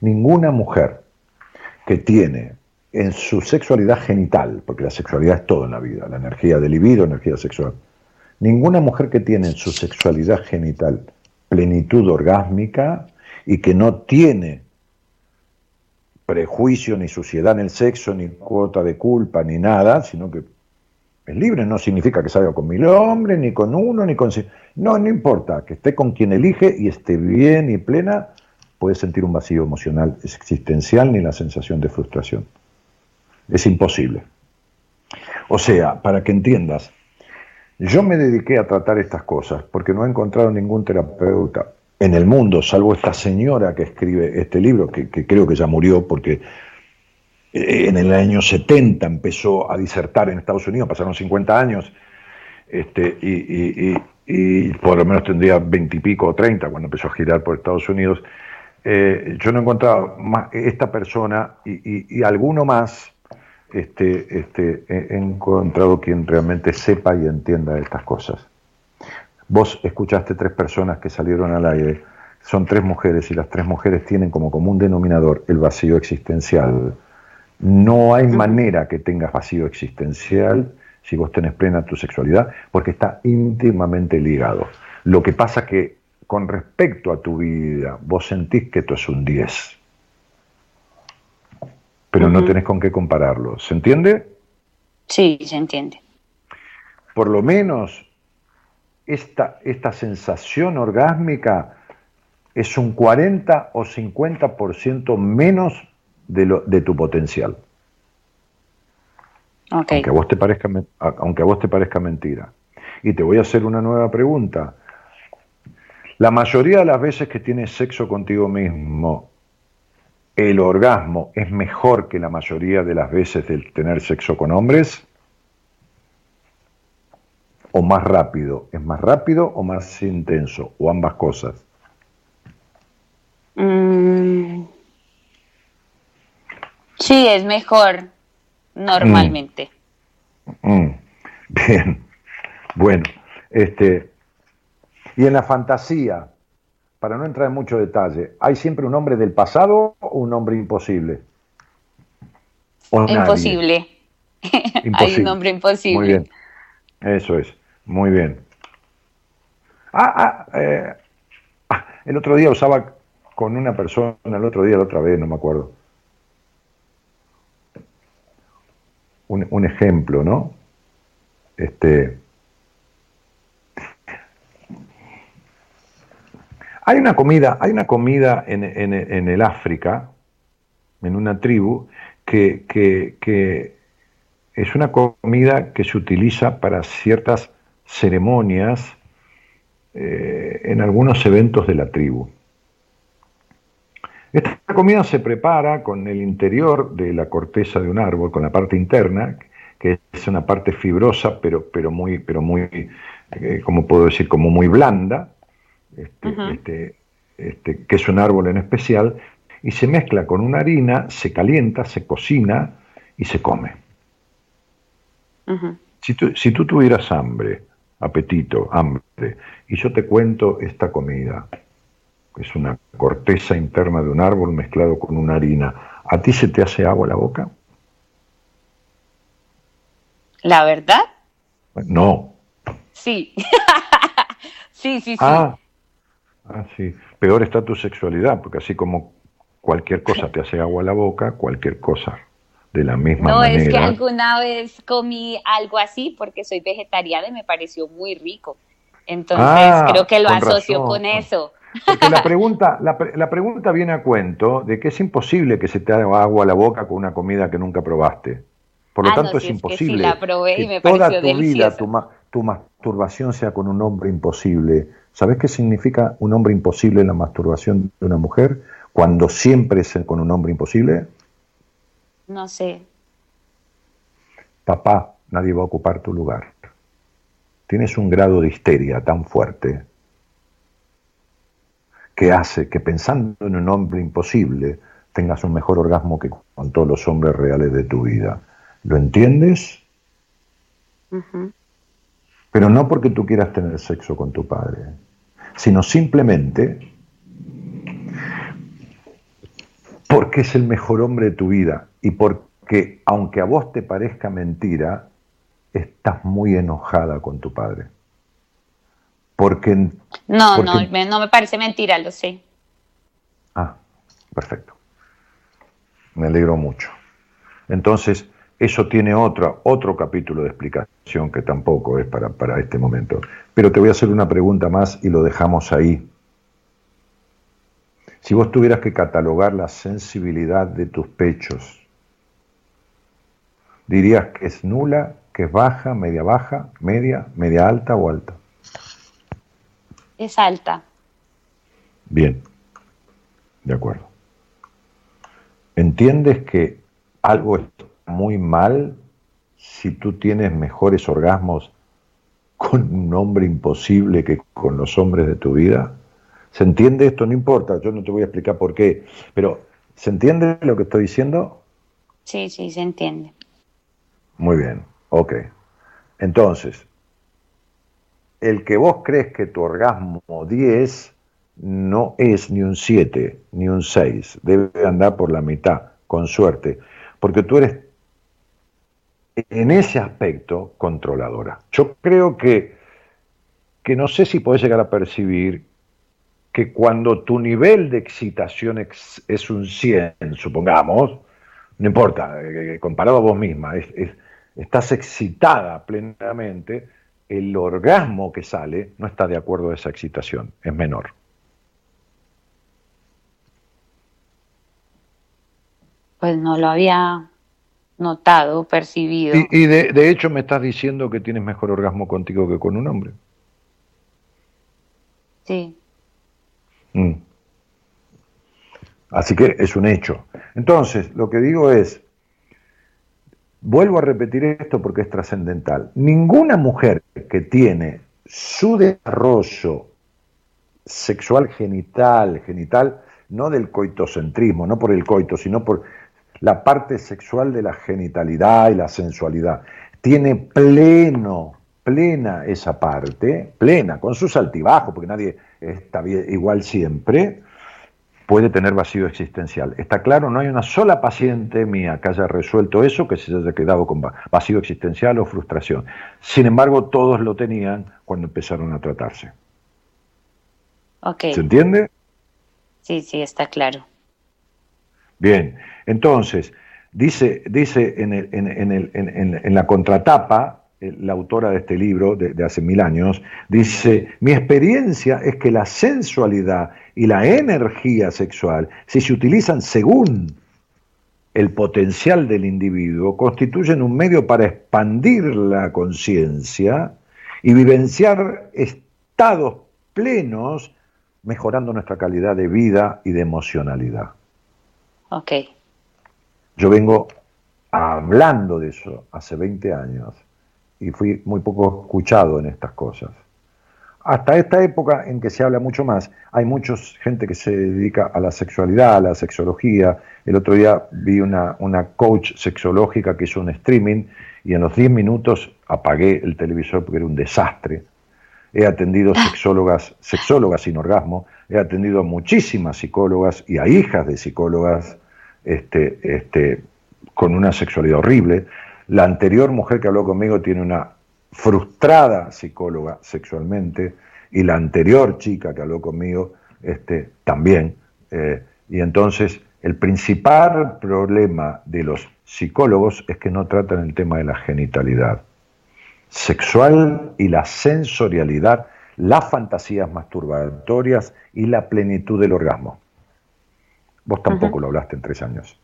Ninguna mujer que tiene en su sexualidad genital, porque la sexualidad es todo en la vida, la energía del libido, energía sexual. Ninguna mujer que tiene en su sexualidad genital plenitud orgásmica y que no tiene prejuicio, ni suciedad en el sexo, ni cuota de culpa, ni nada, sino que es libre, no significa que salga con mil hombres, ni con uno, ni con... No, no importa, que esté con quien elige y esté bien y plena, puede sentir un vacío emocional existencial ni la sensación de frustración. Es imposible. O sea, para que entiendas, yo me dediqué a tratar estas cosas porque no he encontrado ningún terapeuta en el mundo, salvo esta señora que escribe este libro, que, creo que ya murió porque eh, en el año 70 empezó a disertar en Estados Unidos, pasaron 50 años, este, y, por lo menos tendría 20 y pico o 30 cuando empezó a girar por Estados Unidos. Eh, yo no he encontrado más esta persona y, alguno más, este, este, he encontrado quien realmente sepa y entienda estas cosas. Vos escuchaste tres personas que salieron al aire, son tres mujeres y las tres mujeres tienen como común denominador el vacío existencial no hay manera que tengas vacío existencial si vos tenés plena tu sexualidad, porque está íntimamente ligado. Lo que pasa que con respecto a tu vida, vos sentís que esto es un 10, pero no tenés con qué compararlo. ¿Se entiende? Sí, se entiende. Por lo menos esta, esta sensación orgásmica es un 40 o 50% menos de, lo, de tu potencial. Aunque, a vos te parezca, aunque a vos te parezca mentira. Y te voy a hacer una nueva pregunta. La mayoría de las veces que tienes sexo contigo mismo, ¿el orgasmo es mejor que la mayoría de las veces del tener sexo con hombres? ¿O más rápido? ¿Es más rápido o más intenso? ¿O ambas cosas? Mm. Sí, es mejor normalmente. Mm. Mm. Bien, bueno, este, y en la fantasía, para no entrar en mucho detalle, ¿hay siempre un hombre del pasado o un hombre imposible? imposible. Hay un hombre imposible. Muy bien, eso es, muy bien. Ah, ah, eh, ah, el otro día usaba con una persona, el otro día, la otra vez, no me acuerdo un, ejemplo, ¿no? Este, hay una comida, hay una comida en, el África, en una tribu, que, es una comida que se utiliza para ciertas ceremonias eh, en algunos eventos de la tribu. Esta comida se prepara con el interior de la corteza de un árbol, con la parte interna, que es una parte fibrosa, pero, pero muy, pero muy, eh, como puedo decir, como muy blanda, este, este, este, que es un árbol en especial, y se mezcla con una harina, se calienta, se cocina y se come. si, si tú tuvieras hambre, apetito, hambre, y yo te cuento esta comida, es una corteza interna de un árbol mezclado con una harina. ¿A ti se te hace agua la boca? ¿La verdad? No. Sí. sí, sí, sí. Ah, ah, sí. Peor está tu sexualidad, porque así como cualquier cosa te hace agua a la boca, cualquier cosa de la misma manera. No, es que alguna vez comí algo así porque soy vegetariana y me pareció muy rico. Entonces ah, creo que lo asocio con eso. Porque la pregunta, la, pregunta viene a cuento de que es imposible que se te haga agua a la boca con una comida que nunca probaste. Por lo ah, tanto, es, imposible. Que, la probé y me toda tu vida tu, tu, masturbación sea con un hombre imposible. ¿Sabes qué significa un hombre imposible en la masturbación de una mujer? Cuando siempre es con un hombre imposible. No sé. Papá, nadie va a ocupar tu lugar. Tienes un grado de histeria tan fuerte que hace que pensando en un hombre imposible tengas un mejor orgasmo que con todos los hombres reales de tu vida. ¿Lo entiendes? Pero no porque tú quieras tener sexo con tu padre, sino simplemente porque es el mejor hombre de tu vida y porque, aunque a vos te parezca mentira, estás muy enojada con tu padre. Porque. No, no, no me parece mentira, lo sé. Ah, perfecto. Me alegro mucho. Entonces, eso tiene otro, otro capítulo de explicación que tampoco es para, para este momento. Pero te voy a hacer una pregunta más y lo dejamos ahí. Si vos tuvieras que catalogar la sensibilidad de tus pechos, ¿dirías que es nula, que es baja, media baja, media, media alta o alta? Es alta. Bien, de acuerdo. ¿Entiendes que algo muy mal si tú tienes mejores orgasmos con un hombre imposible que con los hombres de tu vida? ¿Se entiende esto? No importa, yo no te voy a explicar por qué, pero ¿se entiende lo que estoy diciendo? Sí, sí, se entiende. Muy bien, ok. Entonces, el que vos crees que tu orgasmo 10 no es ni un 7 ni un 6, debe andar por la mitad, con suerte, porque tú eres en ese aspecto controladora. Yo creo que, que no sé si podés llegar a percibir que cuando tu nivel de excitación es un 100, supongamos, no importa, eh, eh, comparado a vos misma, estás excitada plenamente, el orgasmo que sale no está de acuerdo a esa excitación, es menor. Pues no lo había notado, percibido. Y, de, hecho me estás diciendo que tienes mejor orgasmo contigo que con un hombre. Sí. Mm. Así que es un hecho. Entonces, lo que digo es, vuelvo a repetir esto porque es trascendental. Ninguna mujer que tiene su desarrollo sexual genital, genital, no del coitocentrismo, no por el coito, sino por la parte sexual de la genitalidad y la sensualidad, tiene pleno, plena esa parte, plena, con sus altibajos, porque nadie está bien, igual siempre, puede tener vacío existencial. Está claro, no hay una sola paciente mía que haya resuelto eso, que se haya quedado con vacío existencial o frustración. Sin embargo, todos lo tenían cuando empezaron a tratarse. ¿Se entiende? Sí, sí, está claro. Bien, entonces, dice, dice en, la contratapa, la autora de este libro de, hace mil años, dice, mi experiencia es que la sensualidad y la energía sexual, si se utilizan según el potencial del individuo, constituyen un medio para expandir la conciencia y vivenciar estados plenos, mejorando nuestra calidad de vida y de emocionalidad. Ok. Yo vengo hablando de eso hace 20 años y fui muy poco escuchado en estas cosas. Hasta esta época en que se habla mucho más, hay mucha gente que se dedica a la sexualidad, a la sexología. El otro día vi una, una coach sexológica que hizo un streaming y en los 10 minutos apagué el televisor porque era un desastre. He atendido sexólogas, sexólogas sin orgasmo, he atendido a muchísimas psicólogas y a hijas de psicólogas este, este, con una sexualidad horrible. La anterior mujer que habló conmigo tiene una frustrada psicóloga sexualmente y la anterior chica que habló conmigo este, también. Eh, y entonces el principal problema de los psicólogos es que no tratan el tema de la genitalidad sexual y la sensorialidad, las fantasías masturbatorias y la plenitud del orgasmo. Vos tampoco lo hablaste en tres años.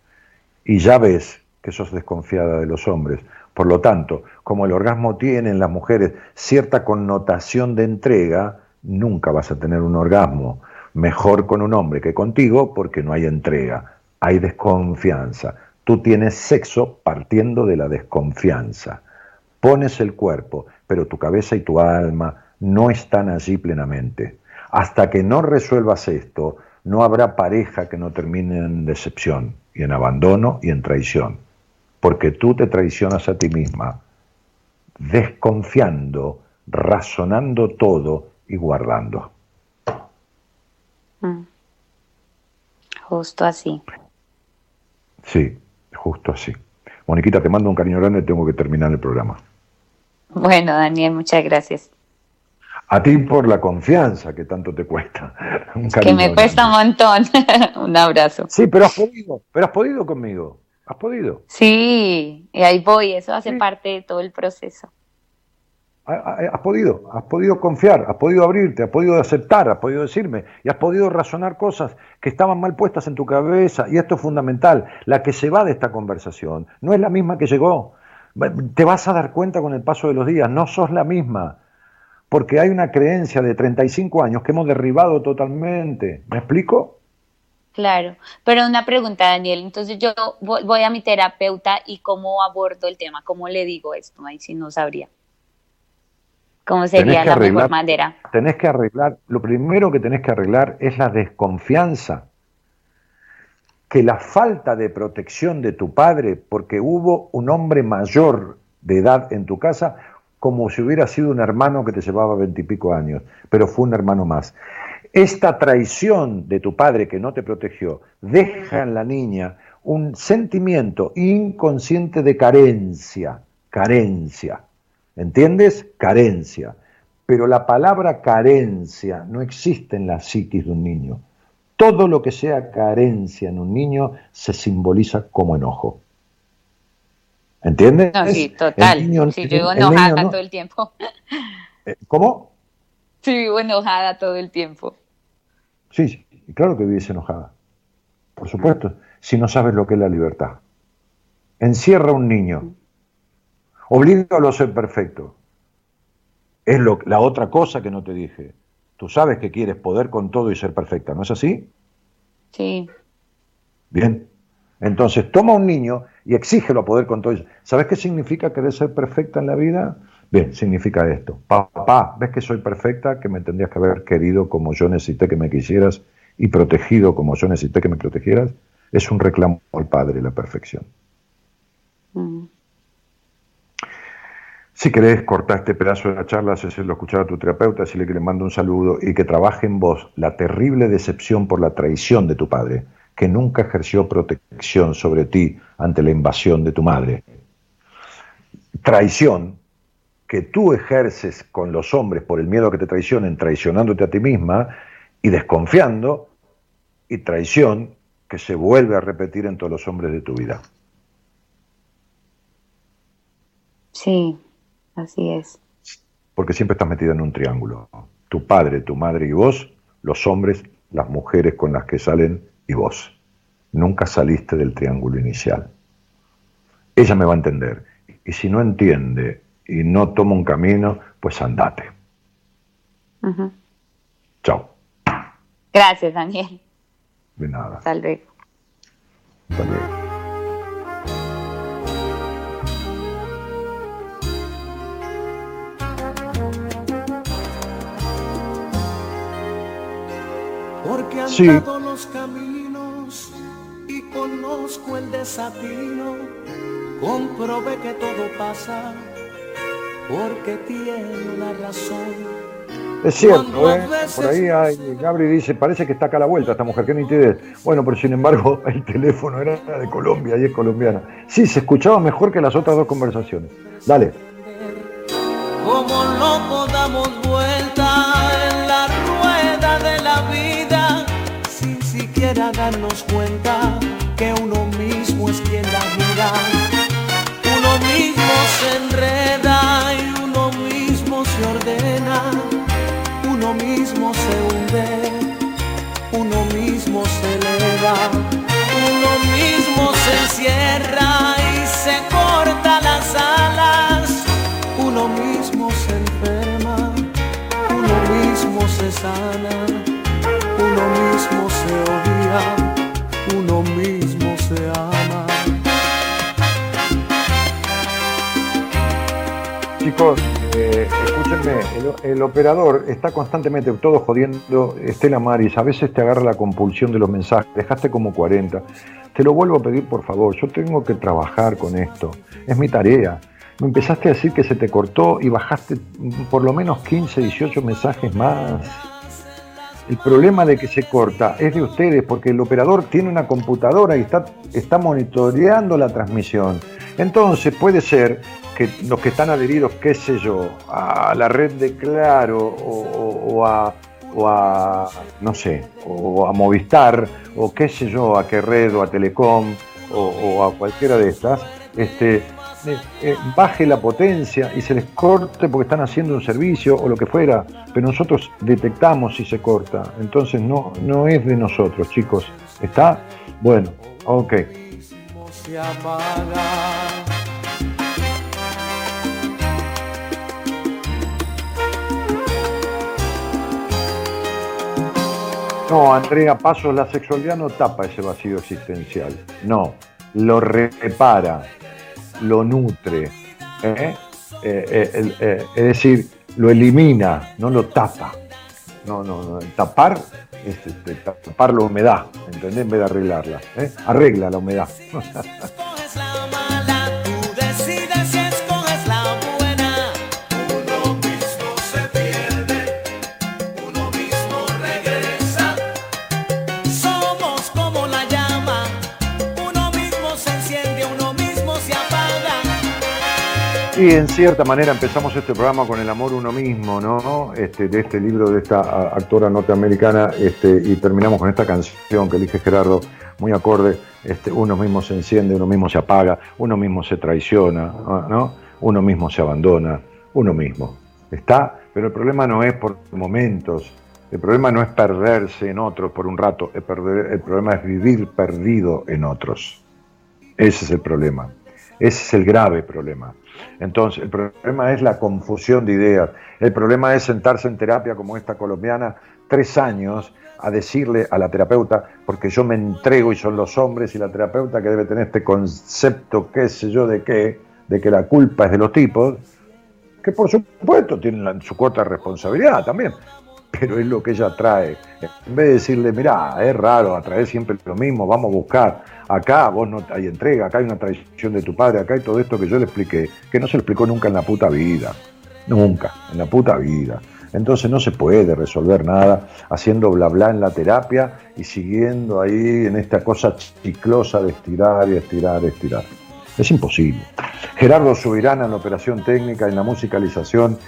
Y ya ves que sos desconfiada de los hombres. Por lo tanto, como el orgasmo tiene en las mujeres cierta connotación de entrega, nunca vas a tener un orgasmo mejor con un hombre que contigo porque no hay entrega, hay desconfianza. Tú tienes sexo partiendo de la desconfianza. Pones el cuerpo, pero tu cabeza y tu alma no están allí plenamente. Hasta que no resuelvas esto, no habrá pareja que no termine en decepción y en abandono y en traición porque tú te traicionas a ti misma, desconfiando, razonando todo y guardando. Mm. Justo así. Sí, justo así. Moniquita, te mando un cariño grande, tengo que terminar el programa. Bueno, Daniel, muchas gracias. A ti por la confianza que tanto te cuesta. que me cuesta un montón. un abrazo. Sí, pero has podido, pero has podido conmigo. ¿Has podido? Sí, y ahí voy, eso hace parte de todo el proceso. Has podido, has podido confiar, has podido abrirte, has podido aceptar, has podido decirme y has podido razonar cosas que estaban mal puestas en tu cabeza. Y esto es fundamental. La que se va de esta conversación no es la misma que llegó. Te vas a dar cuenta con el paso de los días, no sos la misma. Porque hay una creencia de 35 años que hemos derribado totalmente. ¿Me explico? Claro, pero una pregunta, Daniel. Entonces yo voy a mi terapeuta y cómo abordo el tema, cómo le digo esto, ahí si no sabría. ¿Cómo sería la mejor manera? Tenés que arreglar, lo primero que tenés que arreglar es la desconfianza, que la falta de protección de tu padre, porque hubo un hombre mayor de edad en tu casa, como si hubiera sido un hermano que te llevaba veintipico años, pero fue un hermano más. Esta traición de tu padre que no te protegió deja en la niña un sentimiento inconsciente de carencia, carencia. ¿Entiendes? Carencia. Pero la palabra carencia no existe en la psiquis de un niño. Todo lo que sea carencia en un niño se simboliza como enojo. ¿Entiendes? No, sí, total. sí, yo vivo enojada todo el tiempo. Eh, ¿Cómo? Sí, vivo enojada todo el tiempo. Sí, claro que vives enojada. Por supuesto, si no sabes lo que es la libertad. Encierra a un niño. Oblígalo a ser perfecto. Es lo, la otra cosa que no te dije. Tú sabes que quieres poder con todo y ser perfecta, ¿no es así? Sí. Bien. Entonces, toma a un niño y exígelo a poder con todo. ¿Sabes qué significa querer ser perfecta en la vida? Bien, significa esto. Papá, ¿ves que soy perfecta? Que me tendrías que haber querido como yo necesité que me quisieras y protegido como yo necesité que me protegieras. Es un reclamo al padre, la perfección. Mm. Si querés cortar este pedazo de la charla, hacerlo escuchar a tu terapeuta, decirle que le mando un saludo y que trabaje en vos la terrible decepción por la traición de tu padre, que nunca ejerció protección sobre ti ante la invasión de tu madre. Traición que tú ejerces con los hombres por el miedo a que te traicionen, traicionándote a ti misma y desconfiando, y traición que se vuelve a repetir en todos los hombres de tu vida. Sí, así es. Porque siempre estás metida en un triángulo. Tu padre, tu madre y vos, los hombres, las mujeres con las que salen y vos. Nunca saliste del triángulo inicial. Ella me va a entender. Y si no entiende y no toma un camino, pues andate. Chao. Gracias, Daniel. De nada. Hasta luego. Hasta luego. Porque han sí. los caminos y conozco el desatino, comprobé que todo pasa porque tiene una razón. Es cierto, ¿eh? por ahí hay, Gabri dice, parece que está acá a la vuelta esta mujer, qué nitidez. Bueno, pero sin embargo el teléfono era de Colombia y es colombiana. Sí, se escuchaba mejor que las otras dos conversaciones. Dale. Como siquiera darnos cuenta que uno mismo es quien la gira. Uno mismo se enreda y uno mismo se ordena, uno mismo se hunde, uno mismo se eleva, uno mismo se encierra y se corta las alas, uno mismo se enferma, uno mismo se sana, Chicos, eh, escúchenme, el, operador está constantemente todo jodiendo. Estela Maris, a veces te agarra la compulsión de los mensajes, dejaste como 40. Te lo vuelvo a pedir, por favor, yo tengo que trabajar con esto, es mi tarea. Me empezaste a decir que se te cortó y bajaste por lo menos 15, 18 mensajes más. El problema de que se corta es de ustedes porque el operador tiene una computadora y está, está monitoreando la transmisión. Entonces puede ser los que están adheridos, qué sé yo, a la red de Claro o, a, o a, no sé, o a Movistar, o qué sé yo, a qué red o a Telecom, o, a cualquiera de estas, este, eh, eh, baje la potencia y se les corte porque están haciendo un servicio o lo que fuera, pero nosotros detectamos si se corta, entonces no, no es de nosotros, chicos, ¿está? Bueno, ok. No, Andrea Paso, la sexualidad no tapa ese vacío existencial. No, lo repara, lo nutre. ¿eh? Eh, eh, es decir, lo elimina, no lo tapa. No, no, no. Tapar es este, tapar la humedad, ¿entendés? En vez de arreglarla. Arregla la humedad. Y en cierta manera empezamos este programa con el amor uno mismo, ¿no? Este, de este libro de esta actora norteamericana, este, y terminamos con esta canción que elige Gerardo, muy acorde, este, uno mismo se enciende, uno mismo se apaga, uno mismo se traiciona, ¿no? Uno mismo se abandona, uno mismo. Está, pero el problema no es por momentos, el problema no es perderse en otros por un rato, el, perder, el problema es vivir perdido en otros. Ese es el problema. Ese es el grave problema. Entonces, el problema es la confusión de ideas. El problema es sentarse en terapia como esta colombiana tres años a decirle a la terapeuta, porque yo me entrego y son los hombres y la terapeuta que debe tener este concepto, qué sé yo, de qué, de que la culpa es de los tipos, que por supuesto tienen su cuota de responsabilidad también, pero es lo que ella trae. En vez de decirle, mira, es raro, atraer siempre lo mismo, vamos a buscar, acá vos no hay entrega, acá hay una traición de tu padre, acá hay todo esto que yo le expliqué, que no se explicó nunca en la puta vida, nunca, en la puta vida. Entonces no se puede resolver nada haciendo bla bla en la terapia y siguiendo ahí en esta cosa chiclosa de estirar y estirar y estirar. Es imposible. Gerardo Subirana en la operación técnica, en la musicalización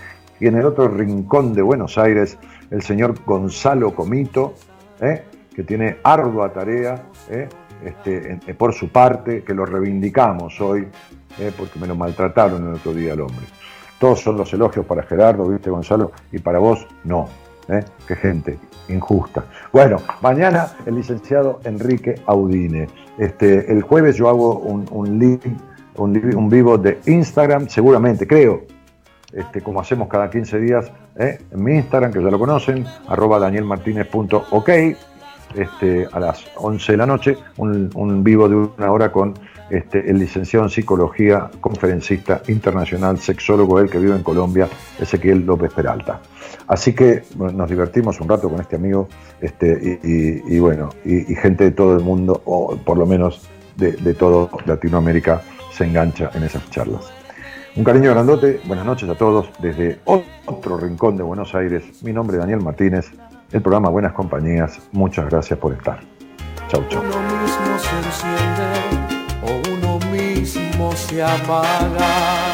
y en el otro rincón de Buenos Aires, el señor Gonzalo Comito, ¿eh? que tiene ardua tarea ¿eh? este, eh, por su parte, que lo reivindicamos hoy, porque me lo maltrataron el otro día el hombre. Todos son los elogios para Gerardo, ¿viste, Gonzalo? Y para vos, no. Qué gente injusta. Bueno, mañana el licenciado Enrique Audine. Este, el jueves yo hago un, un un, un vivo de Instagram, seguramente, creo, este, como hacemos cada 15 días ¿eh? en mi Instagram, que ya lo conocen, arroba danielmartinez.ok, este, a las 11 de la noche, un, vivo de una hora con este, el licenciado en psicología, conferencista internacional, sexólogo, él que vive en Colombia, Ezequiel López Peralta. Así que nos divertimos un rato con este amigo y, bueno, y, gente de todo el mundo, o por lo menos de todo Latinoamérica, se engancha en esas charlas. Un cariño grandote, buenas noches a todos desde otro rincón de Buenos Aires. Mi nombre es Daniel Martínez, el programa Buenas Compañías. Muchas gracias por estar. Chau, chau. Uno mismo se enciende o uno mismo se apaga.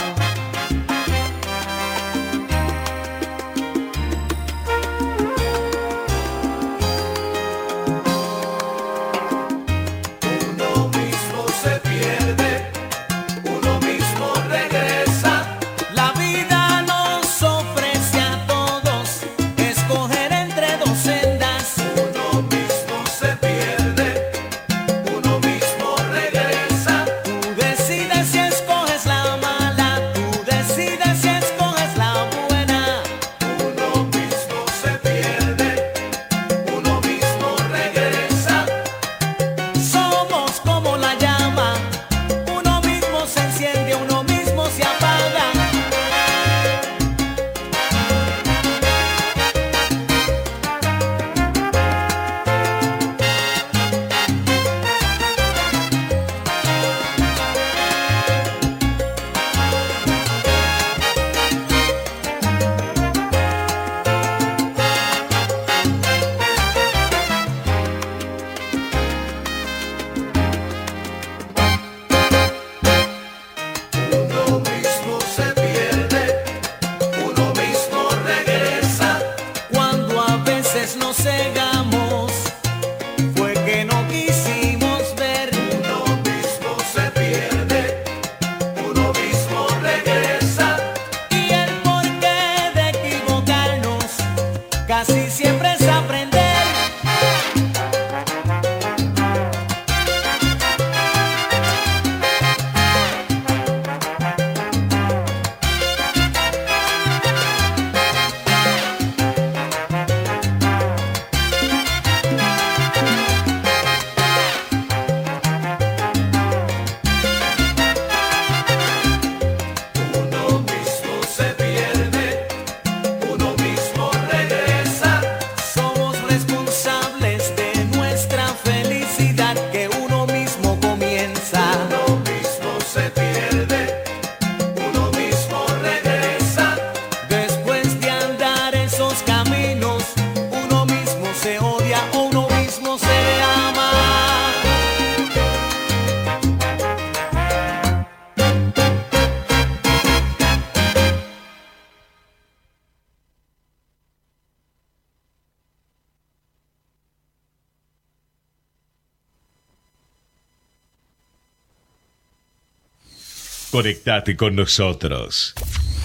Conectate con nosotros.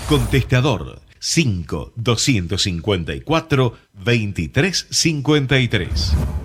Contestador 5 254 2353.